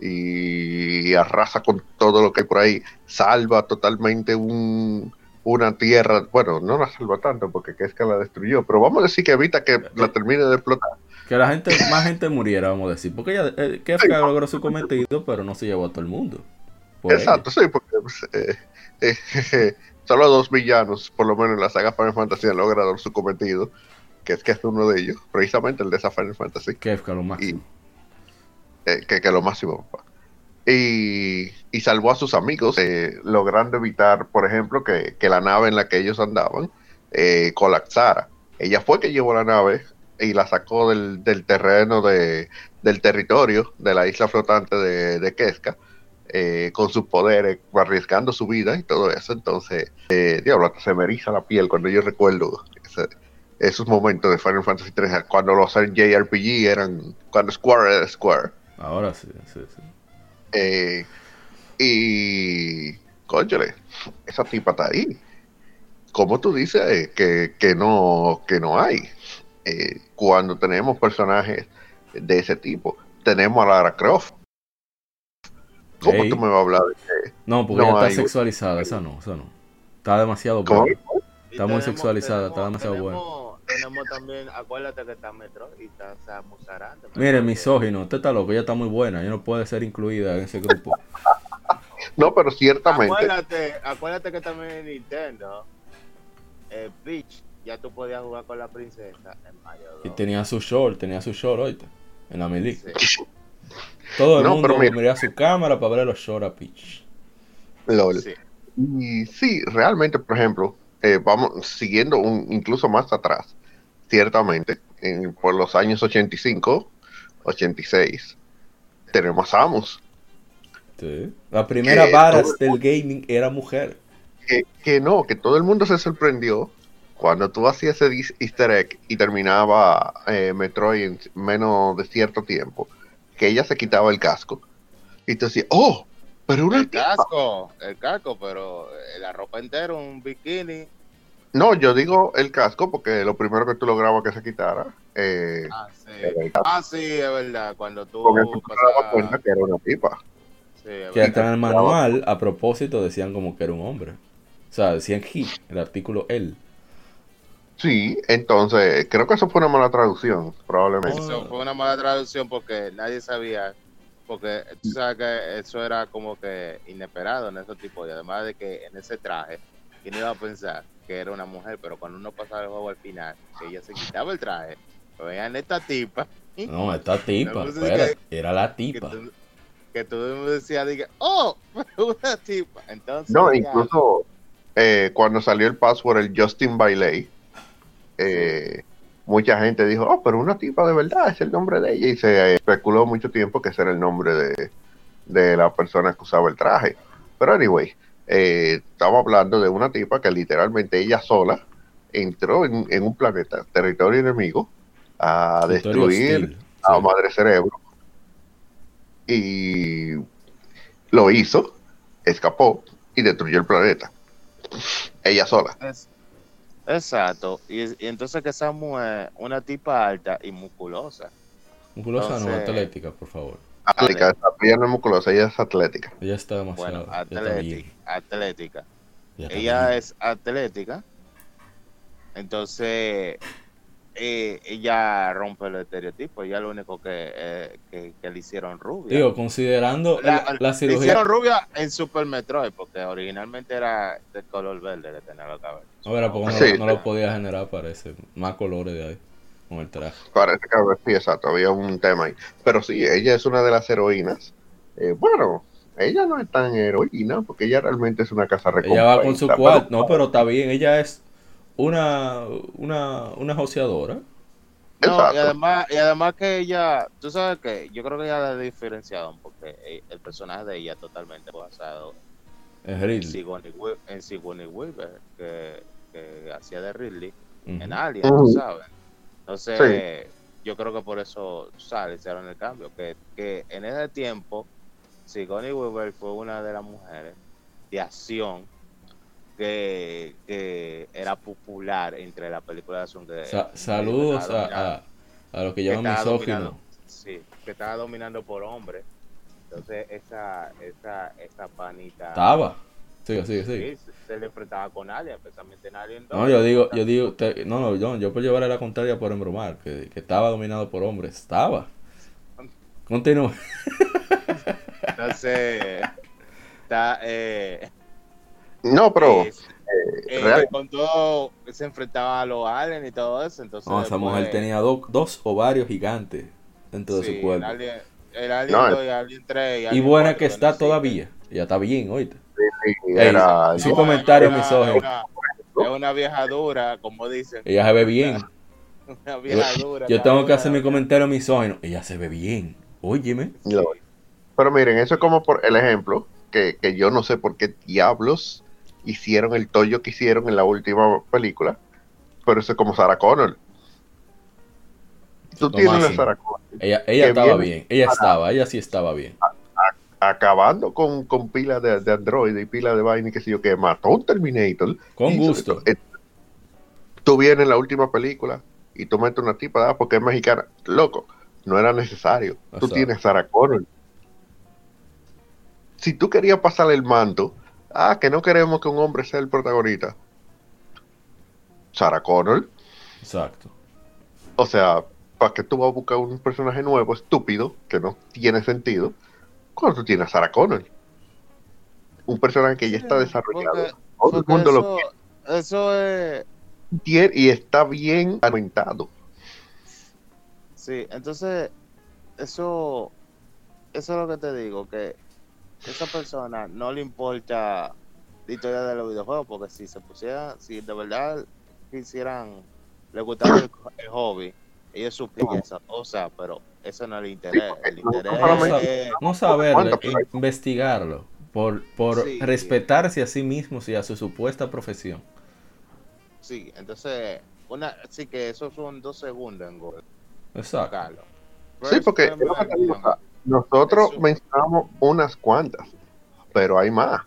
y arrasa con todo lo que hay por ahí. Salva totalmente un, una tierra. Bueno, no la salva tanto porque Keska la destruyó, pero vamos a decir que evita que la termine de explotar. Que la gente, más gente muriera, vamos a decir. Porque ella, eh, Kefka logró su cometido, pero no se llevó a todo el mundo. Exacto, sí, porque pues, eh, eh, solo dos villanos, por lo menos en la saga Final Fantasy, han logrado su cometido, que es que es uno de ellos, precisamente el de esa Final Fantasy. Kefka lo máximo. eh, que, que lo máximo. papá. Y, y salvó a sus amigos, eh, logrando evitar, por ejemplo, que, que la nave en la que ellos andaban eh, colapsara. Ella fue que llevó la nave y la sacó del, del terreno de, del territorio de la isla flotante de, de Keska, eh, con sus poderes, arriesgando su vida y todo eso. Entonces, eh, diablo, se me eriza la piel cuando yo recuerdo ese- esos momentos de Final Fantasy 3, cuando los JRPG eran, cuando Square era Square. Ahora sí, sí, sí. Eh, y, cónchale, esa tipa está ahí. Como tú dices eh, que, que no que no hay? Cuando tenemos personajes de ese tipo, tenemos a Lara Croft. ¿Cómo Ey. tú me vas a hablar de que No, porque No ella está hay- sexualizada. Esa no, esa no. Está demasiado ¿Cómo? buena. Está muy sexualizada, está demasiado tenemos, Tenemos también, acuérdate que está Metro y está Samus Aran. Mire, misógino, usted está loco, ella está muy buena, ella no puede ser incluida en ese grupo. No, pero ciertamente. Acuérdate, acuérdate que también en Nintendo, eh, Peach, ya tú podías jugar con la princesa en Mario 2. Y tenía su short, tenía su short, oíste, en la melee. Sí. Todo el No, mundo mira. su cámara para ver los shorts a Peach. LOL. Sí. Y sí, realmente, por ejemplo, eh, vamos siguiendo un, incluso más atrás, ciertamente, en- por los años 85, 86, tenemos a Samus, Sí. La primera todo- del gaming era mujer. que, que no, que todo el mundo se sorprendió cuando tú hacías ese easter egg y terminaba eh, Metroid en menos de cierto tiempo, que ella se quitaba el casco y tú decías, oh, pero una El tipa". casco, el casco, pero eh, la ropa entera, un bikini. No, yo digo el casco porque lo primero que tú lograbas que se quitara. Eh, Ah, sí. Ah, sí, es verdad. Cuando tú eso tú te dabas cuenta que era una tipa. Sí, es Que hasta en el manual, a propósito, decían como que era un hombre. O sea, decían he, el artículo él. Sí, entonces creo que eso fue una mala traducción, probablemente. Eso fue una mala traducción porque nadie sabía, porque tú sabes que eso era como que inesperado en esos tipos, y además de que en ese traje, ¿quién iba a pensar que era una mujer? Pero cuando uno pasaba el juego al final, que ella se quitaba el traje, veían esta tipa, No, esta tipa, pues, que- era la que tipa. tú, que tú decías, diga, oh, una tipa. Entonces, No, ya- incluso eh, cuando salió el password, el Justin Bailey, eh, mucha gente dijo, oh, pero una tipa de verdad, es el nombre de ella. Y se eh, especuló mucho tiempo que ese era el nombre de, de la persona que usaba el traje. Pero anyway, eh, estamos hablando de una tipa que literalmente ella sola entró en, en un planeta, territorio enemigo, a Territorio destruir hostil, a sí. Madre Cerebro. Y lo hizo, escapó y destruyó el planeta. Ella sola. Es- exacto. Y, y entonces que esa mujer, una tipa alta y musculosa. Musculosa no, atlética, por favor. Atlética, ella no es musculosa, ella es atlética. Ella está demasiado. Bueno, atlética. atlética. Ella es atlética. Entonces, eh, ella rompe el estereotipo. Ella lo único que, eh, que, que le hicieron rubia. Digo, considerando la, la, la le cirugía. hicieron rubia en Super Metroid, porque originalmente era de color verde que tenía la cabeza. No, verá, porque no, Sí. no lo podía generar, parece. Más colores de ahí. Con el traje. Parece que sí, exacto, había un tema ahí. Pero sí, ella es una de las heroínas. Eh, bueno, ella no es tan heroína, porque ella realmente es una casa Ella va con su recompensa, cuarto. pero- No, pero está bien. Ella es una, una, una joseadora. No, y además, y además que ella, tú sabes que yo creo que ella la ha diferenciado porque el personaje de ella totalmente basado en Ridley. En Sigourney Weaver, que, que hacía de Ridley, en. Alien, tú sabes. Entonces, yo creo que por eso sale, hicieron el cambio. Que, que en ese tiempo, Sigourney Weaver fue una de las mujeres de acción que, que era popular entre la película de acción que Sa- que saludos a, a, a lo que llaman estaba misógino. dominando- Sí, que estaba dominando por hombres. Entonces, esa, esa, esa panita. Estaba. Sí, sí, sí. Sí, se- le enfrentaba con Alien, especialmente en Alien 2. No, yo digo, yo digo, te- no, no, yo, yo por llevarle la contraria por embromar, que, que estaba dominado por hombres. Estaba. Continúa. Entonces, está, eh, No, pero es- eh, real- con todo, se enfrentaba a los aliens y todo eso. Entonces, No, esa mujer tenía do- dos ovarios gigantes dentro de sí, su cuerpo. El Alien, el Alien No, 2 y Alien 3. Y Alien buena 4 que está no todavía. Ya está bien, oíste. sí, Ey, era. su No, comentario una- misógino. Es una, es una vieja dura, como dicen. Ella se ve bien. Una Yo, vieja dura. yo tengo que hacer mi comentario misógino. Ella se ve bien. Óyeme. Pero miren, eso es como por el ejemplo, que, que yo no sé por qué diablos hicieron el tollo que hicieron en la última película, pero eso es como Sarah Connor. Tú tienes máximo. Sarah Connor Ella, estaba bien. Ella estaba. Ella sí estaba bien. acabando con, con pilas de, de Android y pilas de vaina y qué sé yo, que mató un Terminator. Con gusto. eh, Tú vienes en la última película y tú metes una tipa, ah, porque es mexicana. Loco, no era necesario. Tú tienes Sarah Connor. Si tú querías pasarle el mando, ah, que no queremos que un hombre sea el protagonista. Sarah Connor. Exacto. O sea, ¿para qué tú vas a buscar un personaje nuevo, estúpido, que no tiene sentido, cuando tú tienes a Sarah Connor? Un personaje que ya está desarrollado. Porque- Todo el mundo lo eso, eso es. tiene y está bien aumentado. Sí, entonces, eso, eso es lo que te digo, que esa persona no le importa la historia de los videojuegos, porque si se pusiera, si de verdad quisieran, le gustara el, el hobby, ellos supieran esa cosa, pero eso no es el interés, el no, interés es, No saber, ¿Cuánto? in- investigarlo. Por, por Sí. respetarse a sí mismos y a su supuesta profesión. sí, entonces, una, sí que eso son dos segundos en Google, Exacto. Sí, porque nosotros Eso. mencionamos unas cuantas, pero hay más.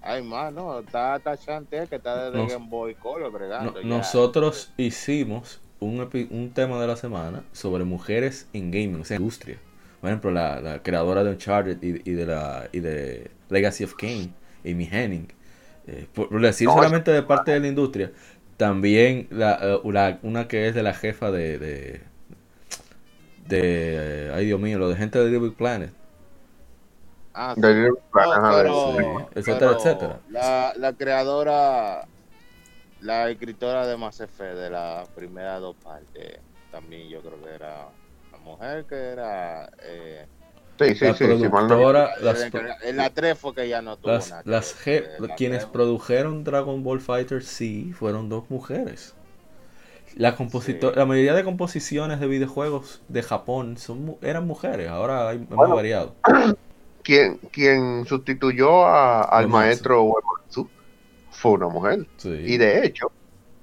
Hay más, ¿no? Está, está Chantel que está desde Nos- Game Boy Color No- bregando. ya. nosotros hicimos un, epi- un tema de la semana sobre mujeres en gaming, o sea, en industria. Por ejemplo, la, la creadora de Uncharted y, y de la y de Legacy of Kain, Amy Henning. Eh, por, por decir No, solamente de parte de la industria, también la, eh, la- una que es de la jefa de, de, de, ay Dios mío, lo de gente de Little Big Planet. Ah, sí. Planet, No, pero- sí, etcétera, pero etcétera. La, la creadora, la escritora de Mass Effect de las primeras dos partes, también yo creo que era la mujer que era. Eh, Sí, sí, la sí, sí, productora, las, en la 3 fue que ya no tuvo Las, nada. las eh, la quienes tres- produjeron Dragon Ball Fighter sí fueron dos mujeres. La, composito- Sí. la mayoría de composiciones de videojuegos de Japón son, eran mujeres, ahora hay, hemos Bueno. variado. quien, quien sustituyó a- al Uematsu. maestro Uematsu fue una mujer. Sí. Y de hecho,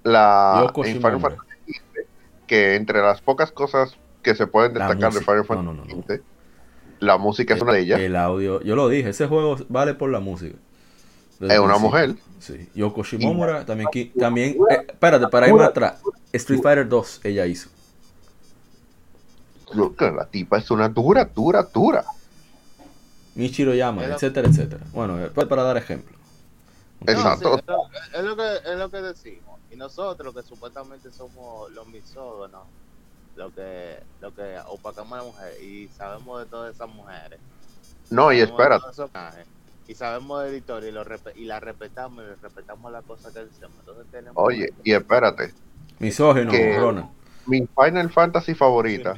la en Final. Fantasy XV, que entre las pocas cosas que se pueden destacar de. Final Fantasy no, no, no. XV, la música es una de ellas. El audio, yo lo dije, ese juego vale por la música. Desde Es una mujer. Sí. Yoko Shimomura también, también eh, espérate, para ir más atrás. Street Fighter 2 ella hizo. La tipa es una dura, dura, dura. Michiro Yama, Era- etcétera, etcétera. Bueno, eh, para dar ejemplo. No, Exacto. sí, es, lo, que, es lo que decimos. Y nosotros, que supuestamente somos los misógonos, lo que, lo que opacamos a la mujer y sabemos de todas esas mujeres. No, y sabemos de espérate. Y sabemos de la historia y, lo y la respetamos y respetamos las cosas que decimos. Entonces tenemos. Oye, y espérate. Misógino, Que- Ronald. Mi Final Fantasy favorita.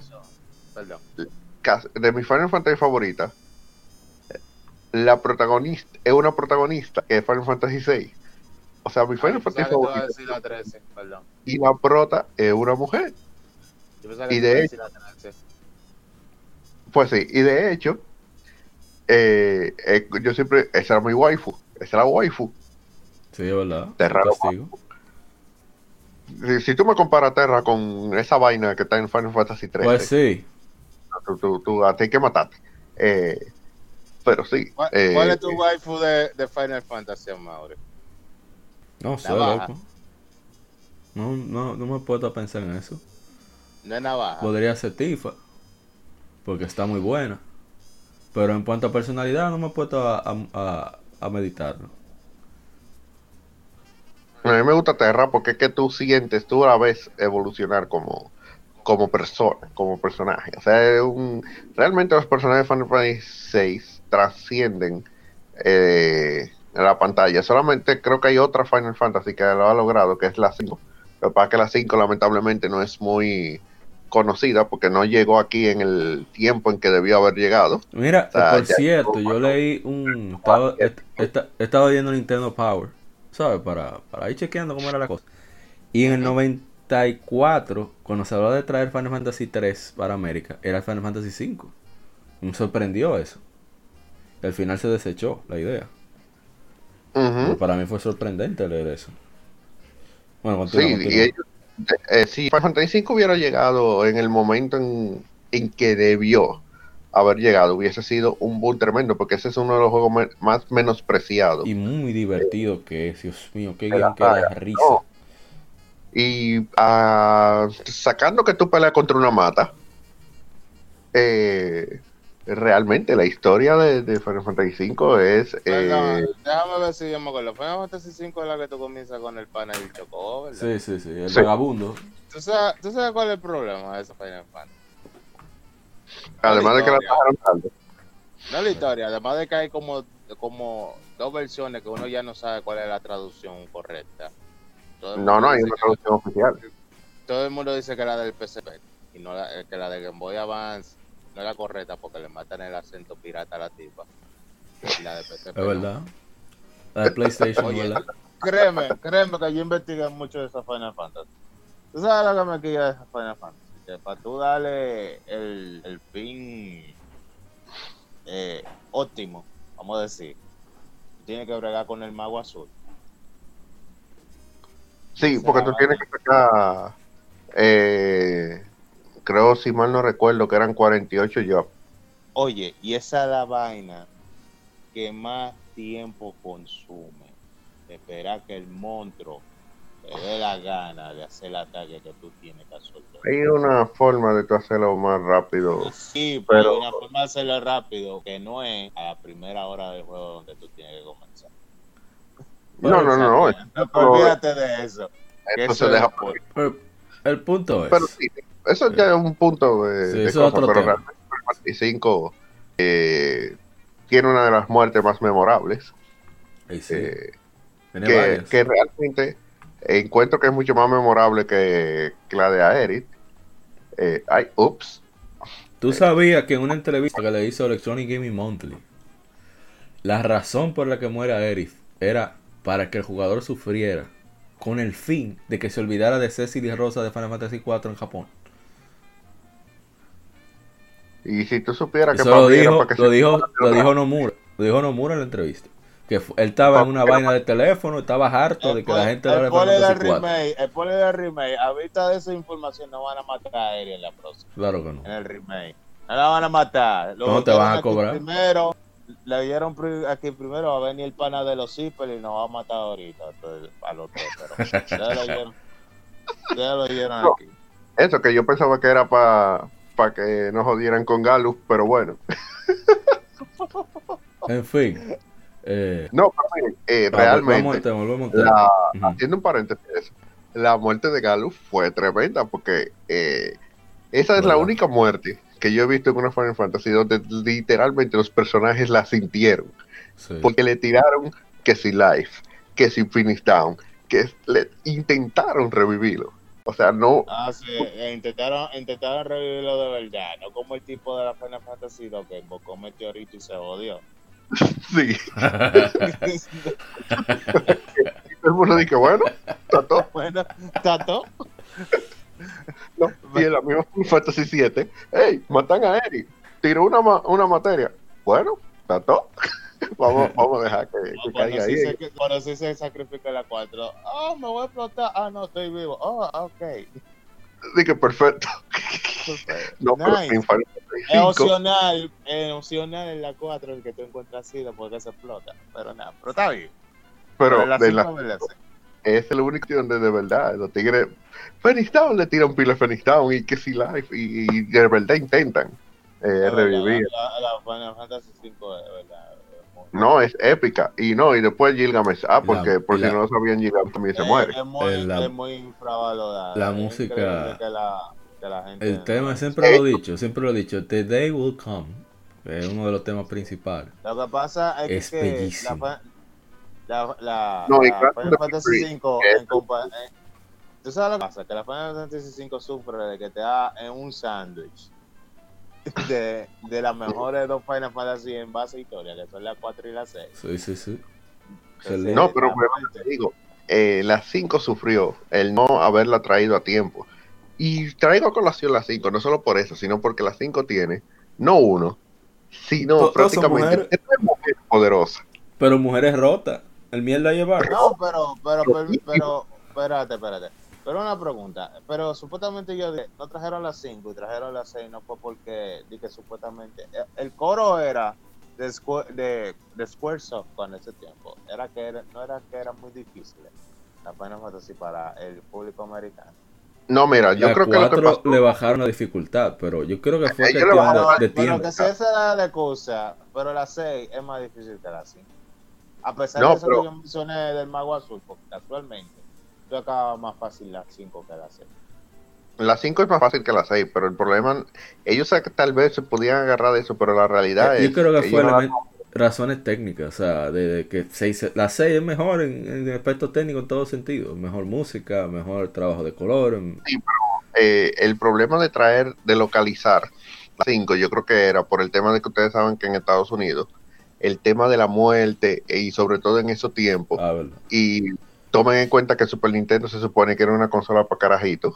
Perdón. de mi Final Fantasy favorita, la protagonista es una protagonista que es Final Fantasy VI. O sea, mi Final Yo Fantasy favorita decir la 13, perdón. y la prota es una mujer. Yo pensaba que Y de la 13. Pues sí, y de hecho, eh, eh, yo siempre, esa era mi waifu, esa era waifu. Sí, verdad. De raro. Castigo. Si, si tú me comparas Terra con esa vaina que está en Final Fantasy 3, Pues sí. tú, tú, tú- a ti hay que matarte. Eh, pero sí. ¿Cuál, eh, cuál es tu waifu de, de Final Fantasy, Mauri? No sé, loco. No, no, no me puedo pensar en eso. No es navaja. Podría ser Tifa. Porque está muy buena. Pero en cuanto a personalidad, no me he puesto a, a, a- a meditarlo. A mí me gusta Terra porque es que tú sientes, tú la ves evolucionar como, como persona, como personaje. O sea, un, realmente los personajes de Final Fantasy VI trascienden eh, la pantalla. Solamente creo que hay otra Final Fantasy que lo ha logrado, que es la 5. Lo que pasa es que la 5 lamentablemente no es muy conocida porque no llegó aquí en el tiempo en que debió haber llegado. Mira, O sea, por cierto, yo leí un. Estaba, est- estaba viendo Nintendo Power, ¿sabes? Para, para ir chequeando cómo era la cosa. Y en el 94, cuando se habló de traer Final Fantasy 3 para América, era Final Fantasy 5. Me sorprendió eso. Al final se desechó la idea. Pero Para mí fue sorprendente leer eso. Bueno, continúa, Sí, continúa. y ellos, eh, si Final Fantasy V hubiera llegado en el momento en, en que debió haber llegado, hubiese sido un boom tremendo, porque ese es uno de los juegos me- más menospreciados. Y muy divertido que es, Dios mío, qué que da saga. risa. No. Y ah, sacando que tú peleas contra una mata, eh, realmente la historia de, de Final Fantasy V es... Eh, déjame ver si yo me acuerdo. Final Fantasy 5 es la que tú comienzas con el pana y el chocó, ¿verdad? Sí, sí, sí, el Sí. vagabundo. ¿Tú, sabes, ¿Tú sabes cuál es el problema de esa Final Fantasy? Además de que la trajeron tarde. No la historia, además de que hay como, como dos versiones que uno ya no sabe cuál es la traducción correcta. No, no, hay una que- traducción oficial. Todo el mundo dice que la del PSP y no la, que la de Game Boy Advance no es la correcta porque le matan el acento pirata a la tipa. Y la de PSP. Es no. verdad. La de PlayStation, Oye. ¿verdad? Créeme, créeme que yo investigué mucho de esa Final Fantasy. ¿Tú sabes lo que me quilla de esa Final Fantasy? Que para tú darle el, el pin eh, óptimo, vamos a decir, tienes que bregar con el mago azul. Sí, porque tú tienes que sacar, eh, creo, si mal no recuerdo, que eran 48 jobs. Oye, y esa es la vaina que más tiempo consume. Esperar que el monstruo te dé la gana de hacer el ataque que tú tienes que. Hay una forma de tú hacerlo más rápido. Sí, pero, Pero- hay una forma de hacerlo rápido que no es a la primera hora del juego donde tú tienes que comenzar. No, no, no, no. No, olvídate de eso. Esto eso se deja por- Pero el punto es. Pero sí, eso ya es un punto de, Sí, de eso es cosa, otro pero tema. realmente Final Fantasy V eh, tiene una de las muertes más memorables. Ahí sí, eh, que realmente encuentro que es mucho más memorable que, que la de Aerith. Eh, ay, ups. Tú sabías que en una entrevista que le hizo Electronic Gaming Monthly, la razón por la que muere Aerith era para que el jugador sufriera con el fin de que se olvidara de Cecil y Rosa de Final Fantasy IV en Japón. Y si tú supieras que lo dijo, para que lo se- dijo, lo dijo Nomura. Lo dijo Nomura en la entrevista. Que él estaba en una vaina de teléfono, estaba harto de que la gente el le del IV. remake, el pole del remake, a vista de esa información no van a matar a Eri en la próxima, Claro que no. en el remake. No la van a matar. Lo ¿Cómo te van a cobrar? Primero, le dieron aquí primero va a venir el pana de los zippers y nos va a matar ahorita entonces, a los tres, pero ya lo dieron, ya lo dieron No. aquí. Eso que yo pensaba que era para que no jodieran con Galus, pero bueno. En fin. Eh, No, pero eh, realmente, tema, la, Ujú. haciendo un paréntesis, la muerte de Galus fue tremenda porque eh, esa es la única muerte que yo he visto en una Final Fantasy donde literalmente los personajes la sintieron. Sí. Porque le tiraron que si Life, que si Finish Down, que le intentaron revivirlo. O sea, no, Ah, sí, eh, intentaron, intentaron revivirlo de verdad, no como el tipo de la Final Fantasy 2 que invocó meteorito y se jodió. Sí. El mundo dice, bueno, todo. bueno, Tato, No, y en la misma Fantasy 7, hey, matan a Eric, tiró una, ma- una materia. Bueno, todo. vamos, vamos a dejar que, que Cuando caiga sí, ahí. se, cuando sí se sacrifica la 4. Oh, me voy a explotar. Ah, no, estoy vivo. Oh, ok. Dije, perfecto. No, pero Nice. en Final Fantasy Es opcional, es opcional en la 4 el que tú encuentras así porque se explota. Pero nada, pero está bien. pero la de la, la es el único donde de verdad los tigres Phoenix Down le tiran pila a Phoenix Down y que si life y, y de verdad intentan eh, La- revivir. La, la Final Fantasy 5 es verdad. No, es épica. Y no, y después Gilgamesh. Ah, porque La- por la- si no lo sabían, Gilgamesh también se muere. Es muy, Eh, la- es muy infravalorada. la Es música- Que la, que la gente El no- tema, siempre lo he dicho, siempre lo he dicho, The Day Will Come, es uno de los temas principales. Lo que pasa es, Es que bellísimo. la, fa- la, la, No, Final Fantasy Free, 5 que es- en compa- eh, ¿Tú sabes lo que pasa? Que la Final Fantasy 5 sufre de que te da en un sándwich de, de las mejores dos Final Fantasy en base a historia, que son la 4 y la 6. Sí, sí, sí. Excelente. No, pero bueno, te digo, eh, la 5 sufrió el no haberla traído a tiempo. Y traigo a colación la 5, no solo por eso, sino porque la 5 tiene, no uno, sino To- todas son prácticamente mujeres. tres mujeres poderosas. Pero mujeres rotas, el mierda llevar. No, pero, pero, pero, pero, espérate, espérate. Pero una pregunta, pero supuestamente yo no trajeron las 5 y trajeron las 6, no fue porque di que supuestamente eh, el coro era de, Square- de, de Squaresoft en ese tiempo, era que era- no era que era muy difícil la Final Fantasy para el público americano. No, mira, yo la creo que lo que 4 pasó, le bajaron la dificultad, pero yo creo que fue de, bajaron- de Pero tiempo. que si esa era la excusa, pero la 6 es más difícil que la 5. A pesar No, de eso pero- que yo mencioné del Mago Azul, porque casualmente yo acababa más fácil la 5 que la 6. la 5 es más fácil que la 6, pero el problema, ellos tal vez se podían agarrar de eso, pero la realidad Eh, es... Yo creo que fue no- elemen- razones técnicas, o sea, de, de que seis, la 6 es mejor en, en aspectos técnicos en todo sentido, mejor música, mejor trabajo de color, en- eh, el problema de traer, de localizar la 5, yo creo que era por el tema de que ustedes saben que en Estados Unidos, el tema de la muerte eh, y sobre todo en esos tiempos, ah, y tomen en cuenta que Super Nintendo se supone que era una consola para carajitos,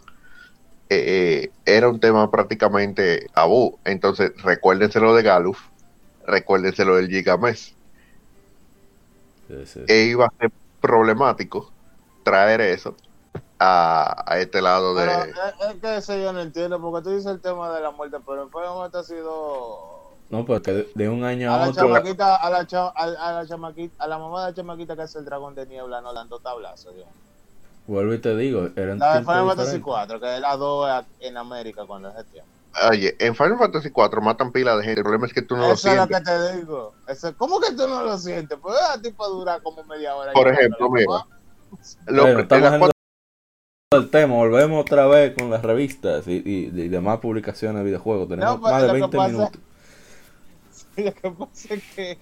eh, eh, era un tema prácticamente tabú. Entonces, recuérdenselo de Galuf, recuérdenselo del Gigamesh. Sí, sí. E iba a ser problemático traer eso a, a este lado de... Pero es, es que eso yo no entiendo, porque tú dices el tema de la muerte, pero en Final Fantasy ha sido No, porque de, de un año a a la otro, chamaquita, a la, cha- a, a la chamaquita, a la mamá de la chamaquita que es el dragón de niebla, no dando tablazos. yo. vuelvo y te digo, eran La de Final Fantasy diferentes. 4, que es la 2 en América cuando es el tiempo. Oye, en Final Fantasy 4 matan pila de gente. El problema es que tú no lo Eso es lo sientes. que te digo. Eso, ¿Cómo que tú no lo sientes? Pues a ti puede durar como media hora. Por ejemplo, la mira. Lo- Bueno, en estamos en cuatro- el tema, volvemos otra vez con las revistas y, y, y demás publicaciones de videojuegos. Tenemos No, pues, más de lo que 20 pasa- minutos. Lo que pasa es que.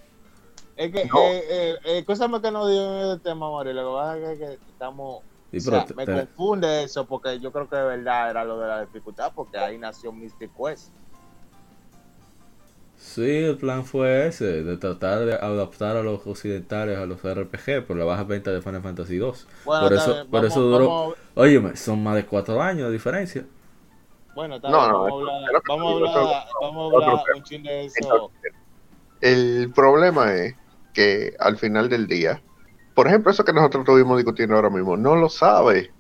Es que, No. eh, eh, eh, que no digo el tema, Mario. Lo que pasa es que, estamos. Sí, o sea, te- me te- confunde eso porque yo creo que de verdad era lo de la dificultad, porque ahí nació Mystic Quest. Sí, el plan fue ese, de tratar de adaptar a los occidentales a los RPG por la baja venta de Final Fantasy 2. Bueno, por eso, bien, por vamos- eso duró. vamos- Óyeme, son más de 4 años de diferencia. Bueno, está No, vamos, a hablar, vamos a hablar, vamos a otro hablar tema. un chin de eso. Entonces, El problema es que al final del día, por ejemplo, eso que nosotros estuvimos discutiendo ahora mismo, no lo sabe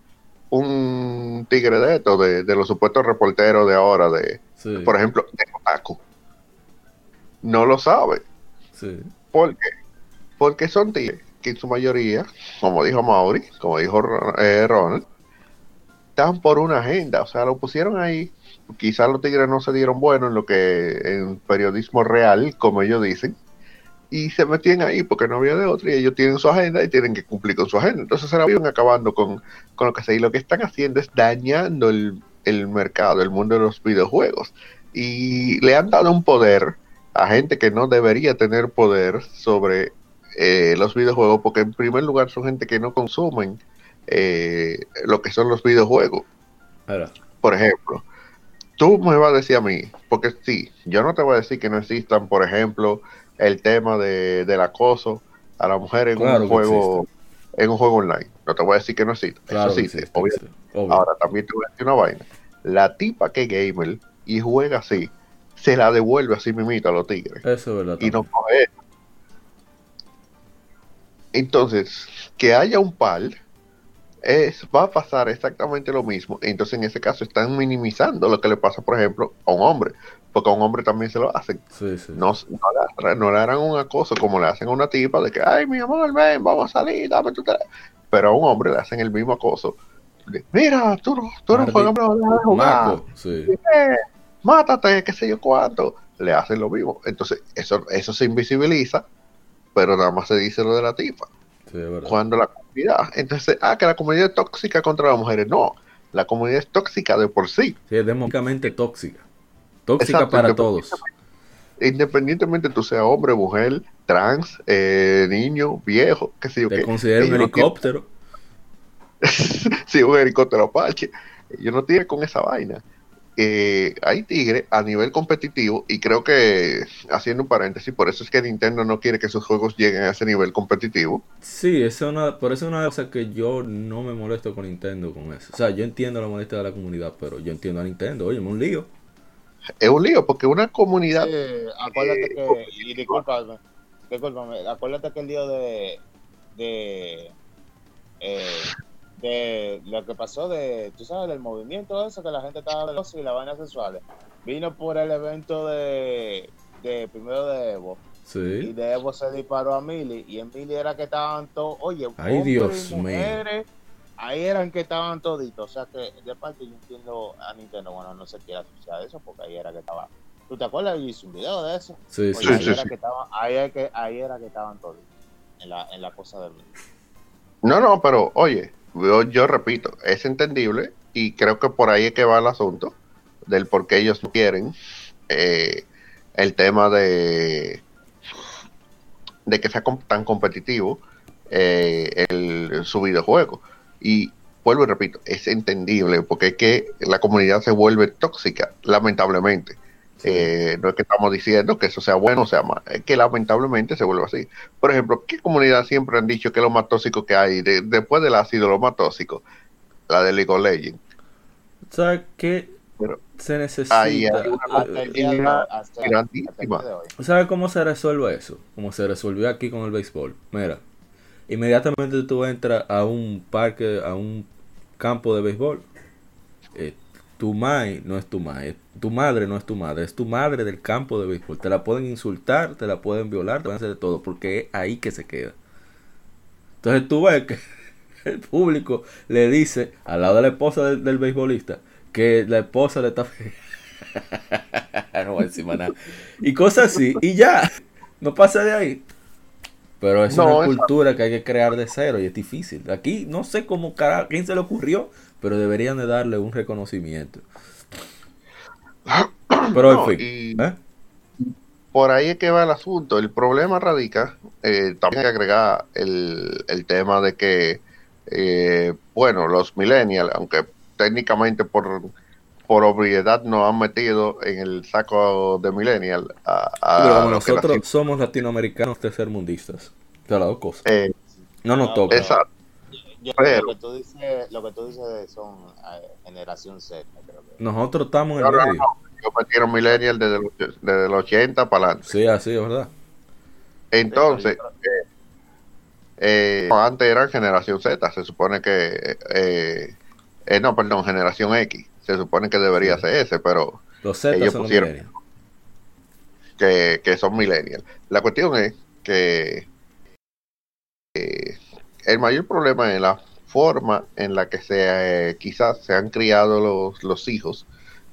un tigre de esto, de, de los supuestos reporteros de ahora, de, Sí, por ejemplo, de Kotaku. No lo sabe. sí. ¿Por qué? Porque son tigres que en su mayoría, como dijo Mauri, como dijo eh, Ronald, están por una agenda. O sea, lo pusieron ahí. Quizás los tigres no se dieron bueno en lo que en periodismo real, como ellos dicen, y se metían ahí porque no había de otra y ellos tienen su agenda y tienen que cumplir con su agenda. Entonces se la acabando con, con lo que se y lo que están haciendo es dañando el, el mercado, el mundo de los videojuegos. Y le han dado un poder a gente que no debería tener poder sobre eh, los videojuegos, porque en primer lugar son gente que no consumen eh, lo que son los videojuegos. Por ejemplo, tú me vas a decir a mí, porque sí, yo no te voy a decir que no existan, por ejemplo, el tema de, del acoso a la mujer en Claro un juego en un juego online. No te voy a decir que no existe. claro Eso existe, obvio. Ahora también te voy a decir una vaina. La tipa que es gamer y juega así, se la devuelve así mimita a los tigres. Eso es verdad. Y no coge. Entonces, que haya un par es, va a pasar exactamente lo mismo. Entonces, en ese caso, están minimizando lo que le pasa, por ejemplo, a un hombre. Porque a un hombre también se lo hacen. Sí, sí. No, no, le, no le harán un acoso como le hacen a una tipa de que, ay, mi amor, ven, vamos a salir, dame tu teléfono. Pero a un hombre le hacen el mismo acoso. De, Mira, tú, no- tú eres un hombre, no jugar. Marco, sí. Eh, mátate, qué sé yo cuánto. Le hacen lo mismo. Entonces, eso, eso se invisibiliza, pero nada más se dice lo de la tipa. Sí. Cuando la comunidad, entonces, ah, que la comunidad es tóxica contra las mujeres. No, la comunidad es tóxica de por sí. Sí, es democráticamente tóxica. Tóxica Exacto, para independientemente- todos. Independientemente tú seas hombre, mujer, trans, eh, niño, viejo, qué sé yo Te qué. considero un Ellos no helicóptero. tienen- sí, un helicóptero Apache. Yo no tiene con esa vaina. Eh, hay tigres a nivel competitivo y creo que, haciendo un paréntesis, por eso es que Nintendo no quiere que sus juegos lleguen a ese nivel competitivo. Sí, eso es una, por eso es una cosa que yo no me molesto con Nintendo con eso. O sea, yo entiendo la molestia de la comunidad, pero yo entiendo a Nintendo. Oye, un lío. Es un lío porque una comunidad... Sí, acuérdate eh, que, y discúlpame, discúlpame, acuérdate que el lío de, de, eh, de lo que pasó de, tú sabes, del movimiento ese que la gente estaba veloz y las vainas sexuales, vino por el evento de, de primero de Evo, y Sí. de Evo se disparó a Mili, y en Mili era que estaban todos, oye, Ay, Dios y mío. ahí eran que estaban toditos, o sea que de parte yo entiendo a Nintendo, bueno, no se quiere asociar de eso, porque ahí era que estaba. ¿Tú te acuerdas? Yo hice un video de eso. Sí, Pues sí, Sí, ahí, sí, era sí. Que estaban, ahí, era que, ahí era que estaban todos, en la, en la cosa del No, no, pero oye, yo, yo repito, es entendible y creo que por ahí es que va el asunto del por qué ellos no quieren eh, el tema de de que sea tan competitivo eh, el, su videojuego. Y vuelvo y repito, es entendible porque es que la comunidad se vuelve tóxica, lamentablemente. Eh, no es que estamos diciendo que eso sea bueno o sea malo, es que lamentablemente se vuelve así. Por ejemplo, ¿qué comunidad siempre han dicho que es lo más tóxico que hay de- después del ácido, lo más tóxico? La de League of Legends. ¿Sabes qué Pero se necesita? ahí hay una hasta el día de Una hasta- hasta el día grandísima. de hoy. ¿Sabes cómo se resuelve eso? Como se resolvió aquí con el béisbol. Mira, inmediatamente tú entras a un parque, a un campo de béisbol. eh, tu mai no es tu mai, tu madre no es tu madre, es tu madre del campo de béisbol. Te la pueden insultar, te la pueden violar, te pueden hacer de todo, porque es ahí que se queda. Entonces tú ves que el público le dice al lado de la esposa del, del beisbolista que la esposa le está no voy a decir nada. Y cosas así, y ya, no pasa de ahí. Pero es No, una cultura que hay que crear de cero y es difícil. Aquí no sé cómo cara, quién se le ocurrió, pero deberían de darle un reconocimiento. Pero en fin, ¿eh? por ahí es que va el asunto. El problema radica, eh, también hay que agregar el, el tema de que, eh, bueno, los millennials, aunque técnicamente por, por obviedad nos han metido en el saco de millennial a, a pero como lo que nosotros somos latinoamericanos tercermundistas, de las dos cosas. eh, No nos No, toca. exacto. Yo- Pero- lo que tú dices, lo que tú dices son eh, generación Z, creo que. Nosotros estamos en el no, medio. Yo metieron millennial desde, el- desde el 80 para adelante. Sí, así es verdad. Entonces, eh, eh, antes eran generación Z, se supone que, eh, eh, no, perdón, generación X, se supone que debería ser ese, pero Los Z Ellos son pusieron- que, que son millennials. La cuestión es que eh, el mayor problema es la forma en la que se eh, quizás se han criado los, los hijos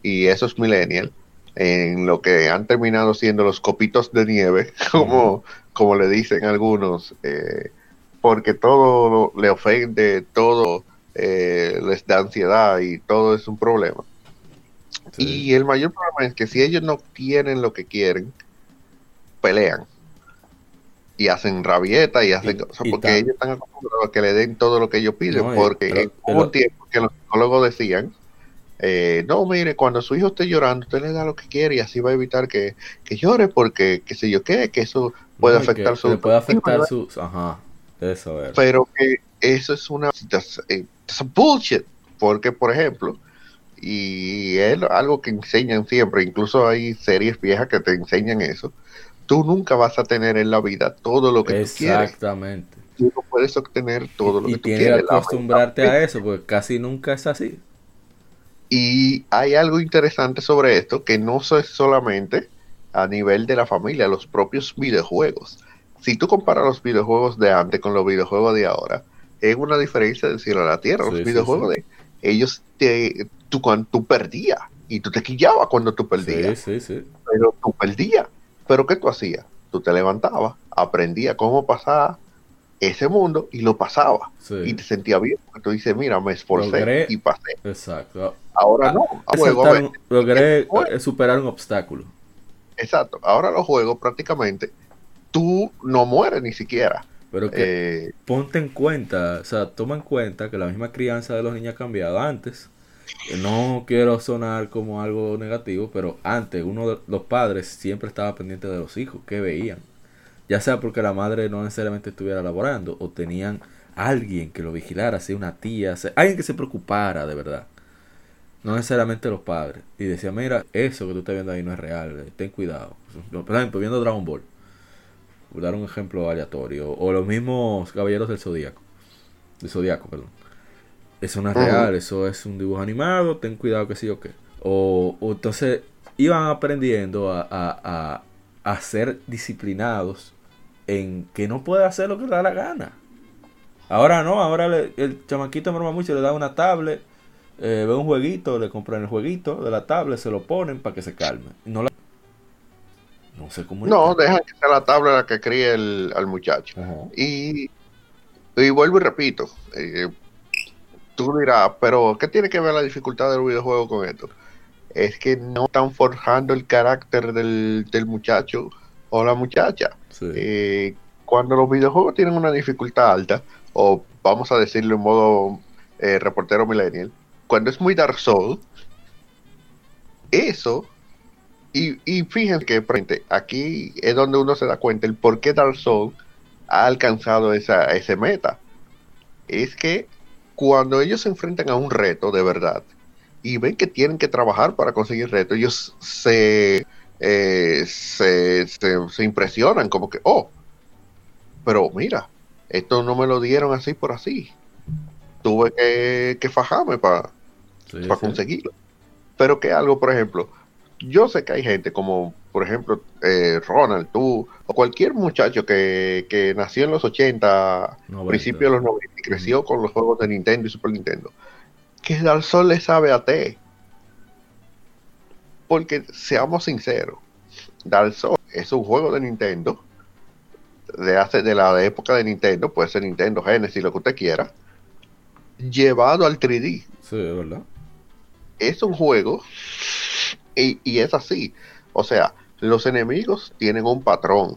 y esos millennials en lo que han terminado siendo los copitos de nieve, como, como le dicen algunos, eh, porque todo le ofende, todo eh, les da ansiedad y todo es un problema. Sí. Y el mayor problema es que si ellos no tienen lo que quieren, pelean. Y hacen rabieta y hacen Y- porque ellos están acostumbrados a que le den todo lo que ellos piden. No, porque pero- pero- un tiempo que los psicólogos decían, eh, no, mire, cuando su hijo esté llorando, usted le da lo que quiere y así va a evitar que, que llore porque, qué sé yo qué, que eso puede No, afectar que su... puede afectar su... Ajá, eso es. Pero que eso es una that's, eh, that's bullshit. Porque, por ejemplo, y es algo que enseñan siempre, incluso hay series viejas que te enseñan eso. Tú nunca vas a tener en la vida todo lo que tú quieres. Exactamente. tú no puedes obtener todo lo y que tú tienes que quieres. acostumbrarte a eso, porque casi nunca es así. Y hay algo interesante sobre esto, que no es solamente a nivel de la familia, los propios videojuegos. Si tú comparas los videojuegos de antes con los videojuegos de ahora, es una diferencia del cielo a la tierra. Sí, los sí, videojuegos de ellos te tú cuando tú perdías y tú te quillabas cuando tú perdías, Sí, sí, sí. pero tú perdías. Pero ¿qué tú hacías? Tú te levantabas, aprendías cómo pasar ese mundo y lo pasaba sí. y te sentías bien. porque Tú dices, mira, me esforcé Logré- y pasé. Exacto. Ahora Ah, no. juego, un- logré eh, superar un obstáculo. Exacto. Ahora los juegos prácticamente tú no mueres ni siquiera. Pero que Eh, ponte en cuenta, o sea, toma en cuenta que la misma crianza de los niños ha cambiado antes. No quiero sonar como algo negativo, pero antes uno de los padres siempre estaba pendiente de los hijos, que veían. Ya sea porque la madre no necesariamente estuviera laborando o tenían alguien que lo vigilara, sea una tía, alguien que se preocupara de verdad. No necesariamente los padres. Y decía, mira, eso que tú estás viendo ahí no es real, eh, ten cuidado. Por ejemplo, viendo Dragon Ball por dar un ejemplo aleatorio, o los mismos Caballeros del Zodíaco, del Zodíaco, perdón. Eso no es real, eso es un dibujo animado, ten cuidado que sí o qué. O, o entonces iban aprendiendo a, a, a, a ser disciplinados en que no puede hacer lo que le da la gana. Ahora no, ahora le- el chamaquito norma mucho le da una tablet, eh, ve un jueguito, le compran el jueguito de la tablet, se lo ponen para que se calme. No, la- no se comunica. no, deja que sea la tabla la que críe el, al muchacho. Ajá. Y, y vuelvo y repito, eh, tú dirás, pero ¿qué tiene que ver la dificultad del videojuego con esto? Es que no están forjando el carácter del, del muchacho o la muchacha. Sí. Eh, cuando los videojuegos tienen una dificultad alta, o vamos a decirlo en modo eh, reportero millennial, cuando es muy Dark Souls, eso, y, y fíjense que frente, aquí es donde uno se da cuenta el por qué Dark Souls ha alcanzado esa, ese meta. Es que cuando ellos se enfrentan a un reto de verdad y ven que tienen que trabajar para conseguir reto, ellos se, eh, se, se, se impresionan como que, oh, pero mira, esto no me lo dieron así por así. Tuve que, que fajarme para Sí, para sí. conseguirlo. Pero que algo, por ejemplo, yo sé que hay gente como, por ejemplo, eh, Ronald, tú, o cualquier muchacho que, que nació en los 80, 90. principios de los 90, y creció con los juegos de Nintendo y Super Nintendo, que Dark Souls le sabe a té. Porque seamos sinceros, Dark Souls es un juego de Nintendo, de hace de la época de Nintendo, puede ser Nintendo, Genesis, lo que usted quiera, llevado al 3D Sí, es verdad. es un juego y, y es así. O sea, los enemigos tienen un patrón.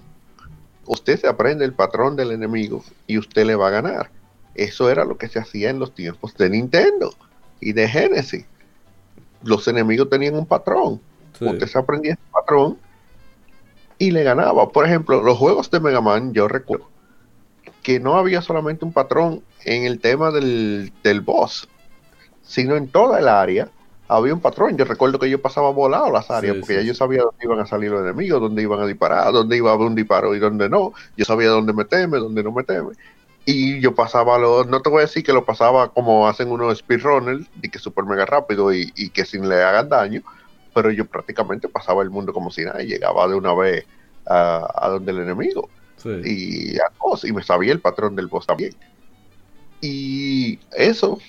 Usted se aprende el patrón del enemigo y usted le va a ganar. Eso era lo que se hacía en los tiempos de Nintendo y de Genesis. Los enemigos tenían un patrón. Sí. Usted se aprendía ese patrón y le ganaba. Por ejemplo, los juegos de Mega Man, yo recuerdo que no había solamente un patrón en el tema del, del boss, sino en toda el área había un patrón. Yo recuerdo que yo pasaba volado las áreas Sí, porque sí, ya yo sabía dónde iban a salir los enemigos, dónde iban a disparar, dónde iba a haber un disparo y dónde no. Yo sabía dónde meterme, dónde no meterme. Y yo pasaba lo, no te voy a decir que lo pasaba como hacen unos speedrunners, y que súper mega rápido y, y que sin le hagan daño, pero yo prácticamente pasaba el mundo como si nada y llegaba de una vez a, a donde el enemigo Sí. y a todos, y me sabía el patrón del boss también. Y eso,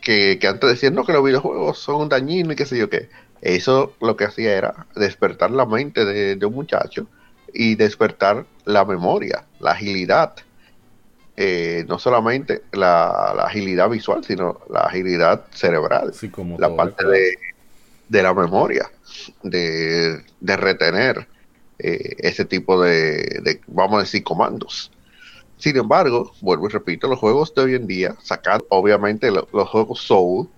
que, que antes decían no, que los videojuegos son dañinos y qué sé yo qué, eso lo que hacía era despertar la mente de, de un muchacho y despertar la memoria, la agilidad. Eh, no solamente la, la agilidad visual, sino la agilidad cerebral la parte de, de la memoria, de, de retener eh, ese tipo de, de, vamos a decir, comandos. Sin embargo, vuelvo y repito, los juegos de hoy en día, sacan obviamente lo- los juegos Soul,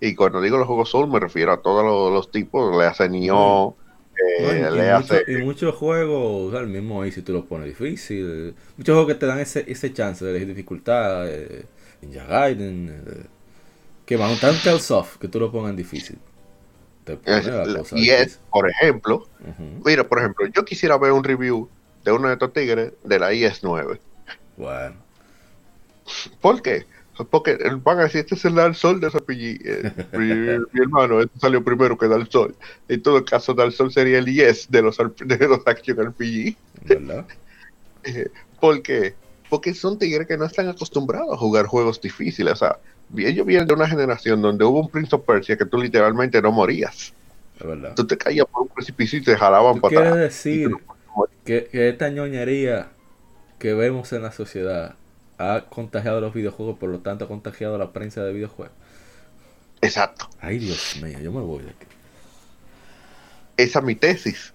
y cuando digo los juegos Soul me refiero a todos los, los tipos, le hace Nioh, eh, No, y, y le hace... mucho- y muchos juegos, o sea, el mismo ahí si tú lo pones difícil. Muchos juegos que te dan ese, ese chance de elegir dificultad. Eh, Ninja Gaiden. Eh, que van un tan Tales of que tú lo pongas en difícil. Te la cosa y es, por ejemplo, mira, por ejemplo, yo quisiera ver un review de uno de estos tigres de la IS-9. Bueno. ¿Por qué? Porque van a decir, este es el Dark Sol de RPG. Eh, mi, mi, hermano, este salió primero que Dark Sol. En todo caso, Dark Sol sería el yes de los, de los Action RPG. ¿Verdad? eh, ¿Por qué? Porque son tigres que no están acostumbrados a jugar juegos difíciles. O sea, ellos vienen de una generación donde hubo un Prince of Persia que tú literalmente no morías. ¿Verdad? Tú te caías por un precipicio y te jalaban para atrás. Quiere decir que, que esta ñoñería que vemos en la sociedad ha contagiado los videojuegos, por lo tanto ha contagiado la prensa de videojuegos. Exacto. Ay, Dios mío, yo me voy de aquí. Esa es mi tesis.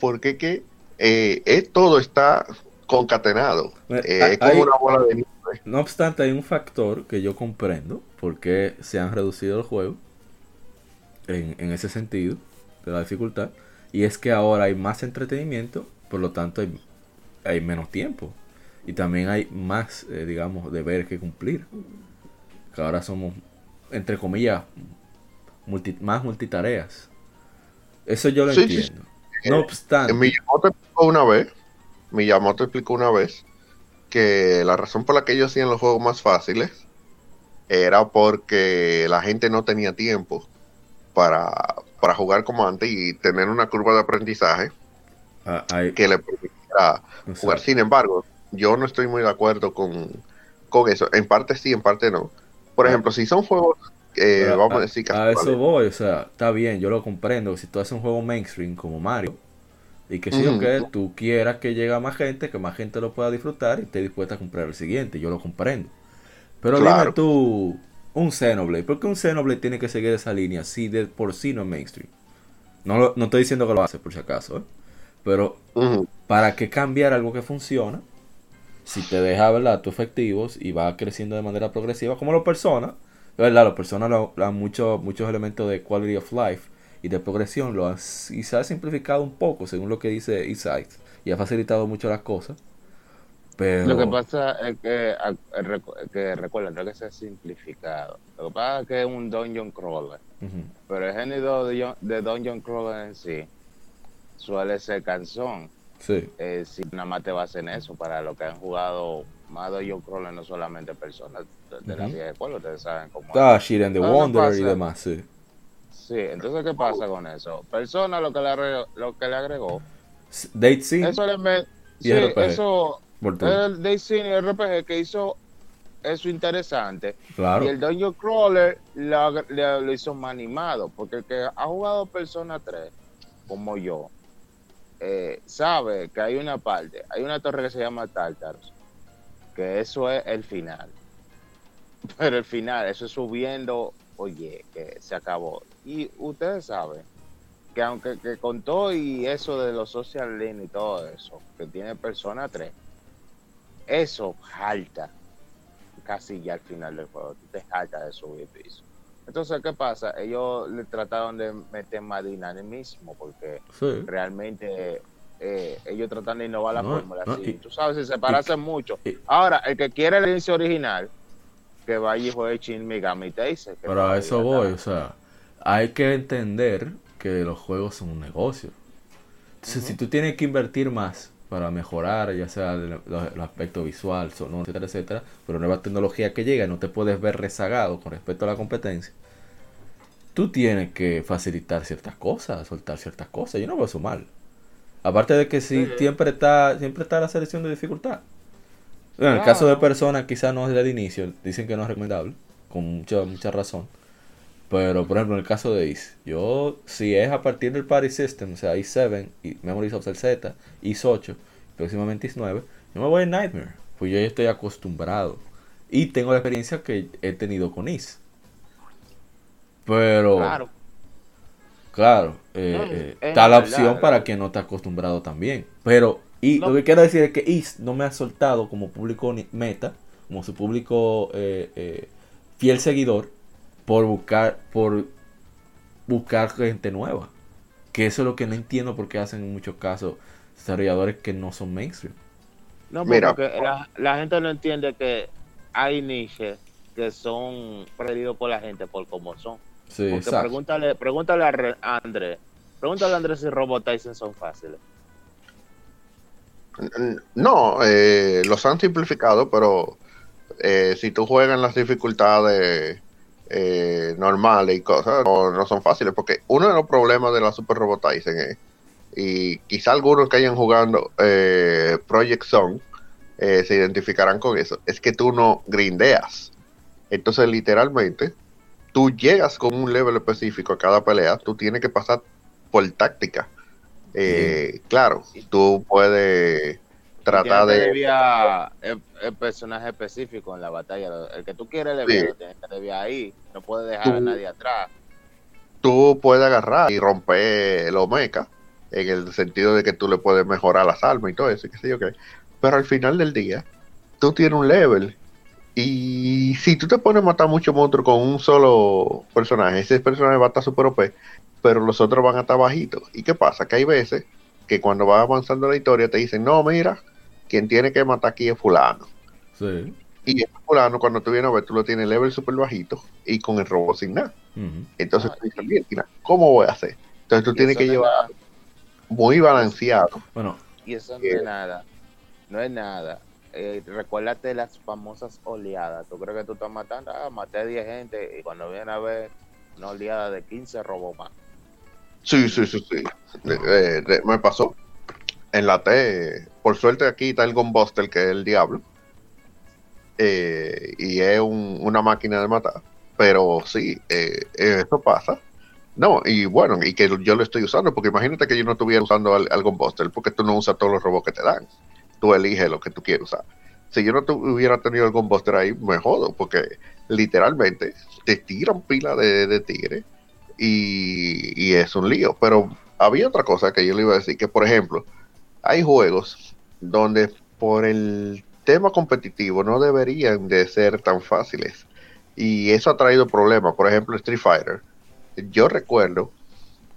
Porque que eh, eh, todo está concatenado. Eh, hay, es como una bola de nieve. No obstante, hay un factor que yo comprendo por qué se han reducido los juegos en, en ese sentido de la dificultad. Y es que ahora hay más entretenimiento, por lo tanto hay, hay menos tiempo. Y también hay más, eh, digamos, deberes que cumplir. Que ahora somos, entre comillas, multi, más multitareas. Eso yo lo Sí, sí, entiendo. No obstante, Miyamoto explicó una vez, explicó una vez que la razón por la que ellos hacían los juegos más fáciles era porque la gente no tenía tiempo para, para jugar como antes y tener una curva de aprendizaje ah, hay- que le permitiera jugar. Sin embargo, yo no estoy muy de acuerdo con, con eso. En parte sí, en parte no. Por Ah. ejemplo, si son juegos, eh, Pero vamos a decir que a eso voy, o sea, está bien, yo lo comprendo. Si tú haces un juego mainstream como Mario, y que o Ujú. que tú quieras que llegue a más gente, que más gente lo pueda disfrutar y esté dispuesta a comprar el siguiente, yo lo comprendo. Pero dime Claro. tú, un Xenoblade, ¿por qué un Xenoblade tiene que seguir esa línea si de por sí no es mainstream? No, lo- no estoy diciendo que lo hace por si acaso, ¿eh? Pero. ¿para qué cambiar algo que funciona? Si te deja, ¿verdad? Tus efectivos y va creciendo de manera progresiva, como los personas, ¿verdad? Los personas lo, lo han mucho, muchos elementos de quality of life y de progresión lo han, y se ha simplificado un poco, según lo que dice Insight, y ha facilitado mucho las cosas. Pero, Lo que pasa es que, a- recu- que recuerden, no es que sea simplificado. Lo que pasa es que es un dungeon crawler. Ujú, Pero el género de dungeon crawler en sí suele ser cansón. sí, Eh, si nada más te vas en eso, para los que han jugado más dungeon crawler, no solamente personas de, de la Ujú. vieja escuela, ustedes saben cómo Ah, Shit and the No, Wanderer y demás, sí. Sí, entonces, ¿qué pasa con eso? Persona lo que le agregó, lo que le agregó Date Scene eso le Y sí, RPG. eso, el Day Cine RPG que hizo eso interesante. Claro. Y el Dungeon Crawler lo, le- lo hizo más animado, porque el que ha jugado Persona 3, como yo, eh, sabe que hay una parte, hay una torre que se llama Tartarus, que eso es el final. Pero el final, eso es subiendo, oye, que se acabó. Y ustedes saben que aunque que con todo y eso de los social link y todo eso, que tiene Persona 3, eso jalta casi ya al final del juego. Te jaltas de subir piso. Entonces, ¿qué pasa? Ellos le trataron de meter más dinamismo porque Sí. realmente eh, ellos tratan de innovar la No, fórmula. no, sí. y- Tú sabes, si se parecen mucho. y- Ahora, el que quiere el inicio original, que vaya y juegue Shin Megami Tensei. Pero a eso voy, o sea, hay que entender que los juegos son un negocio. Entonces, si tú tienes que invertir más para mejorar, ya sea el, aspecto visual, sonoro, etcétera, etcétera, pero nueva tecnología que llega y no te puedes ver rezagado con respecto a la competencia, tú tienes que facilitar ciertas cosas, soltar ciertas cosas. Yo no veo eso mal. Aparte de que si siempre está siempre está la selección de dificultad. En el caso de personas quizás no es del inicio, dicen que no es recomendable, con mucha mucha razón. Pero por ejemplo en el caso de Is, yo si es a partir del Party System, o sea i7 y Memories of the Z, Is 8, próximamente Is 9, yo me voy en Nightmare, pues yo ya estoy acostumbrado y tengo la experiencia que he tenido con Is. Pero Claro. Claro, eh, eh, es está la opción para quien no está acostumbrado también. Pero, y No. lo que quiero decir es que Is no me ha soltado como público meta, como su público eh, eh, fiel seguidor, por buscar, por buscar gente nueva. Que eso es lo que no entiendo porque hacen en muchos casos desarrolladores que no son mainstream. No, Mira. porque la, la gente no entiende que hay niches que son preferidos por la gente por cómo son. Sí, Porque exacto. pregúntale, pregúntale a Re- a Andrés, pregúntale a Andrés si Robot Tyson son fáciles. No, eh, los han simplificado, pero eh, si tú juegas en las dificultades eh, normales y cosas, no, no son fáciles, porque uno de los problemas de la Super Robot Tyson es, y quizá algunos que hayan jugando eh, Project Zone eh, se identificarán con eso, es que tú no grindeas. Entonces, literalmente, tú llegas con un level específico a cada pelea, tú tienes que pasar por táctica. Eh, Claro, tú puedes que de... desviar el, el personaje específico en la batalla. El que tú quieres desviar, Sí. tienes que desviar ahí. No puedes dejar a nadie atrás. tú puedes agarrar y romper los mechas en el sentido de que tú le puedes mejorar las armas y todo eso, qué sé yo qué. Pero al final del día, tú tienes un level y si tú te pones a matar muchos monstruos con un solo personaje, ese personaje va a estar super OP, pero los otros van a estar bajitos. ¿Y qué pasa? Que hay veces que cuando vas avanzando la historia te dicen, no, mira, quien tiene que matar aquí es fulano. Sí. Y ese fulano, cuando tú vienes a ver, tú lo tienes level super bajito y con el robot sin nada. Entonces tú dices, "Mierda, ¿cómo voy a hacer? Entonces tú tienes que llevar nada. muy balanceado. Bueno, Y eso no es nada. No es nada. Eh, recuérdate las famosas oleadas. ¿Tú crees que tú estás matando? Ah, maté 10 gente y cuando viene a ver una oleada de 15 robó más. Sí, sí, sí, sí. De- de- me pasó. En la T, por suerte aquí está el Gunbuster, que es el diablo. Eh, y es un- una máquina de matar. Pero sí, eh, eh, eso pasa. No, y bueno, y que yo lo estoy usando, porque imagínate que yo no estuviera usando al, al Gunbuster, porque tú no usas todos los robots que te dan. Tú eliges lo que tú quieres usar. Si yo no hubiera tenido el Gunbuster ahí, me jodo, porque literalmente te tiran pila de, de tigre y es un lío. Pero había otra cosa que yo le iba a decir, que por ejemplo, hay juegos donde por el tema competitivo no deberían de ser tan fáciles. Y eso ha traído problemas. Por ejemplo, Street Fighter. Yo recuerdo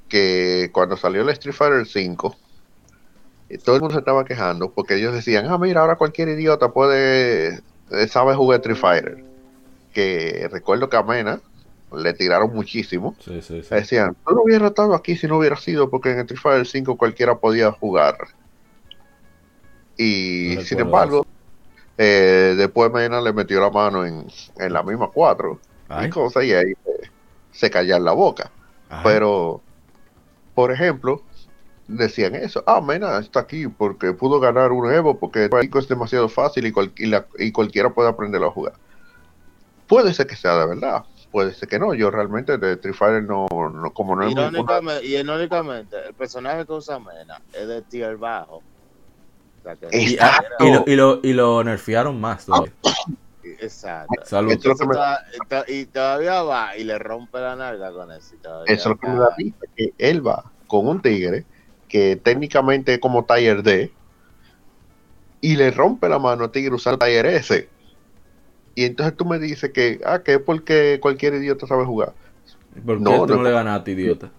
que cuando salió el Street Fighter 5, eh, todo el mundo se estaba quejando porque ellos decían, ah, mira, ahora cualquier idiota puede, eh, sabe jugar Street Fighter. Que recuerdo que a Mena le tiraron muchísimo. sí, sí, sí. Decían, no hubieras estado aquí si no hubiera sido porque en Street Fighter 5 cualquiera podía jugar. Y No sin embargo, eh, después Mena le metió la mano en, en la misma 4 Ay, y cosas y ahí se, se callan la boca. Pero, por ejemplo, decían eso, ah, Mena está aquí porque pudo ganar un Evo porque el es demasiado fácil y, cual- y la- y cualquiera puede aprenderlo a jugar. Puede ser que sea de verdad, puede ser que no. Yo realmente de Street Fighter no, no como no es muy- Irónicamente, y irónicamente, el personaje que usa Mena es de tier bajo. Exacto. y lo, y, lo, y lo nerfearon más todavía. Exacto. Salud. Eso me- y todavía va y le rompe la nalga con eso. Eso es lo que me da risa, que él va con un tigre que técnicamente es como Tiger D y le rompe la mano a tigre usando Tiger S. Y entonces tú me dices que, ah, que es porque cualquier idiota sabe jugar. ¿Por qué No, tú no, no. le ganaste, idiota?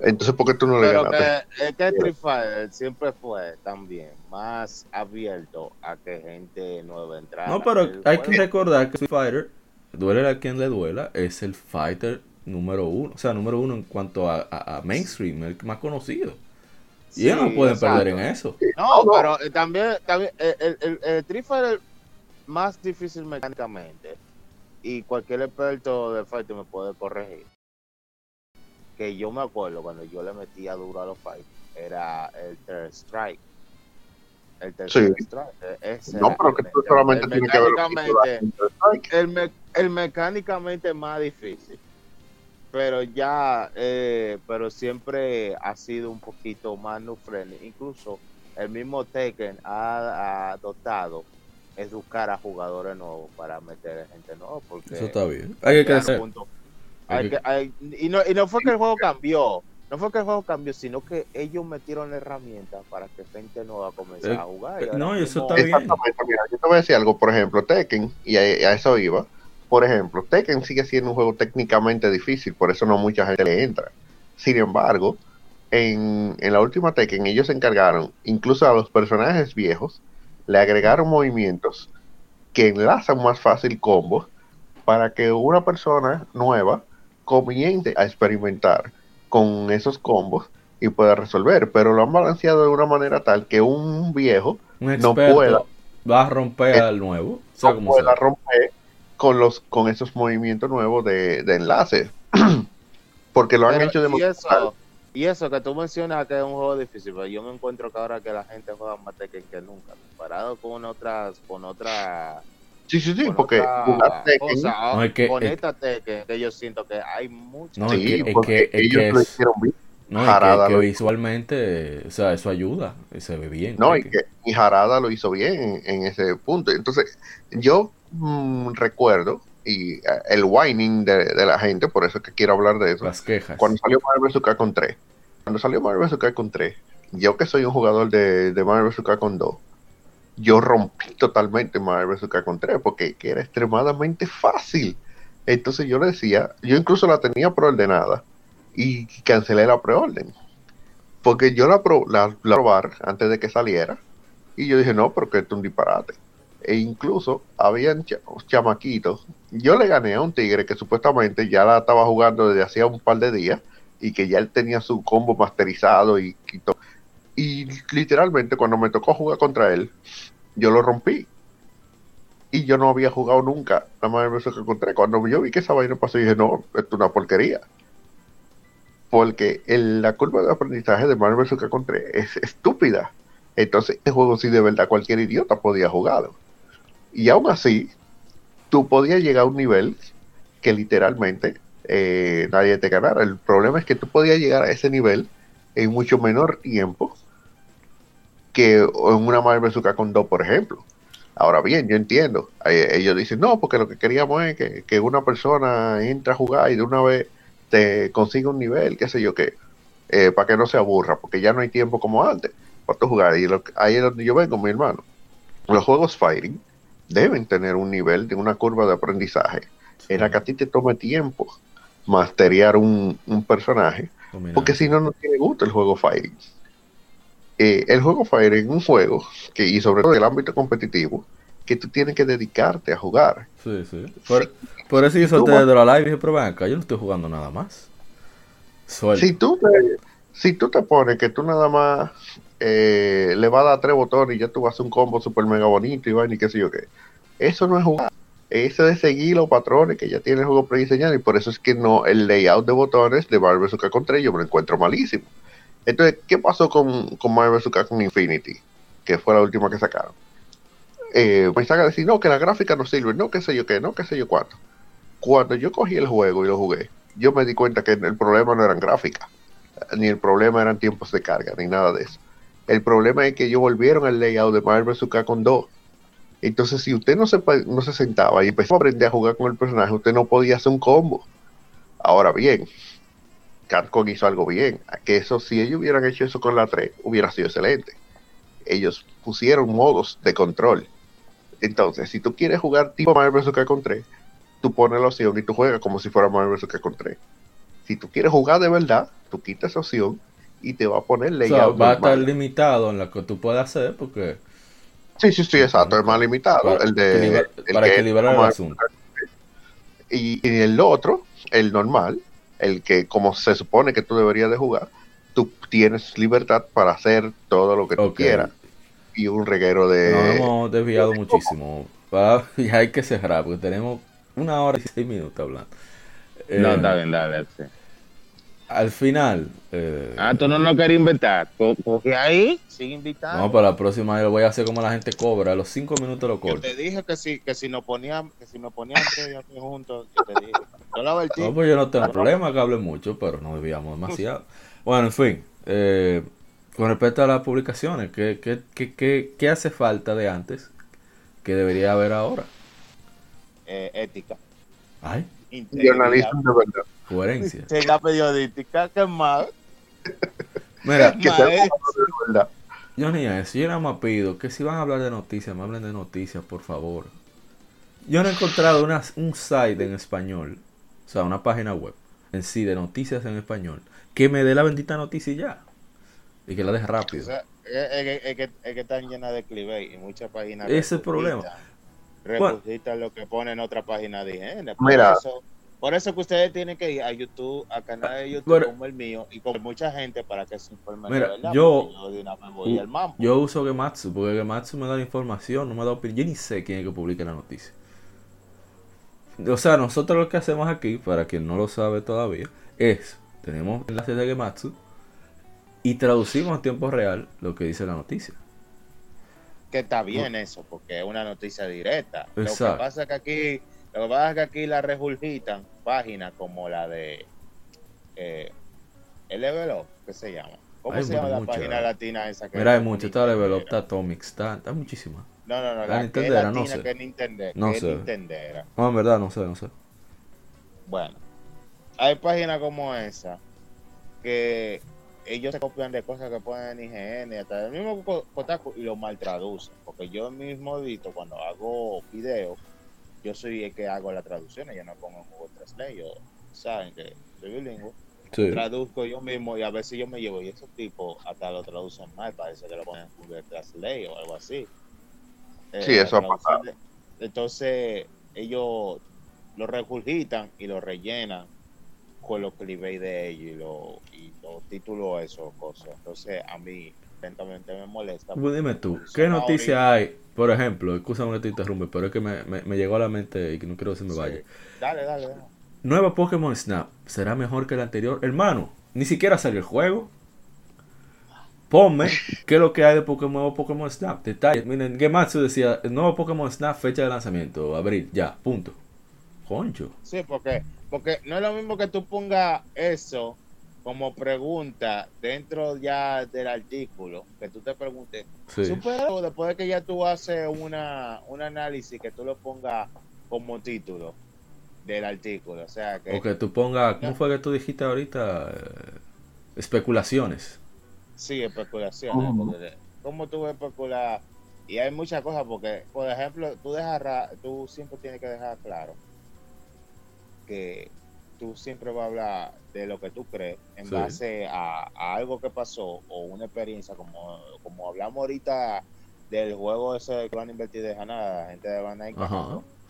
Entonces, ¿por qué tú no le ganaste? que, es que Street Fighter siempre fue también más abierto a que gente nueva entrara. No, pero hay que recordar que Street Fighter, duele a quien le duela, es el fighter número uno. O sea, número uno en cuanto a, a- a mainstream, el más conocido. Y ellos no pueden exacto. perder en eso. No, pero eh, también, también eh, el, el, el Street Fighter más difícil mecánicamente y cualquier experto de fighting me puede corregir. Que yo me acuerdo cuando yo le metía duro a los fights era el third strike. El tercer Sí. strike. eh, ese No, era pero el que tú meca- solamente el tienes que ver lo que tú mecánicamente- das. el, me- el mecánicamente más difícil. Pero ya, eh, pero siempre ha sido un poquito más no friendly. Incluso el mismo Tekken ha, ha adoptado educar a jugadores nuevos para meter gente nueva. Porque Eso está bien. Hay que crecer. punto- Hay hay que- que- hay- y, no, y no fue que el juego cambió. No fue que el juego cambió, sino que ellos metieron herramientas para que gente nueva comenzara Eh, a jugar. eh, ahora no, y eso mismo- está bien. Exactamente, mira, yo te voy a decir algo, por ejemplo, Tekken, y a, a eso iba. Por ejemplo, Tekken sigue siendo un juego técnicamente difícil, por eso no mucha gente le entra. Sin embargo, en, en la última Tekken ellos se encargaron, incluso a los personajes viejos, le agregaron movimientos que enlazan más fácil combos para que una persona nueva comience a experimentar con esos combos y pueda resolver, pero lo han balanceado de una manera tal que un viejo Un no pueda. Va a romper Eh, al nuevo. O sea, no como pueda sea. romper con los con esos movimientos nuevos de, de enlace. Porque lo han Pero, hecho de y eso, y eso que tú mencionas que es un juego difícil, pero yo me encuentro que ahora que la gente juega más Tekken que nunca, comparado con otras, con otras, Sí, sí, sí, con porque cosas, No, es que- con es- Tekken, que yo siento que hay muchas. No, es sí, que- es porque que- ellos que lo hicieron bien. No, y que, Harada que lo- visualmente, o sea, eso ayuda. y Se ve bien. No, y que y Harada lo hizo bien en, en ese punto. Entonces, yo mm, recuerdo, y eh, el whining de, de la gente, por eso es que quiero hablar de eso, Las quejas. cuando salió Marvel vs. Capcom 3, cuando salió Marvel vs. Capcom 3, yo que soy un jugador de, de Marvel vs. Capcom 2, yo rompí totalmente Marvel vs. 3 porque que era extremadamente fácil. Entonces yo le decía, yo incluso la tenía preordenada y cancelé la preorden. Porque yo la, pro, la, la probar antes de que saliera y yo dije, no, porque esto es un disparate. E incluso habían cha- chamaquitos. Yo le gané a un tigre que supuestamente ya la estaba jugando desde hacía un par de días y que ya él tenía su combo masterizado y, y. Y literalmente cuando me tocó jugar contra él, yo lo rompí. Y yo no había jugado nunca la Marvel vs. que. Cuando yo vi que esa vaina pasó, dije, no, esto es una porquería. Porque el- la curva de aprendizaje de Marvel vs. que encontré es estúpida. Entonces, este juego sí de verdad cualquier idiota podía jugarlo. Y aún así, tú podías llegar a un nivel que literalmente eh, nadie te ganara. El problema es que tú podías llegar a ese nivel en mucho menor tiempo que en una Marvel vs. con 2, por ejemplo. Ahora bien, yo entiendo. Ellos dicen, no, porque lo que queríamos es que, que una persona entre a jugar y de una vez te consiga un nivel, qué sé yo qué, eh, para que no se aburra, porque ya no hay tiempo como antes para tú jugar. Y lo, ahí es donde yo vengo, mi hermano. Los juegos fighting deben tener un nivel de una curva de aprendizaje en la que a ti te tome tiempo masterear un, un personaje, Dominante. porque si no, no tiene gusto el juego fighting. Eh, el juego fighting es un juego que, y sobre todo en el ámbito competitivo, que tú tienes que dedicarte a jugar. Sí, sí. Por, por eso yo solté de la live y dije, pero ven acá, yo no estoy jugando nada más. Suelto. Si tú te, si tú te pones que tú nada más eh, le vas a dar tres botones y ya tú vas a hacer un combo super mega bonito y vaina y qué sé yo qué, eso no es jugar. Eso es seguir los patrones que ya tiene el juego prediseñado y por eso es que no el layout de botones de Marvel. Capcom 3 yo me lo encuentro malísimo. Entonces, ¿qué pasó con, con Marvel vs. Capcom Infinity? Que fue la última que sacaron. Eh, me saca a decir, no, que la gráfica no sirve, no, qué sé yo qué, no, qué sé yo cuánto. Cuando yo cogí el juego y lo jugué, yo me di cuenta que el problema no eran gráficas, ni el problema eran tiempos de carga, ni nada de eso. El problema es que ellos volvieron al layout de Marvel vs. Capcom 2. Entonces, si usted no se sentaba y empezó a aprender a jugar con el personaje, usted no podía hacer un combo. Ahora bien, Capcom hizo algo bien. Que eso, si ellos hubieran hecho eso con la 3, hubiera sido excelente. Ellos pusieron modos de control. Entonces, si tú quieres jugar tipo Marvel vs. Capcom 3, tú pones la opción y tú juegas como si fuera Marvel vs. Capcom 3. Si tú quieres jugar de verdad, tú quitas esa opción y te va a poner O sea, layout. va a estar limitado en lo que tú puedes hacer porque Sí, sí, sí, exacto, es más limitado. para, el de, equilibrar- el para que- equilibrar el asunto. Y, y el otro, el normal, el que como se supone que tú deberías de jugar, tú tienes libertad para hacer todo lo que tú quieras. Y un reguero de... Nos hemos desviado muchísimo. Va- ya hay que cerrar porque tenemos una hora y seis minutos hablando. Eh, No, está bien, dale. sí. Al final, eh, Ah, tú no lo querías inventar. Coge ahí, sigue invitando. no, para la próxima yo lo voy a hacer como la gente cobra. A los cinco minutos lo Yo corto. te dije que si, que si nos ponían, que si nos ponían juntos, yo te dije. Yo la vertí. No, pues yo no tengo problema que hable mucho, pero no debíamos demasiado. Bueno, en fin, eh, con respecto a las publicaciones, ¿qué, qué, qué, qué, qué hace falta de antes que debería haber ahora? Eh, ética. Ay, Journalism de verdad. coherencia. Integridad periodística, ¿qué más? Mira, Que sea de verdad. yo ni eso, yo nada más pido que si van a hablar de noticias, me hablen de noticias, por favor. Yo no he encontrado una- un site en español, o sea, una página web en sí de noticias en español, que me dé la bendita noticia y ya. Y que la deje O rápido. sea, es, es- es que, es que están llenas de clickbait y muchas páginas. Ese es el problema. Repuditan lo que pone en otra página de higiene. Por Mira. eso, Por eso que ustedes tienen que ir a YouTube, a canal de YouTube Bueno. como el mío y con mucha gente para que se informen Mira, de verdad. yo- porque de una vez voy al mambo. Yo uso Gematsu porque Gematsu me da la información, no me da opinión. Yo ni sé quién es que publica la noticia. O sea, nosotros lo que hacemos aquí, para quien no lo sabe todavía, es, tenemos enlaces de Gematsu y traducimos en tiempo real lo que dice la noticia. Que está bien eso, porque es una noticia directa. Lo que pasa es que aquí, lo que pasa es que aquí la regurgitan páginas como la de eh, el Level Up, ¿qué se llama? ¿Cómo Hay se llama la muchas. página latina esa que Mira, hay mucho, está Level Up, está Atomic, está, está muchísimas. No, no, no, La la, que es no sé. que es No que es sé. Nintendera. No, en verdad, no sé, no sé. Bueno, hay páginas como esa que ellos se copian de cosas que ponen en IGN, hasta el mismo Kotaku y lo maltraducen. Porque yo mismo edito cuando hago videos, yo soy el que hago las traducciones, yo no pongo en Google Translate, yo saben que soy bilingüe. Sí. Traduzco yo mismo y a veces yo me llevo y esos tipos hasta lo traducen mal, parece que lo ponen en Google Translate o algo así. Eh, Sí, eso ha Entonces, ellos lo regurgitan y lo rellenan con los clickbait de ellos y, lo, y los títulos, eso, cosas. Entonces, a mí, lentamente me molesta. Pues dime tú, ¿qué noticia hay? Por ejemplo, escúchame que te interrumpe, pero es que me, me, me llegó a la mente y que no quiero que se me Sí. vaya. Dale, dale, dale. Nueva Pokémon Snap, ¿será mejor que el anterior? Hermano, ni siquiera salió el juego. Ponme qué es lo que hay de Pokémon, nuevo Pokémon Snap. Detalles. Miren, Gematsu decía, el nuevo Pokémon Snap, fecha de lanzamiento, abril, ya, punto. Concho. Sí, porque, porque no es lo mismo que tú pongas eso como pregunta dentro ya del artículo, que tú te preguntes, Sí. superhéroe, después de que ya tú haces una, un análisis, que tú lo pongas como título del artículo. O sea, que O que tú pongas, ¿cómo fue que tú dijiste ahorita? Eh, especulaciones. sí, especulaciones. Porque ¿Cómo tú ves especular? Y hay muchas cosas, porque, por ejemplo, tú, dejas tú siempre tienes que dejar claro que tú siempre vas a hablar de lo que tú crees en Sí. base a, a algo que pasó o una experiencia, como, como hablamos ahorita del juego ese que van a invertir de nada, la gente de Van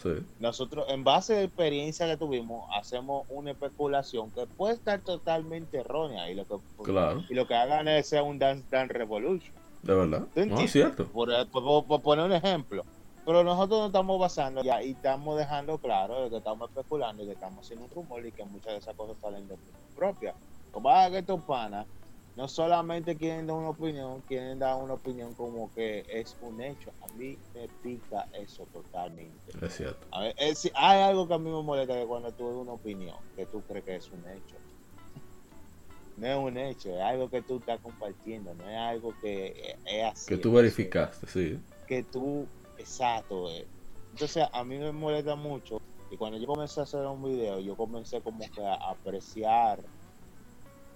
sí. Nosotros, en base a la experiencia que tuvimos, hacemos una especulación que puede estar totalmente errónea y lo que, Claro, y lo que hagan es ser un Dance Dance Revolution. de verdad. ¿Tú No, es cierto. Por, por- por poner un ejemplo. Pero nosotros nos estamos basando ya y estamos dejando claro de que estamos especulando y que estamos haciendo un rumor y que muchas de esas cosas salen de propia. Como a que estos panas no solamente quieren dar una opinión, quieren dar una opinión como que es un hecho. A mí me pica eso totalmente. Es cierto. A ver, es- hay algo que a mí me molesta que cuando tú das una opinión que tú crees que es un hecho. No es un hecho, es algo que tú estás compartiendo, no es algo que es- así. Que tú verificaste, sí. Que tú, exacto. eh. Entonces a mí me molesta mucho y cuando yo comencé a hacer un video, yo comencé como que a apreciar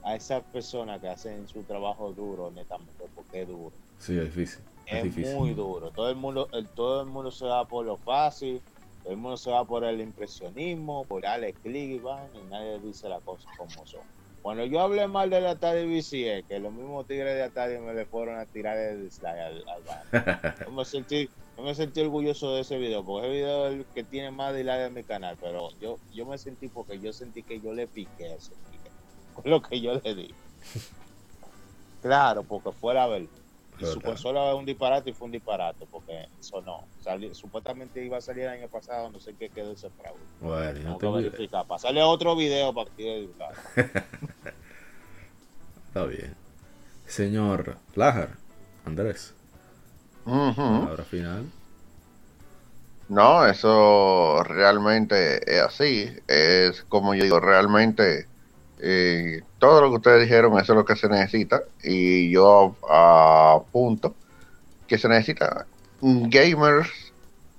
a esas personas que hacen su trabajo duro, netamente, porque es duro Sí, es difícil. Es, es difícil. muy duro. Todo el mundo, el- todo el mundo se va por lo fácil, todo el mundo se va por el impresionismo, por darle clic y van, y nadie dice las cosas como son. Cuando yo hablé mal de la Atari VCE, que los mismos tigres de Atari me le fueron a tirar el dislike al, al van. Yo me sentí, yo me sentí orgulloso de ese video, porque ese video es el que tiene más dislike en mi canal, pero yo, yo me sentí porque yo sentí que yo le piqué a ese tigre, con lo que yo le di. Claro, porque fue la verdad. Y su consola es un disparate y fue un disparate, porque eso no. Sali- supuestamente iba a salir el año pasado, no sé qué quedó ese fraude. Bueno, no te verificar. Pasarle otro video para que claro. Está bien. Señor Lajar, Andrés, Ujú. palabra final. No, eso realmente es así. Es como yo digo, realmente eh, todo lo que ustedes dijeron, eso es lo que se necesita. Y yo apunto que se necesita gamers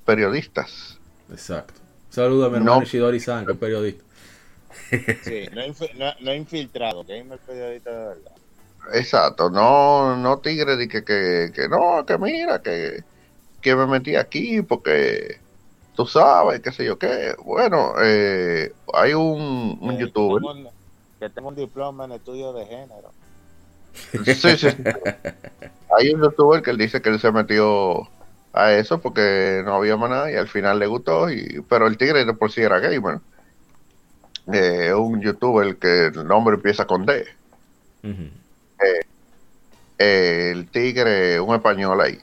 periodistas. Exacto. Saluda a mi hermano No. Ishidori-san, que es periodista. Sí, no, infi- no, no infiltrado, gamer periodista de verdad. Exacto, no, no tigre de que, que, que no, que mira, que, que me metí aquí porque tú sabes, qué sé yo qué. Bueno, eh, hay un, un Eh, youtuber. Que tengo, un- que tengo un diploma en estudio de género. Sí, sí, sí. Hay un youtuber que él dice que él se metió a eso porque no había más nada y al final le gustó, y, pero el tigre de por sí era gamer. eh, un youtuber que el nombre empieza con D. Eh, el tigre, un español ahí.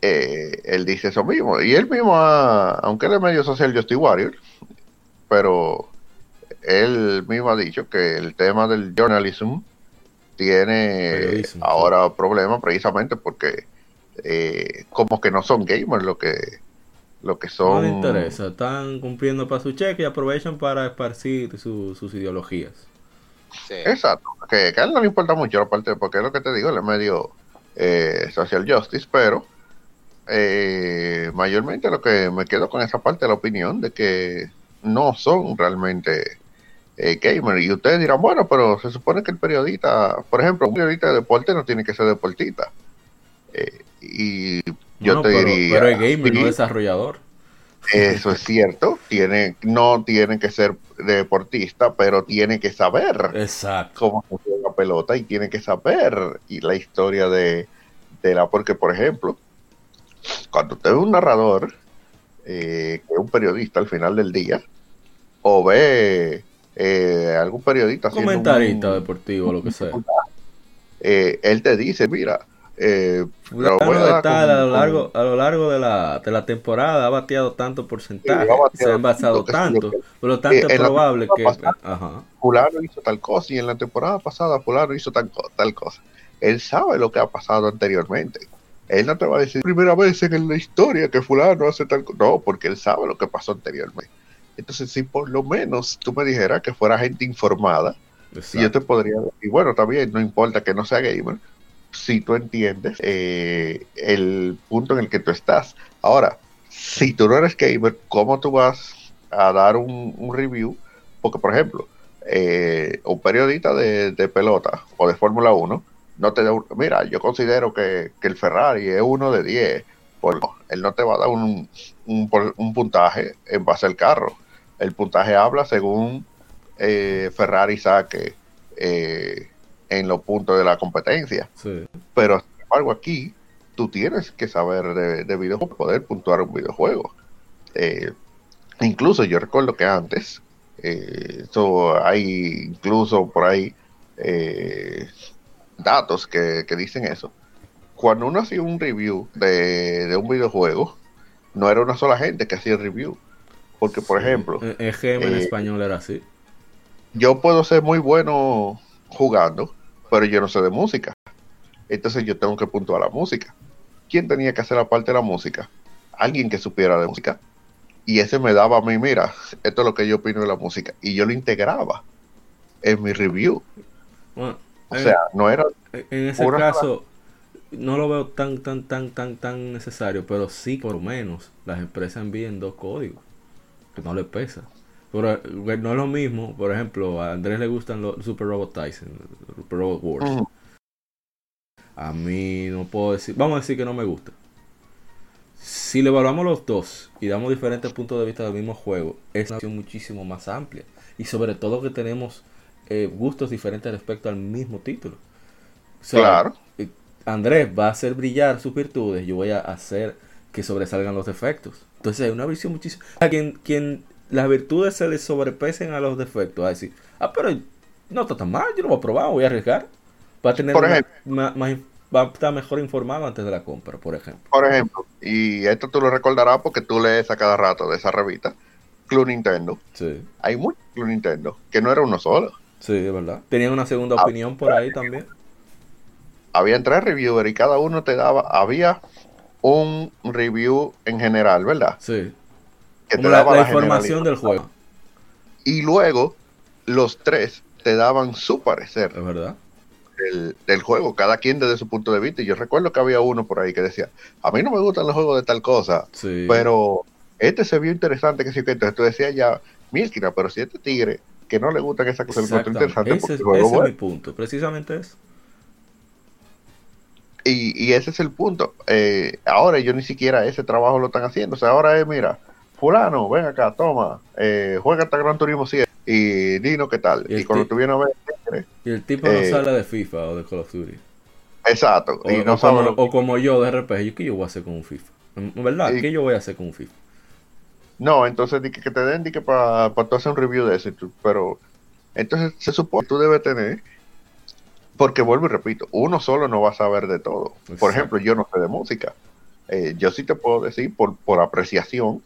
Eh, él dice eso mismo. Y él mismo, ha- aunque él es medio social Justice Warrior, pero él mismo ha dicho que el tema del journalism tiene Periodismo, ahora problemas precisamente porque eh, como que no son gamers lo que lo que No son les interesa, están cumpliendo para su cheque y aprovechan para esparcir su- sus ideologías. Sí. Exacto, que, que a él no le importa mucho la parte, porque es lo que te digo, él es medio eh, social justice, pero eh, mayormente lo que me quedo con esa parte de la opinión de que no son realmente eh, gamers. Y ustedes dirán, bueno, pero se supone que el periodista, por ejemplo, un periodista de deporte no tiene que ser deportista. Eh, y yo No, te pero, diría, pero es gamer, sí, no desarrollador. Eso es cierto, tiene, no tiene que ser deportista, pero tiene que saber Exacto. cómo se juega pelota y tiene que saber y la historia de, de la porque por ejemplo cuando usted ve un narrador eh, que es un periodista al final del día o ve eh, algún periodista Comentarista un- deportivo, lo que sea. eh, él te dice mira eh, dar tal, a lo largo, a lo largo de la, de la temporada ha bateado tanto porcentaje, Sí, bateado se ha envasado tanto, que por lo tanto Eh, es probable que... Ajá. fulano hizo tal cosa y en la temporada pasada fulano hizo tal, tal cosa. Él sabe lo que ha pasado anteriormente. Él no te va a decir primera vez en la historia que fulano hace tal cosa. No, porque él sabe lo que pasó anteriormente. Entonces, si por lo menos tú me dijeras que fuera gente informada, y yo te podría decir, bueno, también no importa que no sea gamer, si tú entiendes eh, el punto en el que tú estás. Ahora, si tú no eres gamer, ¿cómo tú vas a dar un, review? Porque, por ejemplo, eh, un periodista de, de pelota o de Fórmula 1 no te da un- mira, yo considero que, que el Ferrari es uno de 10. Pues él no te va a dar un, un puntaje en base al carro. El puntaje habla según eh, Ferrari saque eh, en los puntos de la competencia. Sí. Pero, sin embargo, aquí tú tienes que saber de, de videojuegos para poder puntuar un videojuego. Eh, incluso yo recuerdo que antes, eh, eso hay incluso por ahí eh, datos que, que dicen eso. Cuando uno hacía un review de, de un videojuego, no era una sola gente que hacía el review. Porque, por ejemplo, E- EGM en eh, español era así. yo puedo ser muy bueno jugando, pero yo no sé de música. Entonces yo tengo que puntuar la música. ¿Quién tenía que hacer la parte de la música? Alguien que supiera de música. Y ese me daba a mí, mira, esto es lo que yo opino de la música. Y yo lo integraba en mi review. Bueno, O en- sea, no era... en ese caso no lo veo tan, tan, tan, tan, tan necesario, pero sí, por lo menos, las empresas envíen dos códigos, que no le pesa. Pero eh, no es lo mismo, por ejemplo, a Andrés le gustan los Super Robot Tyson, Super Robot Wars. Ujú. A mí no puedo decir, vamos a decir que no me gusta. Si le evaluamos los dos y damos diferentes puntos de vista del mismo juego, es una opción muchísimo más amplia. Y sobre todo que tenemos eh, gustos diferentes respecto al mismo título. O sea, Claro. eh, Andrés va a hacer brillar sus virtudes, yo voy a hacer que sobresalgan los defectos. Entonces hay una visión muchísimo... A quien, quien las virtudes se le sobrepesen a los defectos, a decir, ah, pero no está tan mal, yo lo voy a probar, voy a arriesgar. Va a tener Por ejemplo. más va a estar mejor informado antes de la compra, por ejemplo. Por ejemplo, y esto tú lo recordarás porque tú lees a cada rato de esa revista, Club Nintendo. Sí, Hay muchos Club Nintendo, que no era uno solo. sí, es verdad. Tenían una segunda Ah, opinión por ahí también. habían tres reviewers y cada uno te daba, había un review en general, ¿verdad? Sí. Que la, daba la la información del juego, Y luego los tres te daban su parecer es verdad. del, del juego, cada quien desde su punto de vista. Y yo recuerdo que había uno por ahí que decía, a mí no me gustan los juegos de tal cosa, Sí. pero este se vio interesante, que sí, que entonces tú decías ya, Milkina, pero si este tigre que no le gustan esas cosas, lo interesante Ese, porque es- juego ese es mi punto. Precisamente eso. Y, y ese es el punto. Eh, ahora yo ni siquiera ese trabajo lo están haciendo. O sea, ahora es, mira, fulano, ven acá, toma, eh, juega hasta Gran Turismo 7 y dinos qué tal. Y Y, cuando vienes a ver, Y el tipo Eh, no sale de FIFA o de Call of Duty. exacto. O, y no o sabe como, lo que- o como yo de RPG, ¿qué yo voy a hacer con un FIFA? ¿En ¿Verdad? Y- ¿Qué yo voy a hacer con un FIFA? No, entonces que, que te den que para tú hacer un review de eso, pero entonces se supone que tú debes tener, porque vuelvo y repito, uno solo no va a saber de todo. Por ejemplo, yo no sé de música. Eh, yo sí te puedo decir por, por apreciación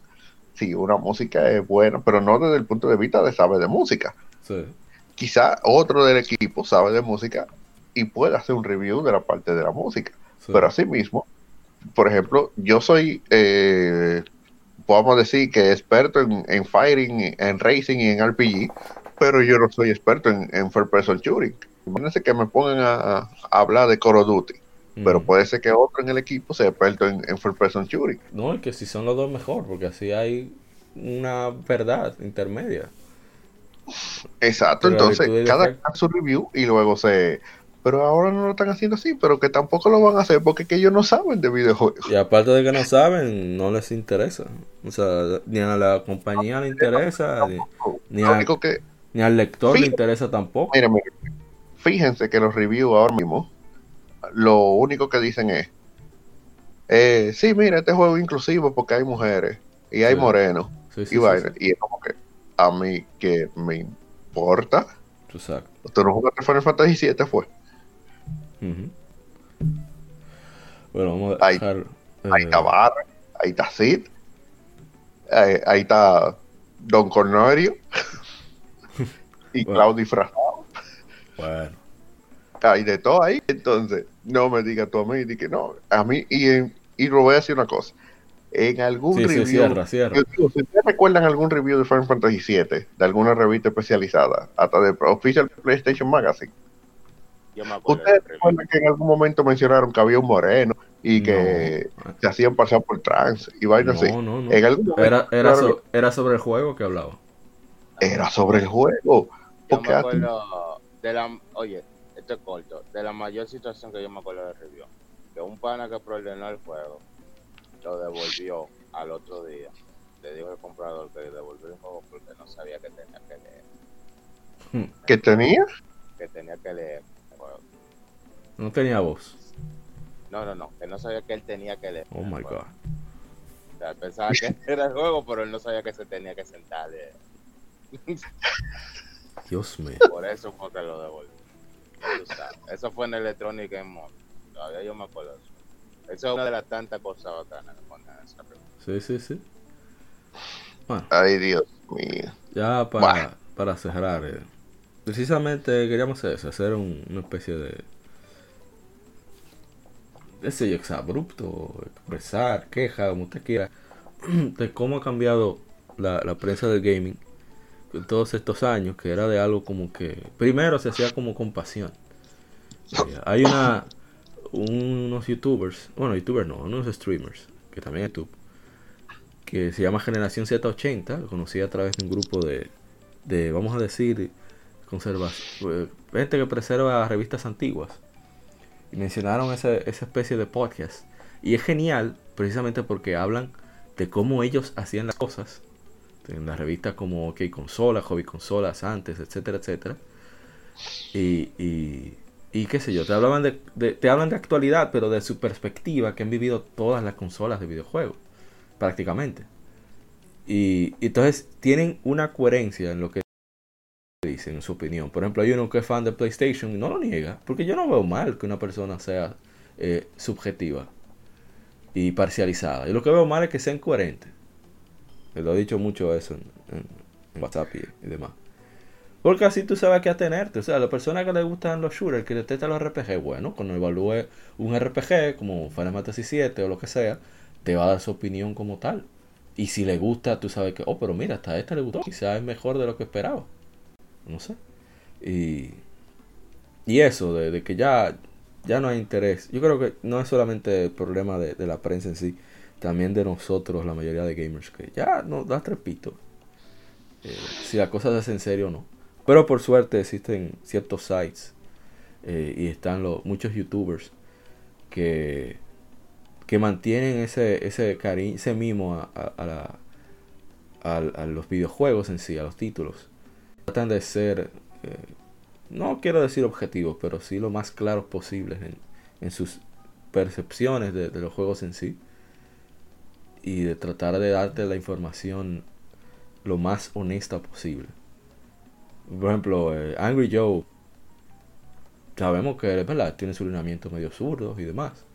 si una música es buena, pero no desde el punto de vista de saber de música. Sí. Quizá otro del equipo sabe de música y puede hacer un review de la parte de la música. sí. Pero asimismo, por ejemplo, yo soy, eh, podemos decir que experto en, en fighting, en racing y en RPG, pero yo no soy experto en, en first person shooting. Imagínense que me pongan a, a hablar de Call of Duty, pero puede ser que otro en el equipo sea experto en, en first person shooting. No, es que si son los dos mejor, porque así hay una verdad intermedia. Exacto, Pero entonces cada hace su review y luego se... Pero ahora no lo están haciendo así, pero que tampoco lo van a hacer porque que ellos no saben de videojuegos. Y aparte de que no saben, no les interesa. O sea, ni a la compañía le interesa, ni, ni a- que, ni al lector le Fíjate. interesa tampoco. Mira, mira, fíjense que los reviews ahora mismo, lo único que dicen es, eh, sí, mira, este juego es inclusivo porque hay mujeres y hay Sí. morenos Sí, sí, y vaina. Y es como que a mí que me importa. Exacto. Tú no jugaste Final Fantasy 7 fue. Bueno, vamos a Ahí- dejar. Ahí eh, está Barra, ahí está Sid, ahí, ahí está Don Cornelio y Bueno. Claudio disfrazado. Bueno, Hay de todo ahí. Entonces, no me digas tú a mí, di que no. A mí, y, en- y lo voy a decir una cosa. En algún sí, sí, review, cierra, cierra. yo digo, si ustedes recuerdan algún review de Final Fantasy VII, de alguna revista especializada, hasta de Official PlayStation Magazine, Yo me acuerdo ustedes recuerdan que en algún momento mencionaron que había un moreno y que No. se hacían pasar por trans y vainas así. No, no, no. En algún momento Era, era, mencionaron- so- era sobre el juego que hablaba. era sobre el juego. Yo me acuerdo de la, oye, esto es corto, de la mayor situación que yo me acuerdo del review, que un pana que preordenó el juego, lo devolvió al otro día. Le dijo al comprador que devolvió el juego porque no sabía que tenía que leer, que tenía que tenía que leer el juego. No tenía voz. No, no, no, que no sabía que él tenía que leer. Oh my juego. god. O sea, pensaba que era el juego, pero él no sabía que se tenía que sentar a leer. Dios mío. Por eso fue que lo devolvió. Eso fue en Electronic Game Mode. Todavía yo me acuerdo eso. Eso es una de las tantas cosas bacanas que esa. Sí, sí, sí. Bueno, Ay, Dios mío. ya para, Bueno. para cerrar. eh, precisamente queríamos eso, hacer un- una especie de. Ese exabrupto, expresar, queja, como usted quiera, de cómo ha cambiado la, la prensa del gaming todos estos años, que era de algo como que. Primero se hacía como con pasión. Eh, hay una. unos youtubers, bueno, youtubers no, unos streamers, que también es YouTube, que se llama Generación Z80, lo conocí a través de un grupo de, de vamos a decir, conserva, eh, gente que preserva revistas antiguas. Y mencionaron esa, esa especie de podcast. Y es genial, precisamente porque hablan de cómo ellos hacían las cosas. En las revistas como OK Consolas, Hobby Consolas antes, etcétera, etcétera. Y, y, y qué sé yo, te hablaban de, te hablan de actualidad, pero de su perspectiva, que han vivido todas las consolas de videojuegos, prácticamente. Y, entonces tienen una coherencia en lo que dicen, en su opinión. Por ejemplo, hay uno que es fan de PlayStation y no lo niega, porque yo no veo mal que una persona sea eh, subjetiva y parcializada. Y lo que veo mal es que sean coherentes. Le lo he dicho mucho eso en, WhatsApp y, demás. Porque así tú sabes a qué atenerte. O sea, a la persona que le gustan los shooters, que detesta los RPG, bueno, cuando evalúe un RPG como Final Fantasy VII o lo que sea, te va a dar su opinión como tal. Y si le gusta, tú sabes que, oh, pero mira, hasta a este le gustó. Quizás es mejor de lo que esperaba. No sé. Y, y eso, de, de que ya, ya no hay interés. Yo creo que no es solamente el problema de la prensa en sí, también de nosotros, la mayoría de gamers, que ya no da trepito. Eh, si la cosa se hace en serio o no. Pero por suerte existen ciertos sites eh, y están los, muchos youtubers que, que mantienen ese, ese cariño, ese mimo a, a- la- a los videojuegos en sí, a los títulos. Tratan de ser, eh, no quiero decir objetivos, pero sí lo más claros posibles en, en sus percepciones de, de los juegos en sí. Y de tratar de darte la información lo más honesta posible. Por ejemplo, eh, Angry Joe, sabemos que es verdad, tiene su lineamiento medio zurdo y demás.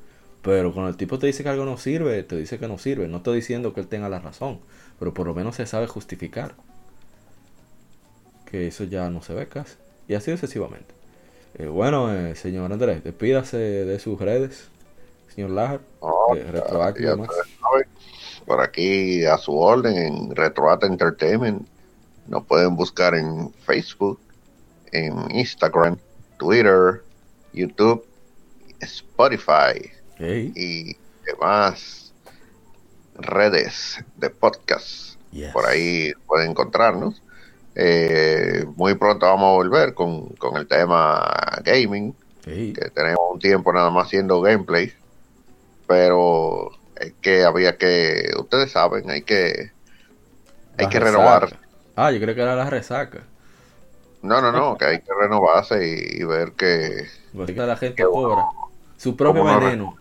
Pero cuando el tipo te dice que algo no sirve, te dice que no sirve. No estoy diciendo que él tenga la razón, pero por lo menos se sabe justificar. Que eso ya no se ve casi. Y así sucesivamente. Eh, bueno, eh, señor Andrés, despídase de sus redes, señor Lajar. Oh, de Retroact y ya demás. ustedes saben, Por aquí a su orden en Retroat Entertainment. Nos pueden buscar en Facebook, en Instagram, Twitter, YouTube, Spotify Hey, y demás redes de podcast. yes. Por ahí pueden encontrarnos. Eh, muy pronto vamos a volver con, con el tema gaming, Hey, que tenemos un tiempo nada más haciendo gameplay, pero que había que, ustedes saben, hay que hay la que resaca. renovar. Ah, yo creo que era la resaca. No, no, no, que hay que renovarse y, y ver que Porque la gente cobra. Su propio veneno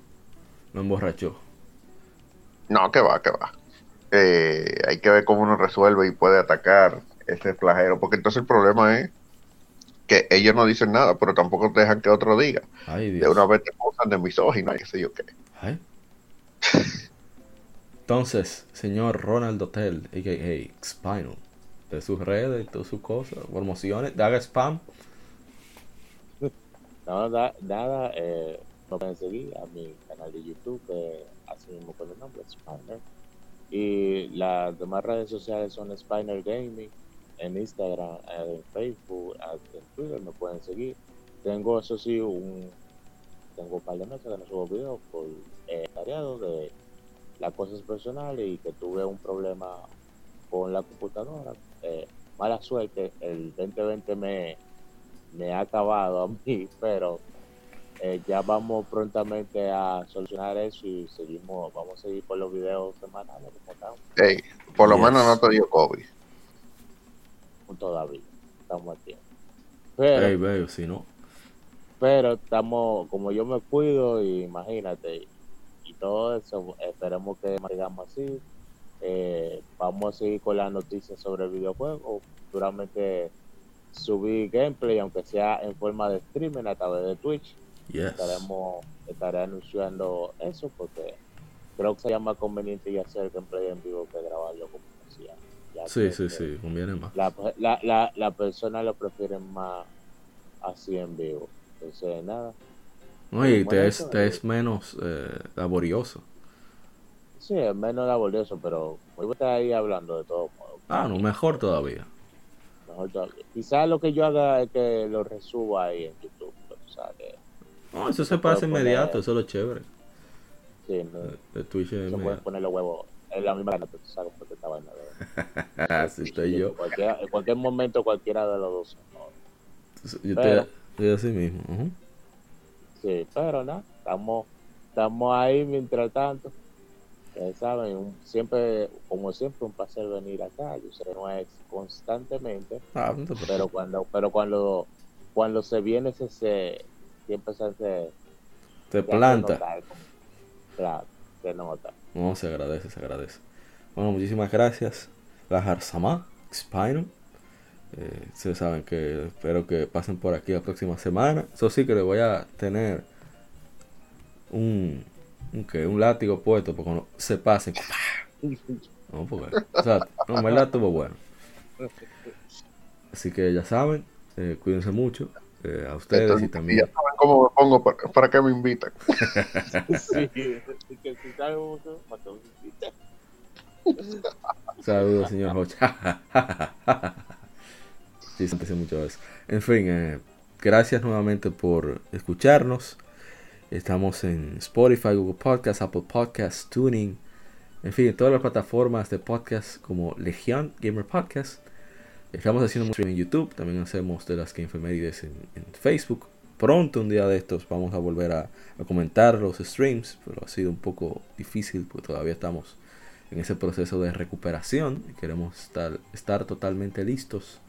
lo emborrachó. no, que va, que va. Eh, hay que ver cómo uno resuelve y puede atacar ese flagelo, porque entonces el problema es que ellos no dicen nada, pero tampoco dejan que otro diga. Ay, De una vez te acusan de misógino y qué sé yo qué. Ay. Entonces, señor Ronald Hotel, a.k.a. Spinal, de sus redes y todas sus cosas, promociones, haga spam. No, da- nada, eh, me pueden seguir a mi canal de YouTube, que así mismo con el nombre, Spiner. Y las demás redes sociales son Spiner Gaming, en Instagram, eh, en Facebook, en Twitter me pueden seguir. Tengo, eso sí, un, tengo un par de meses que no subo videos por eh, tareado de las cosas personales y que tuve un problema con la computadora. Eh, mala suerte, el 2020 me, me ha acabado a mí, pero eh, ya vamos prontamente a solucionar eso y seguimos, vamos a seguir por los videos semanales como estamos Ey, por lo Yes. menos no te dio COVID. todavía, estamos aquí. Pero, Ey, veo, si no. Pero estamos, como yo me cuido, y imagínate, y todo eso, esperemos que sigamos así. Eh, vamos a seguir con las noticias sobre el videojuego. Seguramente subir gameplay, aunque sea en forma de streaming a través de Twitch. Yes. estaremos estaré anunciando eso porque creo que sería más conveniente ya hacer gameplay en vivo que grabarlo como decía. Ya Sí, sí, sí, conviene más. La, la, la, la persona lo prefieren más así en vivo. Entonces, nada. No, y te es, te eh. es menos eh, laborioso. Sí, es menos laborioso, pero voy a estar ahí hablando de todo modo. Ah, no, mejor todavía. Mejor todavía. Quizás lo que yo haga es que lo resuba ahí en YouTube. pero, o sea, que, No, eso se pasa poner- inmediato, eso es lo chévere. sí, no, Twitch es se pueden poner los huevos en la misma gana, sabes, porque esta vaina de... Así estoy yo. En cualquier, en cualquier momento, cualquiera de los dos. ¿no? Yo Pero- estoy, estoy así mismo. Sí, pero nada, estamos, estamos ahí mientras tanto. Ustedes saben, un- siempre, como siempre, un placer venir acá. Yo sé que no es constantemente, Ah, no pero cuando, pero cuando, cuando se viene ese, se, siempre se hace, Te se planta. notar, Claro, se nota. No, se agradece, se agradece. Bueno, muchísimas gracias. La Jarsama, Spinal. Eh, ustedes saben que espero que pasen por aquí la próxima semana. Eso sí que le voy a tener un, un, ¿qué? un látigo puesto porque cuando se pasen. No, porque, o sea, no, en verdad estuvo bueno. Así que ya saben, eh, cuídense mucho. eh, a ustedes y Entonces, también. ya saben cómo me pongo para, para que me invitan. sí, que si sabe mucho, para que me invite. Saludos, señor Hodge. sí, sé mucho eso. En fin, eh, gracias nuevamente por escucharnos. Estamos en Spotify, Google Podcast, Apple Podcast, Tuning. En fin, en todas las plataformas de podcast como Legion Gamer Podcast. Estamos haciendo stream en YouTube. También hacemos de las Game Efemérides en, Facebook. Pronto, un día de estos, vamos a volver a, comentar los streams. Pero ha sido un poco difícil porque todavía estamos en ese proceso de recuperación. Queremos estar totalmente listos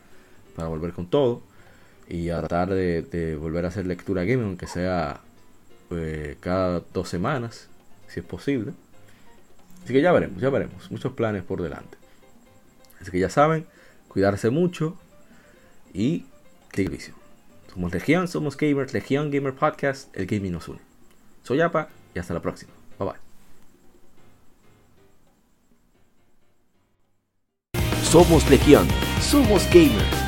para volver con todo. Y a tratar de, volver a hacer lectura gaming, aunque sea eh, cada dos semanas, si es posible. Así que ya veremos, ya veremos. Muchos planes por delante. Así que ya saben, cuidarse mucho y qué vicio. Somos Legión, somos gamers, Legión Gamer Podcast, el gaming nos une. Soy Apa y hasta la próxima. Bye bye. Somos Legión, somos gamers.